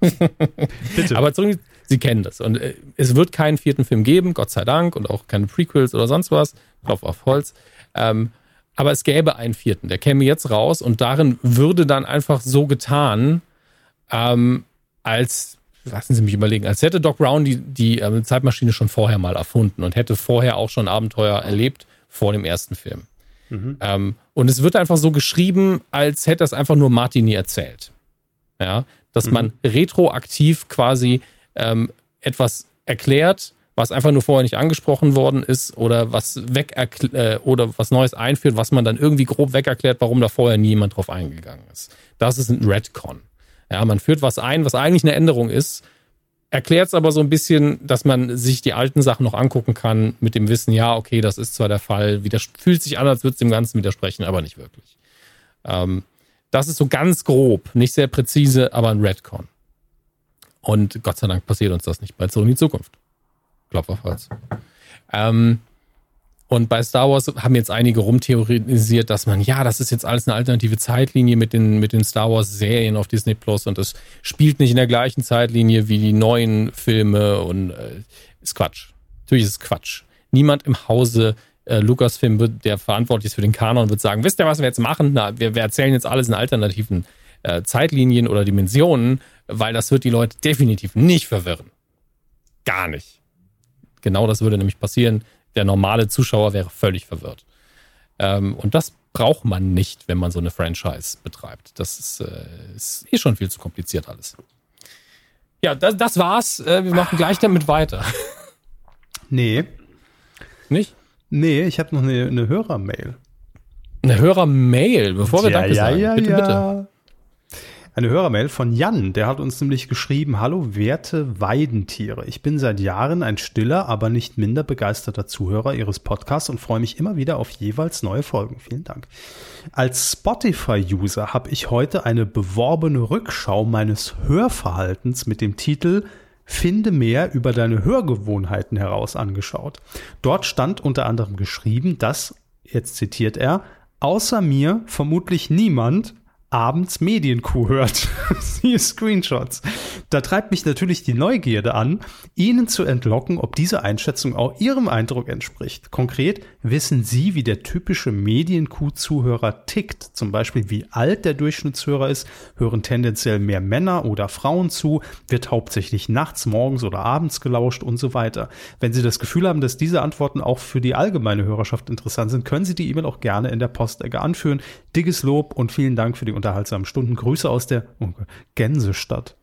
Bitte. Aber zurück, Sie kennen das. Und äh, es wird keinen vierten Film geben, Gott sei Dank, und auch keine Prequels oder sonst was. Klopf auf Holz. Ähm, aber es gäbe einen vierten, der käme jetzt raus und darin würde dann einfach so getan, ähm, als, lassen Sie mich überlegen, als hätte Doc Brown die, die ähm, Zeitmaschine schon vorher mal erfunden und hätte vorher auch schon Abenteuer erlebt vor dem ersten Film. Mhm. Ähm, und es wird einfach so geschrieben, als hätte das einfach nur Martini erzählt. Ja, dass mhm. man retroaktiv quasi ähm, etwas erklärt, was einfach nur vorher nicht angesprochen worden ist oder was weg äh, oder was Neues einführt, was man dann irgendwie grob weg erklärt, warum da vorher niemand drauf eingegangen ist. Das ist ein Redcon. Ja, man führt was ein, was eigentlich eine Änderung ist, erklärt es aber so ein bisschen, dass man sich die alten Sachen noch angucken kann mit dem Wissen, ja, okay, das ist zwar der Fall, fühlt sich an, als würde es dem Ganzen widersprechen, aber nicht wirklich. Ähm, das ist so ganz grob, nicht sehr präzise, aber ein Redcon. Und Gott sei Dank passiert uns das nicht bei Zurück in die Zukunft. Klopf auf Holz. Ähm, Und bei Star Wars haben jetzt einige rumtheorisiert, dass man, ja, das ist jetzt alles eine alternative Zeitlinie mit den, mit den Star Wars Serien auf Disney Plus und das spielt nicht in der gleichen Zeitlinie wie die neuen Filme und äh, ist Quatsch. Natürlich ist es Quatsch. Niemand im Hause äh, Lucasfilm, wird, der verantwortlich ist für den Kanon, wird sagen, wisst ihr, was wir jetzt machen? Na, wir, wir erzählen jetzt alles in alternativen äh, Zeitlinien oder Dimensionen, weil das wird die Leute definitiv nicht verwirren. Gar nicht. Genau das würde nämlich passieren der normale Zuschauer wäre völlig verwirrt. Ähm, und das braucht man nicht, wenn man so eine Franchise betreibt. Das ist, äh, ist eh schon viel zu kompliziert alles. Ja, das, das war's. Äh, wir machen gleich damit weiter. Nee. Nicht? Nee, ich habe noch eine, eine Hörermail. Eine Hörermail, bevor wir ja, Danke ja, sagen. Ja, bitte, ja. bitte. Eine Hörermail von Jan, der hat uns nämlich geschrieben, Hallo werte Weidentiere. Ich bin seit Jahren ein stiller, aber nicht minder begeisterter Zuhörer Ihres Podcasts und freue mich immer wieder auf jeweils neue Folgen. Vielen Dank. Als Spotify-User habe ich heute eine beworbene Rückschau meines Hörverhaltens mit dem Titel Finde mehr über deine Hörgewohnheiten heraus angeschaut. Dort stand unter anderem geschrieben, dass, jetzt zitiert er, außer mir vermutlich niemand abends Medienkuh hört. Siehe Screenshots. Da treibt mich natürlich die Neugierde an, Ihnen zu entlocken, ob diese Einschätzung auch Ihrem Eindruck entspricht. Konkret, wissen Sie, wie der typische Medienkuh-Zuhörer tickt? Zum Beispiel, wie alt der Durchschnittshörer ist? Hören tendenziell mehr Männer oder Frauen zu? Wird hauptsächlich nachts, morgens oder abends gelauscht und so weiter? Wenn Sie das Gefühl haben, dass diese Antworten auch für die allgemeine Hörerschaft interessant sind, können Sie die E-Mail auch gerne in der Postecke anführen. Dickes Lob und vielen Dank für die unterhaltsamen Stunden. Grüße aus der oh Gott, Gänsestadt.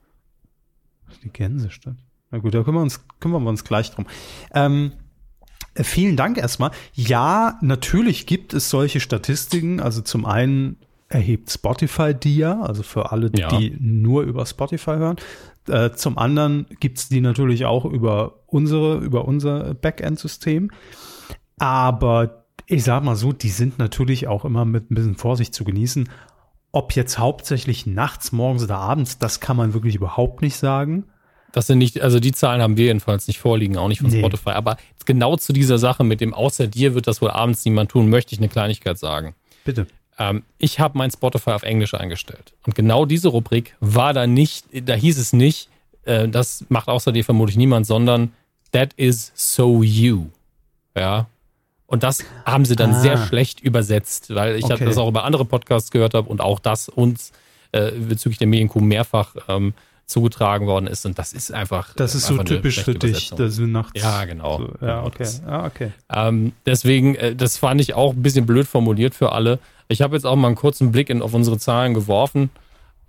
Die Gänsestadt. Na gut, da kümmern wir uns, kümmern wir uns gleich drum. Ähm, äh, vielen Dank erstmal. Ja, natürlich gibt es solche Statistiken. Also zum einen erhebt Spotify die ja, also für alle, Ja. die nur über Spotify hören. Äh, zum anderen gibt's die natürlich auch über unsere, über unser Backend-System. Aber ich sag mal so, die sind natürlich auch immer mit ein bisschen Vorsicht zu genießen. Ob jetzt hauptsächlich nachts, morgens oder abends, das kann man wirklich überhaupt nicht sagen. Das sind nicht, also die Zahlen haben wir jedenfalls nicht vorliegen, auch nicht von Nee. Spotify. Aber genau zu dieser Sache mit dem Außer dir wird das wohl abends niemand tun, möchte ich eine Kleinigkeit sagen. Bitte. Ähm, ich habe mein Spotify auf Englisch eingestellt. Und genau diese Rubrik war da nicht, da hieß es nicht, äh, das macht außer dir vermutlich niemand, sondern that is so you. Ja. Und das haben sie dann Ah. sehr schlecht übersetzt, weil ich Okay. das auch über andere Podcasts gehört habe und auch das uns äh, bezüglich der Medienkuh mehrfach ähm, zugetragen worden ist. Und das ist einfach. Das äh, ist so einfach eine typisch für dich, dass du nachts. Ja, genau. So, ja, Genau, okay. das- Ja, okay. ähm, deswegen, äh, das fand ich auch ein bisschen blöd formuliert für alle. Ich habe jetzt auch mal einen kurzen Blick in, auf unsere Zahlen geworfen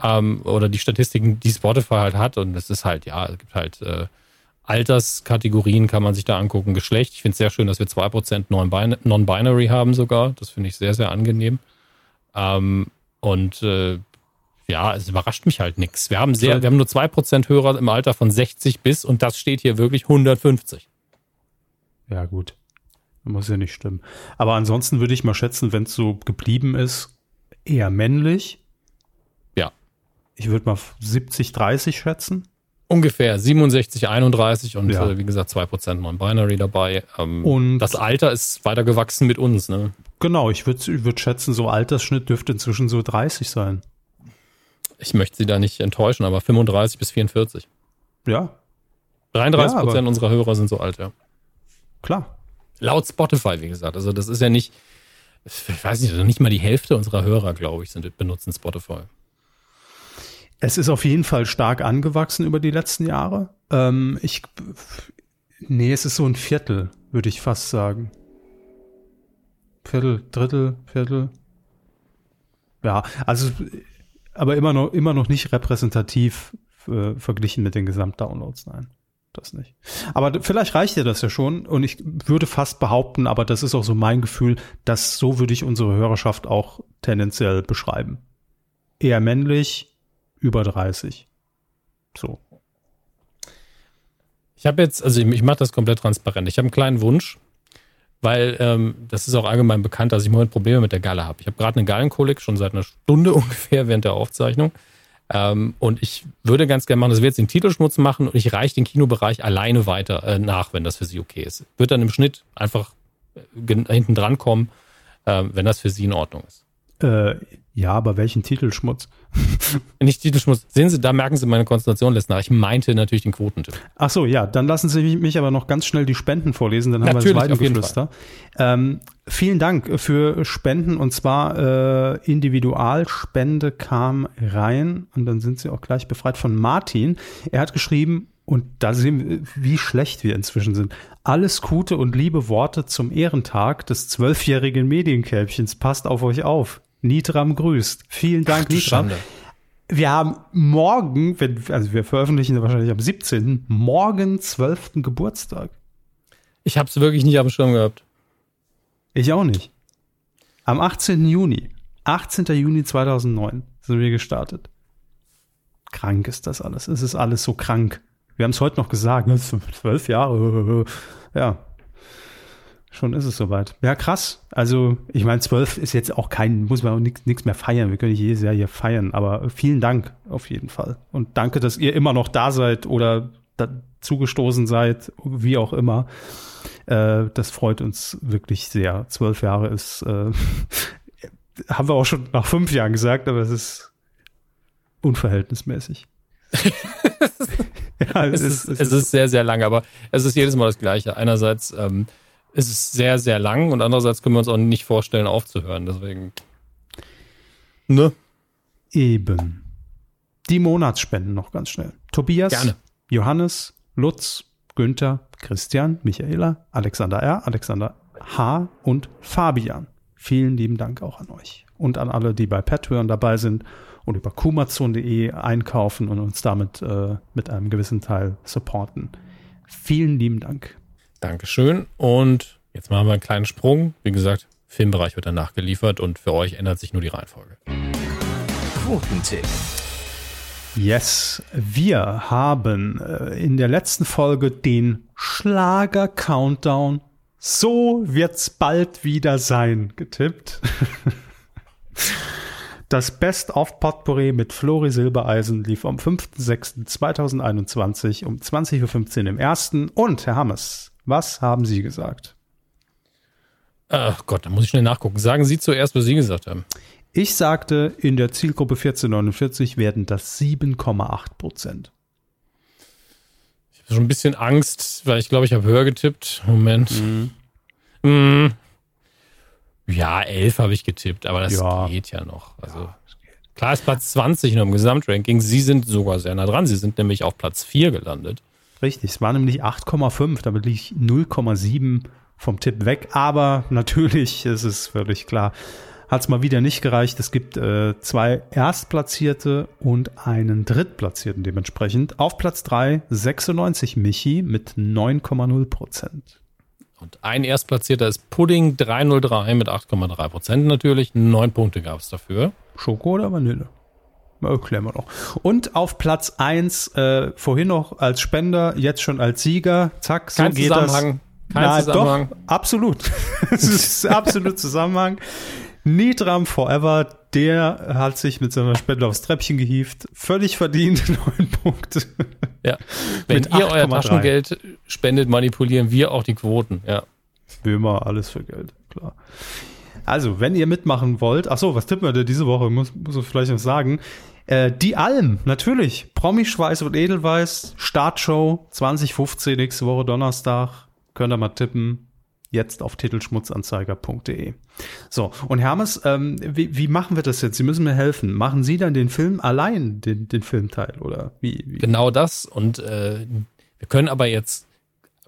ähm, oder die Statistiken, die Spotify halt hat. Und es ist halt, ja, es gibt halt äh, Alterskategorien, kann man sich da angucken. Geschlecht, ich finde es sehr schön, dass wir 2% Non-Bin- Non-Binary haben sogar. Das finde ich sehr, sehr angenehm. Ähm, und äh, ja, es überrascht mich halt nichts. Wir haben sehr, wir haben nur 2% Hörer im Alter von 60 bis, und das steht hier wirklich 150. Ja, gut. Muss ja nicht stimmen. Aber ansonsten würde ich mal schätzen, wenn es so geblieben ist, eher männlich. Ja. Ich würde mal 70, 30 schätzen. Ungefähr 67, 31 und Ja. äh, wie gesagt 2% Non-Binary dabei. Ähm, Und- das Alter ist weiter gewachsen mit uns. Ne? Genau, ich würde ich würd schätzen, so Altersschnitt dürfte inzwischen so 30 sein. Ich möchte Sie da nicht enttäuschen, aber 35 bis 44. Ja, 33 Ja, Prozent unserer Hörer sind so alt, ja. klar. Laut Spotify, wie gesagt. Also das ist ja nicht, ich weiß nicht, nicht mal die Hälfte unserer Hörer, glaube ich, sind, benutzen Spotify. Es ist auf jeden Fall stark angewachsen über die letzten Jahre. Ähm, ich, nee, es ist so ein Viertel, würde ich fast sagen. Viertel, Drittel, Viertel. Ja, also, aber immer noch, immer noch nicht repräsentativ äh, verglichen mit den Gesamtdownloads, nein. Das nicht. Aber vielleicht reicht dir das ja schon und ich würde fast behaupten, aber das ist auch so mein Gefühl, dass so würde ich unsere Hörerschaft auch tendenziell beschreiben. Eher männlich, über 30. So. Ich habe jetzt, also ich, ich mache das komplett transparent. Ich habe einen kleinen Wunsch, weil ähm, das ist auch allgemein bekannt, dass ich im Moment Probleme mit der Galle habe. Ich habe gerade eine Gallenkolik, schon seit einer Stunde ungefähr während der Aufzeichnung. Ähm, und ich würde ganz gerne machen, dass wir jetzt den Titelschmutz machen und ich reiche den Kinobereich alleine weiter äh, nach, wenn das für Sie okay ist. Wird dann im Schnitt einfach hinten dran kommen, äh, wenn das für Sie in Ordnung ist. Äh, ja, aber welchen Titelschmutz? Nicht Titelschmutz. Sehen Sie, da merken Sie meine Konzentration lässt nach. Ich meinte natürlich den Quotentipp. Ach so, ja, dann lassen Sie mich aber noch ganz schnell die Spenden vorlesen, dann haben natürlich, wir das Weidengeflüster. Ähm, vielen Dank für Spenden und zwar äh, Individualspende kam rein und dann sind Sie auch gleich befreit von Martin. Er hat geschrieben, und da sehen wir, wie schlecht wir inzwischen sind. Alles Gute und liebe Worte zum Ehrentag des zwölfjährigen Medienkälbchens. Passt auf euch auf. Nitram grüßt. Vielen Dank, Ach, Nitram. Wir haben morgen, wenn, also wir veröffentlichen wahrscheinlich am 17., morgen 12. Geburtstag. Ich habe es wirklich nicht auf dem Schirm gehabt. Ich auch nicht. Am 18. Juni, 18. Juni 2009 sind wir gestartet. Krank ist das alles. Es ist alles so krank. Wir haben es heute noch gesagt, ne? zwölf Jahre. Ja, Schon ist es soweit. Ja, krass. Also, ich meine, zwölf ist jetzt auch kein, muss man auch nichts mehr feiern. Wir können nicht jedes Jahr hier feiern, aber vielen Dank auf jeden Fall. Und danke, dass ihr immer noch da seid oder zugestoßen seid, wie auch immer. Äh, das freut uns wirklich sehr. Zwölf Jahre ist, äh, haben wir auch schon nach fünf Jahren gesagt, aber es ist unverhältnismäßig. ja, es, es, ist, es, ist, sehr, sehr lang, aber es ist jedes Mal das Gleiche. Einerseits, ähm, es ist sehr, sehr lang und andererseits können wir uns auch nicht vorstellen, aufzuhören. Deswegen. Ne? Eben. Die Monatsspenden noch ganz schnell. Tobias, Gerne. Johannes, Lutz, Günther, Christian, Michaela, Alexander R., Alexander H. und Fabian. Vielen lieben Dank auch an euch und an alle, die bei Patreon dabei sind und über kumazon.de einkaufen und uns damit äh, mit einem gewissen Teil supporten. Vielen lieben Dank. Dankeschön. Und jetzt machen wir einen kleinen Sprung. Wie gesagt, Filmbereich wird dann nachgeliefert und für euch ändert sich nur die Reihenfolge. Quotentipp. Yes, wir haben äh, in der letzten Folge den Schlager-Countdown So wird's bald wieder sein getippt. Das Best-of-Potpourri mit Flori Silbereisen lief am 5.6.2021 um 20.15 Uhr im ersten. Und, Herr Hammes, was haben Sie gesagt? Ach Gott, da muss ich schnell nachgucken. Sagen Sie zuerst, was Sie gesagt haben. Ich sagte, in der Zielgruppe 1449 werden das 7,8 Prozent. Ich habe schon ein bisschen Angst, weil ich glaube, ich habe höher getippt. Moment. Mhm. Mhm. Ja, 11 habe ich getippt, aber das ja. geht ja noch. Also ja, klar ist Platz 20 nur im Gesamtranking. Sie sind sogar sehr nah dran. Sie sind nämlich auf Platz 4 gelandet. Richtig, es war nämlich 8,5, damit liege ich 0,7 vom Tipp weg. Aber natürlich, es ist völlig klar, hat es mal wieder nicht gereicht. Es gibt äh, zwei Erstplatzierte und einen Drittplatzierten dementsprechend. Auf Platz 3 96 Michi mit 9,0 Prozent. Und ein Erstplatzierter ist Pudding 303 mit 8,3 Prozent natürlich. Neun Punkte gab es dafür. Schoko oder Vanille? Erklären wir noch. Und auf Platz 1, äh, vorhin noch als Spender, jetzt schon als Sieger. Zack, so Kein geht Zusammenhang. das. Kein Na, Zusammenhang. Doch, absolut. es ist absolut Zusammenhang. Nitram Forever, der hat sich mit seiner Spende aufs Treppchen gehievt. Völlig verdient, neun Punkte. Ja. Wenn ihr 8, euer Taschengeld spendet, manipulieren wir auch die Quoten, ja. Wie immer, alles für Geld, klar. Also, wenn ihr mitmachen wollt, ach so, was tippen wir denn diese Woche? Muss, muss ich vielleicht noch sagen. Äh, die Alm, natürlich. Promischweiß und Edelweiß, Startshow 2015, nächste Woche Donnerstag. Könnt ihr mal tippen. Jetzt auf titelschmutzanzeiger.de. So, und Hermes, ähm, wie, wie machen wir das jetzt? Sie müssen mir helfen. Machen Sie dann den Film allein, den, den Filmteil, oder wie, wie? Genau das. Und äh, wir können aber jetzt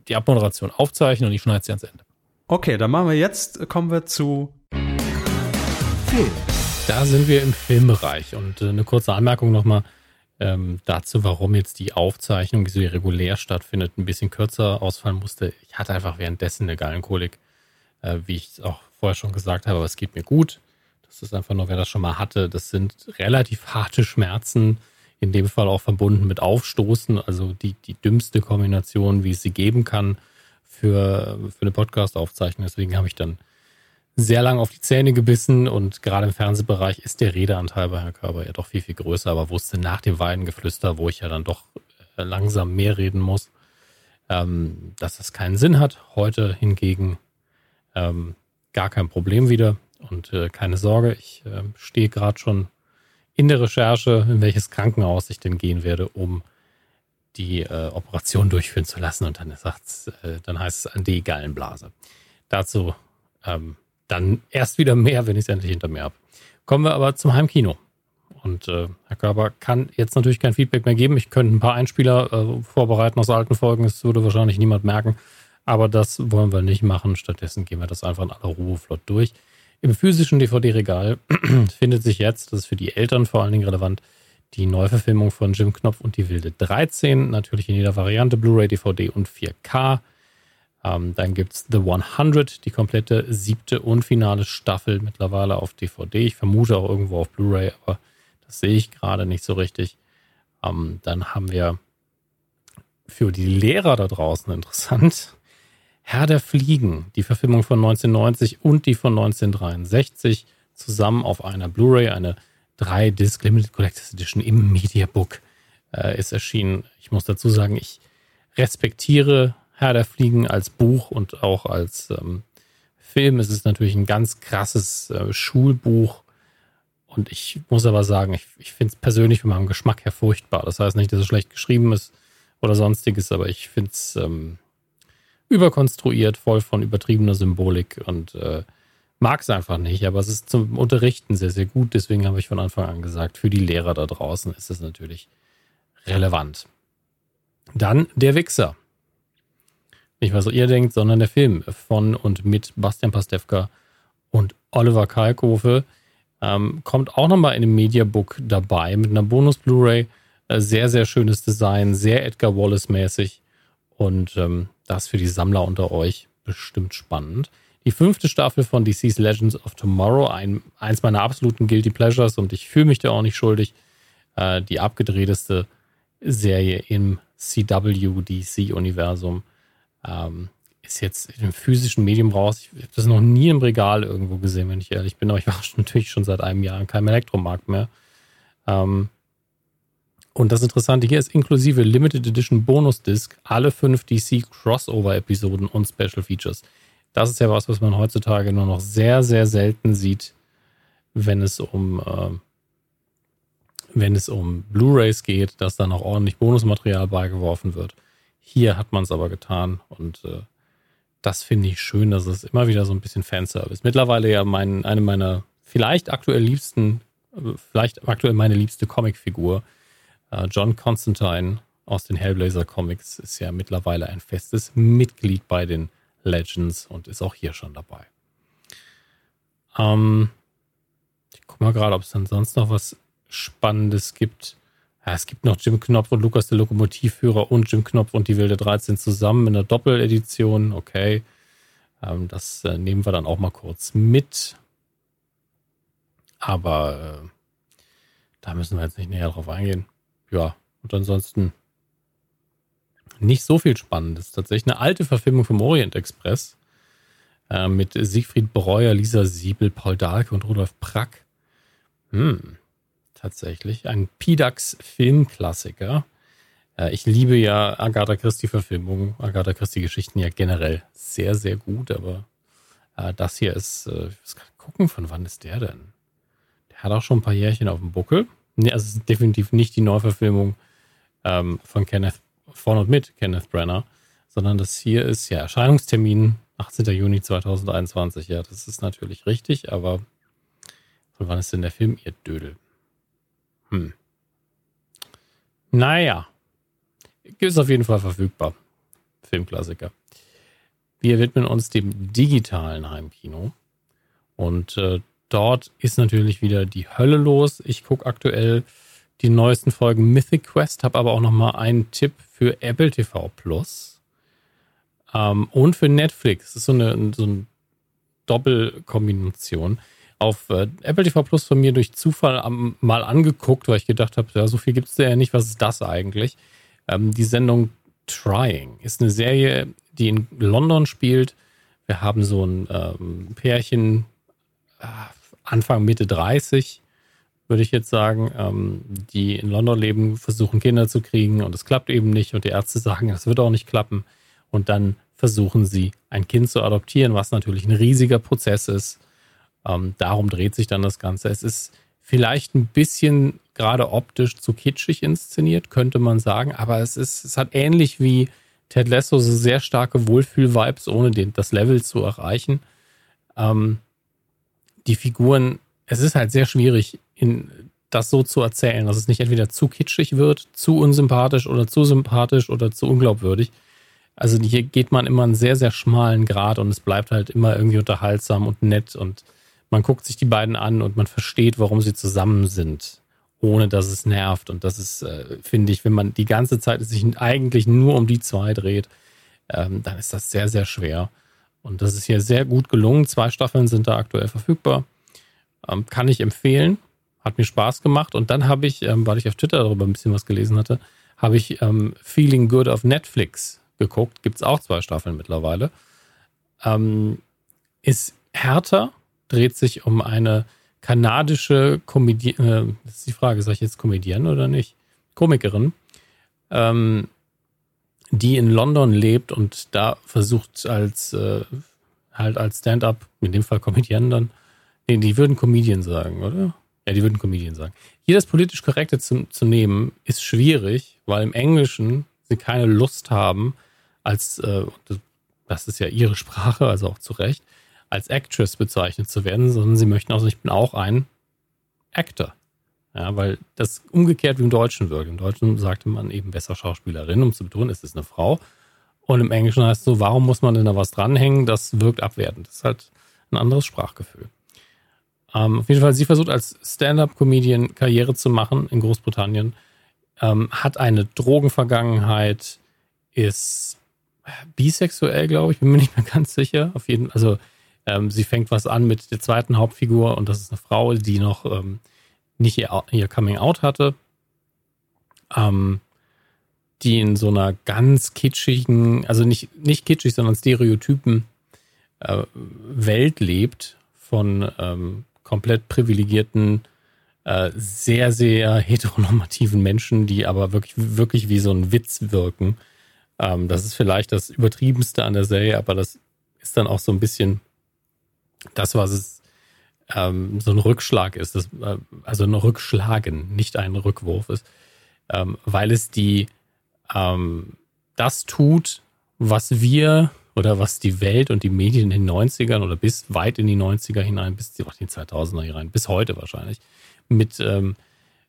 die Abmoderation aufzeichnen und ich schneide sie ans Ende. Okay, dann machen wir jetzt, kommen wir zu Film. Da sind wir im Filmbereich und äh, eine kurze Anmerkung nochmal ähm, dazu, warum jetzt die Aufzeichnung, die so regulär stattfindet, ein bisschen kürzer ausfallen musste. Ich hatte einfach währenddessen eine Gallenkolik, äh, wie ich es auch vorher schon gesagt habe, aber es geht mir gut. Das ist einfach nur, wer das schon mal hatte, das sind relativ harte Schmerzen, in dem Fall auch verbunden mit Aufstoßen, also die, die dümmste Kombination, wie es sie geben kann für, für eine Podcast-Aufzeichnung. Deswegen habe ich dann sehr lang auf die Zähne gebissen und gerade im Fernsehbereich ist der Redeanteil bei Herrn Körber ja doch viel, viel größer, aber wusste nach dem Weidengeflüster, wo ich ja dann doch äh, langsam mehr reden muss, ähm, dass das keinen Sinn hat. Heute hingegen äh, ähm, gar kein Problem wieder. Und äh, keine Sorge, ich äh, stehe gerade schon in der Recherche, in welches Krankenhaus ich denn gehen werde, um die äh, Operation durchführen zu lassen. Und dann, äh, dann heißt es AD-Gallenblase. Dazu ähm, dann erst wieder mehr, wenn ich es endlich hinter mir habe. Kommen wir aber zum Heimkino. Und äh, Herr Körber kann jetzt natürlich kein Feedback mehr geben. Ich könnte ein paar Einspieler äh, vorbereiten aus alten Folgen. Das würde wahrscheinlich niemand merken. Aber das wollen wir nicht machen. Stattdessen gehen wir das einfach in aller Ruhe flott durch. Im physischen DVD-Regal findet sich jetzt, das ist für die Eltern vor allen Dingen relevant, die Neuverfilmung von Jim Knopf und die Wilde 13. Natürlich in jeder Variante, Blu-ray, DVD und 4K. Ähm, dann gibt es The 100, die komplette siebte und finale Staffel mittlerweile auf DVD. Ich vermute auch irgendwo auf Blu-ray, aber das sehe ich gerade nicht so richtig. Ähm, dann haben wir für die Lehrer da draußen interessant Herr der Fliegen, die Verfilmung von 1990 und die von 1963 zusammen auf einer Blu-ray, eine 3-Disc Limited Collectors Edition im Mediabook äh, ist erschienen. Ich muss dazu sagen, ich respektiere Herr der Fliegen als Buch und auch als ähm, Film. Es ist natürlich ein ganz krasses äh, Schulbuch. Und ich muss aber sagen, ich, ich finde es persönlich von meinem Geschmack her furchtbar. Das heißt nicht, dass es schlecht geschrieben ist oder sonstiges, aber ich finde es ähm, überkonstruiert, voll von übertriebener Symbolik und äh, mag es einfach nicht. Aber es ist zum Unterrichten sehr, sehr gut. Deswegen habe ich von Anfang an gesagt, für die Lehrer da draußen ist es natürlich relevant. Dann der Wichser. Nicht, was ihr denkt, sondern der Film von und mit Bastian Pastewka und Oliver Kalkofe. Ähm, kommt auch nochmal in dem Mediabook dabei mit einer Bonus-Blu-ray. Äh, sehr, sehr schönes Design, sehr Edgar Wallace-mäßig. Und ähm, das für die Sammler unter euch bestimmt spannend. Die fünfte Staffel von DC's Legends of Tomorrow, ein, eins meiner absoluten Guilty Pleasures und ich fühle mich da auch nicht schuldig. Äh, die abgedrehteste Serie im CW-DC-Universum ähm, ist jetzt im physischen Medium raus. Ich habe das noch nie im Regal irgendwo gesehen, wenn ich ehrlich bin, aber ich war natürlich schon seit einem Jahr in keinem Elektromarkt mehr. Ähm, und das Interessante hier ist inklusive Limited Edition Bonus Disc alle fünf DC Crossover Episoden und Special Features. Das ist ja was, was man heutzutage nur noch sehr, sehr selten sieht, wenn es um, äh, wenn es um Blu-rays geht, dass da noch ordentlich Bonusmaterial beigeworfen wird. Hier hat man es aber getan und äh, das finde ich schön, dass es immer wieder so ein bisschen Fanservice. Mittlerweile ja mein, eine meiner vielleicht aktuell liebsten, äh, vielleicht aktuell meine liebste Comicfigur äh, John Constantine aus den Hellblazer Comics ist ja mittlerweile ein festes Mitglied bei den Legends und ist auch hier schon dabei. Ähm, ich guck mal gerade, ob es dann sonst noch was Spannendes gibt. Ja, es gibt noch Jim Knopf und Lukas der Lokomotivführer und Jim Knopf und die Wilde 13 zusammen in der Doppeledition. Okay. Ähm, das äh, nehmen wir dann auch mal kurz mit. Aber äh, da müssen wir jetzt nicht näher drauf eingehen ja, und ansonsten nicht so viel Spannendes. Tatsächlich eine alte Verfilmung vom Orient Express äh, mit Siegfried Breuer, Lisa Siebel, Paul Dahlke und Rudolf Prack. Hm, tatsächlich ein Pidax-Filmklassiker. Äh, ich liebe ja Agatha Christie-Verfilmungen, Agatha Christie-Geschichten ja generell sehr, sehr gut, aber äh, das hier ist, äh, ich muss gerade gucken, von wann ist der denn? Der hat auch schon ein paar Jährchen auf dem Buckel. Nee, also es ist definitiv nicht die Neuverfilmung ähm, von Kenneth, von und mit Kenneth Brenner, sondern das hier ist ja Erscheinungstermin 18. Juni 2021. Ja, das ist natürlich richtig, aber von wann ist denn der Film, ihr Dödel? Hm. Naja, ist auf jeden Fall verfügbar. Filmklassiker. Wir widmen uns dem digitalen Heimkino. Und äh, dort ist natürlich wieder die Hölle los. Ich gucke aktuell die neuesten Folgen Mythic Quest, habe aber auch noch mal einen Tipp für Apple TV Plus ähm, und für Netflix. Das ist so eine, so eine Doppelkombination. Auf äh, Apple TV Plus von mir durch Zufall am, mal angeguckt, weil ich gedacht habe, ja, so viel gibt es ja nicht. Was ist das eigentlich? Ähm, die Sendung Trying ist eine Serie, die in London spielt. Wir haben so ein ähm, Pärchen, äh, Anfang, Mitte 30, würde ich jetzt sagen, ähm, die in London leben, versuchen Kinder zu kriegen und es klappt eben nicht und die Ärzte sagen, es wird auch nicht klappen. Und dann versuchen sie, ein Kind zu adoptieren, was natürlich ein riesiger Prozess ist. Ähm, darum dreht sich dann das Ganze. Es ist vielleicht ein bisschen gerade optisch zu kitschig inszeniert, könnte man sagen, aber es ist, es hat ähnlich wie Ted Lasso so sehr starke Wohlfühl-Vibes, ohne den, das Level zu erreichen. Ähm, die Figuren, es ist halt sehr schwierig, in, das so zu erzählen, dass es nicht entweder zu kitschig wird, zu unsympathisch oder zu sympathisch oder zu unglaubwürdig. Also hier geht man immer einen sehr, sehr schmalen Grad und es bleibt halt immer irgendwie unterhaltsam und nett und man guckt sich die beiden an und man versteht, warum sie zusammen sind, ohne dass es nervt. Und das ist, äh, finde ich, wenn man die ganze Zeit sich eigentlich nur um die zwei dreht, ähm, dann ist das sehr, sehr schwer. Und das ist hier sehr gut gelungen. Zwei Staffeln sind da aktuell verfügbar. Ähm, kann ich empfehlen. Hat mir Spaß gemacht. Und dann habe ich, ähm, weil ich auf Twitter darüber ein bisschen was gelesen hatte, habe ich ähm, Feeling Good auf Netflix geguckt. Gibt es auch zwei Staffeln mittlerweile. Ähm, ist härter, dreht sich um eine kanadische Komödie, äh, das ist die Frage, sage ich jetzt Comedienne oder nicht? Komikerin, ähm, die in London lebt und da versucht als äh, halt als Stand-up, in dem Fall Comedienne dann, nee, die würden Comedian sagen, oder? Ja, die würden Comedian sagen. Hier das politisch Korrekte zu, zu nehmen, ist schwierig, weil im Englischen sie keine Lust haben, als, äh, das ist ja ihre Sprache, also auch zu Recht, als Actress bezeichnet zu werden, sondern sie möchten auch, ich bin auch ein Actor. Ja, weil das umgekehrt wie im Deutschen wirkt. Im Deutschen sagte man eben besser Schauspielerin, um zu betonen, es ist eine Frau. Und im Englischen heißt es so, warum muss man denn da was dranhängen? Das wirkt abwertend. Das ist halt ein anderes Sprachgefühl. Ähm, auf jeden Fall, sie versucht als Stand-up-Comedian Karriere zu machen in Großbritannien, ähm, hat eine Drogenvergangenheit, ist bisexuell, glaube ich, bin mir nicht mehr ganz sicher. Auf jeden also ähm, sie fängt was an mit der zweiten Hauptfigur und das ist eine Frau, die noch ähm, nicht ihr, ihr, Coming Out hatte. Ähm, die in so einer ganz kitschigen, also nicht, nicht kitschig, sondern stereotypen äh, Welt lebt von ähm, komplett privilegierten, äh, sehr, sehr heteronormativen Menschen, die aber wirklich, wirklich wie so ein Witz wirken. Ähm, das ist vielleicht das Übertriebenste an der Serie, aber das ist dann auch so ein bisschen das, was es ähm, so ein Rückschlag ist, äh, also ein Rückschlagen, nicht ein Rückwurf ist, ähm, weil es die das tut, was wir oder was die Welt und die Medien in den 90ern oder bis weit in die 90er hinein, bis auch die 2000er hinein, bis heute wahrscheinlich, mit ähm,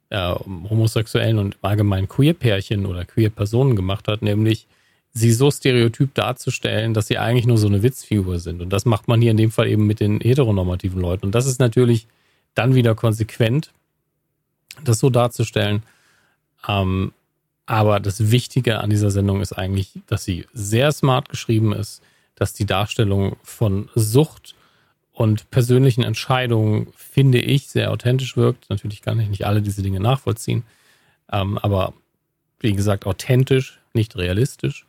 äh, homosexuellen und allgemein Queer-Pärchen oder Queer-Personen gemacht hat, nämlich sie so stereotyp darzustellen, dass sie eigentlich nur so eine Witzfigur sind. Und das macht man hier in dem Fall eben mit den heteronormativen Leuten. Und das ist natürlich dann wieder konsequent, das so darzustellen. Ähm, aber das Wichtige an dieser Sendung ist eigentlich, dass sie sehr smart geschrieben ist, dass die Darstellung von Sucht und persönlichen Entscheidungen, finde ich, sehr authentisch wirkt. Natürlich kann ich nicht alle diese Dinge nachvollziehen, ähm, aber wie gesagt, authentisch, nicht realistisch.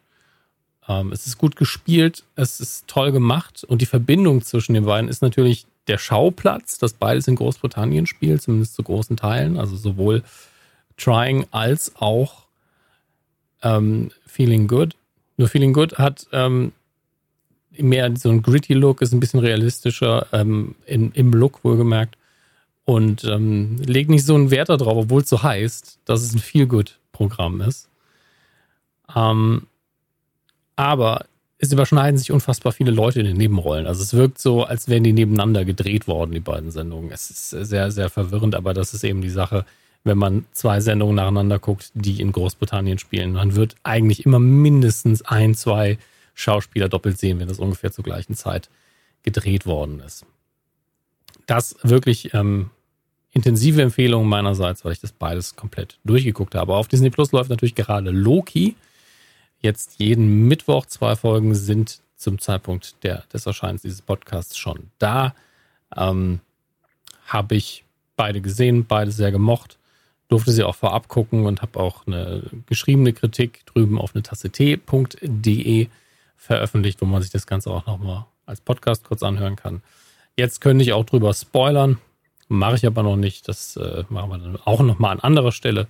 Ähm, es ist gut gespielt, es ist toll gemacht und die Verbindung zwischen den beiden ist natürlich der Schauplatz, dass beides in Großbritannien spielt, zumindest zu großen Teilen, also sowohl Trying als auch ähm, Feeling Good. Nur Feeling Good hat ähm, mehr so ein gritty Look, ist ein bisschen realistischer ähm, in, im Look wohlgemerkt und ähm, legt nicht so einen Wert darauf, obwohl es so heißt, dass es ein Feel Good Programm ist. Ähm, aber es überschneiden sich unfassbar viele Leute in den Nebenrollen. Also es wirkt so, als wären die nebeneinander gedreht worden, die beiden Sendungen. Es ist sehr, sehr verwirrend, aber das ist eben die Sache, wenn man zwei Sendungen nacheinander guckt, die in Großbritannien spielen. Man wird eigentlich immer mindestens ein, zwei Schauspieler doppelt sehen, wenn das ungefähr zur gleichen Zeit gedreht worden ist. Das wirklich ähm, intensive Empfehlung meinerseits, weil ich das beides komplett durchgeguckt habe. Auf Disney Plus läuft natürlich gerade Loki jetzt jeden Mittwoch. Zwei Folgen sind zum Zeitpunkt der, des Erscheinens dieses Podcasts schon da. Ähm, Habe ich beide gesehen, beide sehr gemocht. Durfte sie auch vorab gucken und habe auch eine geschriebene Kritik drüben auf eine Tasse T.de veröffentlicht, wo man sich das Ganze auch nochmal als Podcast kurz anhören kann. Jetzt könnte ich auch drüber spoilern, mache ich aber noch nicht. Das äh, machen wir dann auch nochmal an anderer Stelle.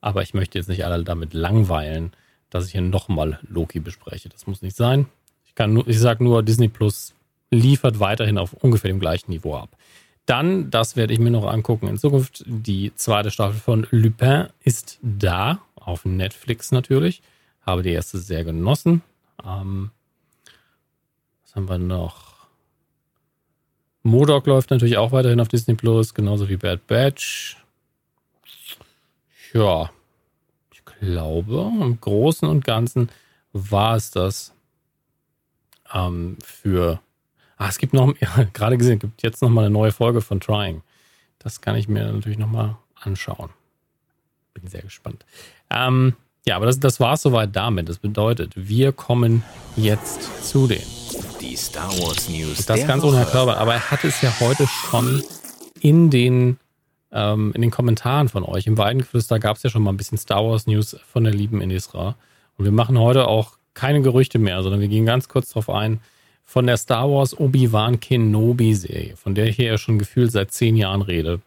Aber ich möchte jetzt nicht alle damit langweilen dass ich hier nochmal Loki bespreche. Das muss nicht sein. Ich, ich sage nur, Disney Plus liefert weiterhin auf ungefähr dem gleichen Niveau ab. Dann, das werde ich mir noch angucken in Zukunft, die zweite Staffel von Lupin ist da, auf Netflix natürlich. Habe die erste sehr genossen. Ähm, was haben wir noch? Modok läuft natürlich auch weiterhin auf Disney Plus, genauso wie Bad Batch. Ja, ich glaube, im Großen und Ganzen war es das ähm, für. Ah, es gibt noch, ja, gerade gesehen, es gibt jetzt noch mal eine neue Folge von Trying. Das kann ich mir natürlich noch mal anschauen. Bin sehr gespannt. Ähm, ja, aber das, das war es soweit damit. Das bedeutet, wir kommen jetzt zu den. Die Star Wars News. Das ganz ohne Herr Körber, aber er hat es ja heute schon in den, ähm, in den Kommentaren von euch. Im Weidengeflüster gab es ja schon mal ein bisschen Star Wars News von der lieben Inisra. Und wir machen heute auch keine Gerüchte mehr, sondern wir gehen ganz kurz darauf ein, von der Star Wars Obi-Wan Kenobi-Serie, von der ich hier ja schon gefühlt seit zehn Jahren rede.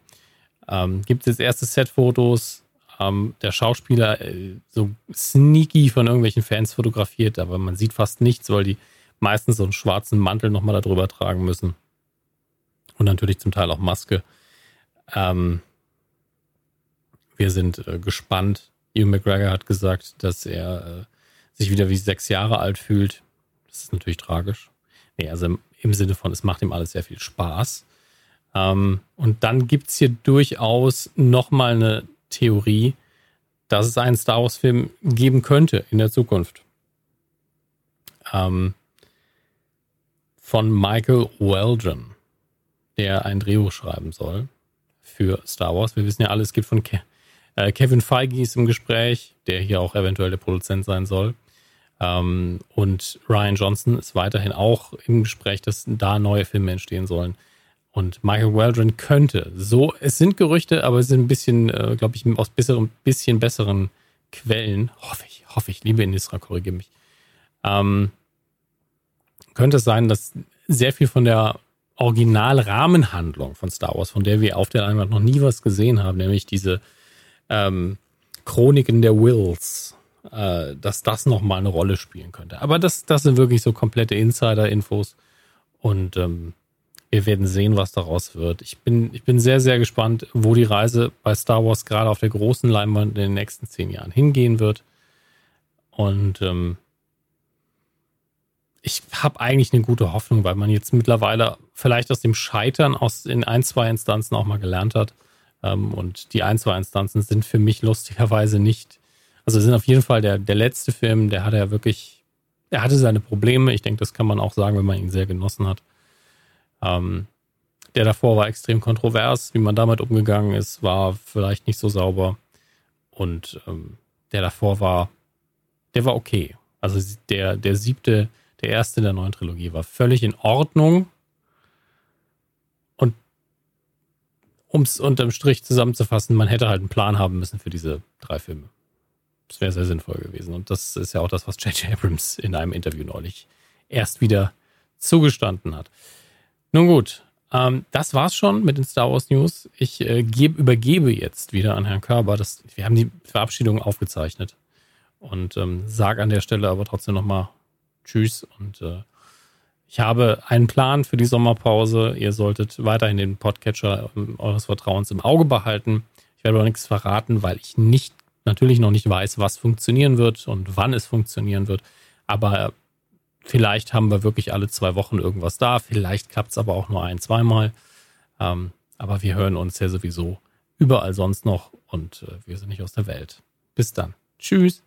Ähm, gibt es erste Set-Fotos, ähm, der Schauspieler äh, so sneaky von irgendwelchen Fans fotografiert, aber man sieht fast nichts, weil die meistens so einen schwarzen Mantel nochmal darüber tragen müssen. Und natürlich zum Teil auch Maske. Ähm, wir sind äh, gespannt. Hugh McGregor hat gesagt, dass er äh, sich wieder wie sechs Jahre alt fühlt. Das ist natürlich tragisch. Nee, also im, Sinne von, es macht ihm alles sehr viel Spaß. Ähm, und dann gibt es hier durchaus nochmal eine Theorie, dass es einen Star Wars-Film geben könnte in der Zukunft. Ähm, von Michael Weldon, der ein Drehbuch schreiben soll für Star Wars. Wir wissen ja alle, es gibt von Ke äh, Kevin Feige ist im Gespräch, der hier auch eventuell der Produzent sein soll. Ähm, und Ryan Johnson ist weiterhin auch im Gespräch, dass da neue Filme entstehen sollen. Und Michael Weldon könnte. So, es sind Gerüchte, aber es sind ein bisschen, äh, glaube ich, aus besseren, bisschen besseren Quellen. Hoffe ich, hoffe ich, liebe Inisra, korrigiere mich. Ähm, könnte es sein, dass sehr viel von der Original-Rahmenhandlung von Star Wars, von der wir auf der Leinwand noch nie was gesehen haben, nämlich diese ähm, Chroniken der Wills, äh, dass das nochmal eine Rolle spielen könnte. Aber das, das sind wirklich so komplette Insider-Infos. Und ähm, wir werden sehen, was daraus wird. Ich bin, ich bin sehr, sehr gespannt, wo die Reise bei Star Wars gerade auf der großen Leinwand in den nächsten zehn Jahren hingehen wird. Und ähm, ich habe eigentlich eine gute Hoffnung, weil man jetzt mittlerweile vielleicht aus dem Scheitern aus in ein, zwei Instanzen auch mal gelernt hat. Ähm, und die ein, zwei Instanzen sind für mich lustigerweise nicht, also sind auf jeden Fall der, der letzte Film, der hatte ja wirklich, er hatte seine Probleme. Ich denke, das kann man auch sagen, wenn man ihn sehr genossen hat. Ähm, der davor war extrem kontrovers. Wie man damit umgegangen ist, war vielleicht nicht so sauber. Und ähm, der davor war, der war okay. Also der, der siebte, der erste der neuen Trilogie war völlig in Ordnung. Und um es unterm Strich zusammenzufassen, man hätte halt einen Plan haben müssen für diese drei Filme. Das wäre sehr sinnvoll gewesen. Und das ist ja auch das, was J.J. Abrams in einem Interview neulich erst wieder zugestanden hat. Nun gut, ähm, das war's schon mit den Star Wars News. Ich äh, geb, übergebe jetzt wieder an Herrn Körber. Das, wir haben die Verabschiedung aufgezeichnet und ähm, sage an der Stelle aber trotzdem nochmal Tschüss und äh, ich habe einen Plan für die Sommerpause. Ihr solltet weiterhin den Podcatcher ähm, eures Vertrauens im Auge behalten. Ich werde aber nichts verraten, weil ich nicht, natürlich noch nicht weiß, was funktionieren wird und wann es funktionieren wird. Aber Vielleicht haben wir wirklich alle zwei Wochen irgendwas da. Vielleicht klappt es aber auch nur ein, zweimal. Ähm, aber wir hören uns ja sowieso überall sonst noch und äh, wir sind nicht aus der Welt. Bis dann. Tschüss.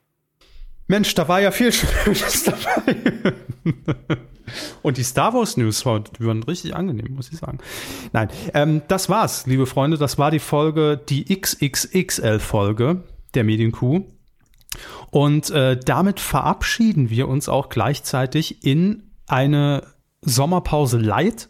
Mensch, da war ja viel Schönes dabei. Und die Star Wars News waren richtig angenehm, muss ich sagen. Nein, ähm, das war's, liebe Freunde. Das war die Folge, die XXXL-Folge der Medienkuh. Und äh, damit verabschieden wir uns auch gleichzeitig in eine Sommerpause light,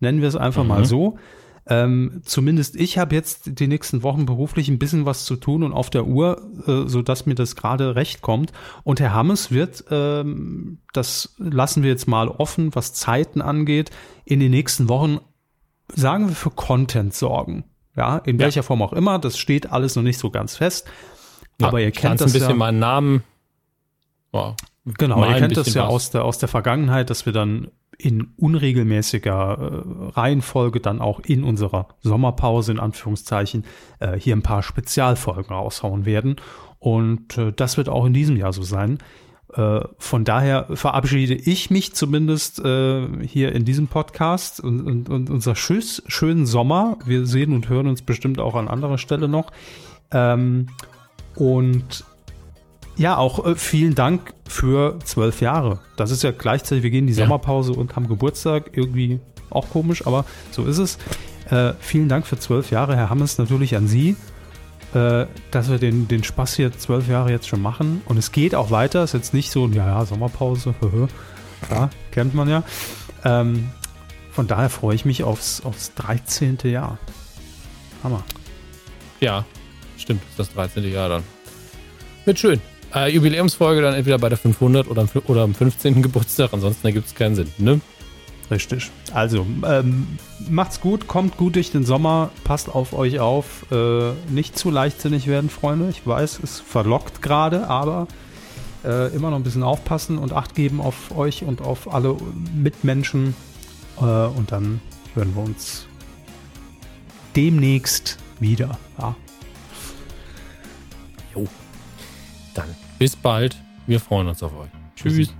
nennen wir es einfach mhm. mal so. Ähm, zumindest ich habe jetzt die nächsten Wochen beruflich ein bisschen was zu tun und auf der Uhr, äh, so dass mir das gerade recht kommt. Und Herr Hammes wird, ähm, das lassen wir jetzt mal offen, was Zeiten angeht, in den nächsten Wochen, sagen wir, für Content sorgen. Ja, in ja. welcher Form auch immer, das steht alles noch nicht so ganz fest. Ja, Aber ihr kennt das ein bisschen ja. meinen Namen. Wow. Genau, ihr kennt das ja aus der, aus der Vergangenheit, dass wir dann in unregelmäßiger äh, Reihenfolge dann auch in unserer Sommerpause in Anführungszeichen äh, hier ein paar Spezialfolgen raushauen werden. Und äh, das wird auch in diesem Jahr so sein. Äh, von daher verabschiede ich mich zumindest äh, hier in diesem Podcast und, und, und unser Tschüss, schönen Sommer. Wir sehen und hören uns bestimmt auch an anderer Stelle noch. Ähm, und ja, auch äh, vielen Dank für zwölf Jahre. Das ist ja gleichzeitig, wir gehen in die ja. Sommerpause und haben Geburtstag. Irgendwie auch komisch, aber so ist es. Äh, vielen Dank für zwölf Jahre, Herr Hammes, natürlich an Sie äh, dass wir den, den Spaß hier zwölf Jahre jetzt schon machen. Und es geht auch weiter. Ist jetzt nicht so, ja, ja, Sommerpause, ja, kennt man ja. Ähm, von daher freue ich mich aufs, aufs 13. Jahr. Hammer. Ja, stimmt, das 13. Jahr dann. Wird schön. Äh, Jubiläumsfolge dann entweder bei der 500 oder, oder am 15. Geburtstag. Ansonsten ergibt es keinen Sinn, ne? Richtig. Also, ähm, macht's gut, kommt gut durch den Sommer, passt auf euch auf. Äh, nicht zu leichtsinnig werden, Freunde. Ich weiß, es verlockt gerade, aber äh, immer noch ein bisschen aufpassen und Acht geben auf euch und auf alle Mitmenschen. Äh, und dann hören wir uns demnächst wieder. Ja. Jo. Dann bis bald. Wir freuen uns auf euch. Tschüss.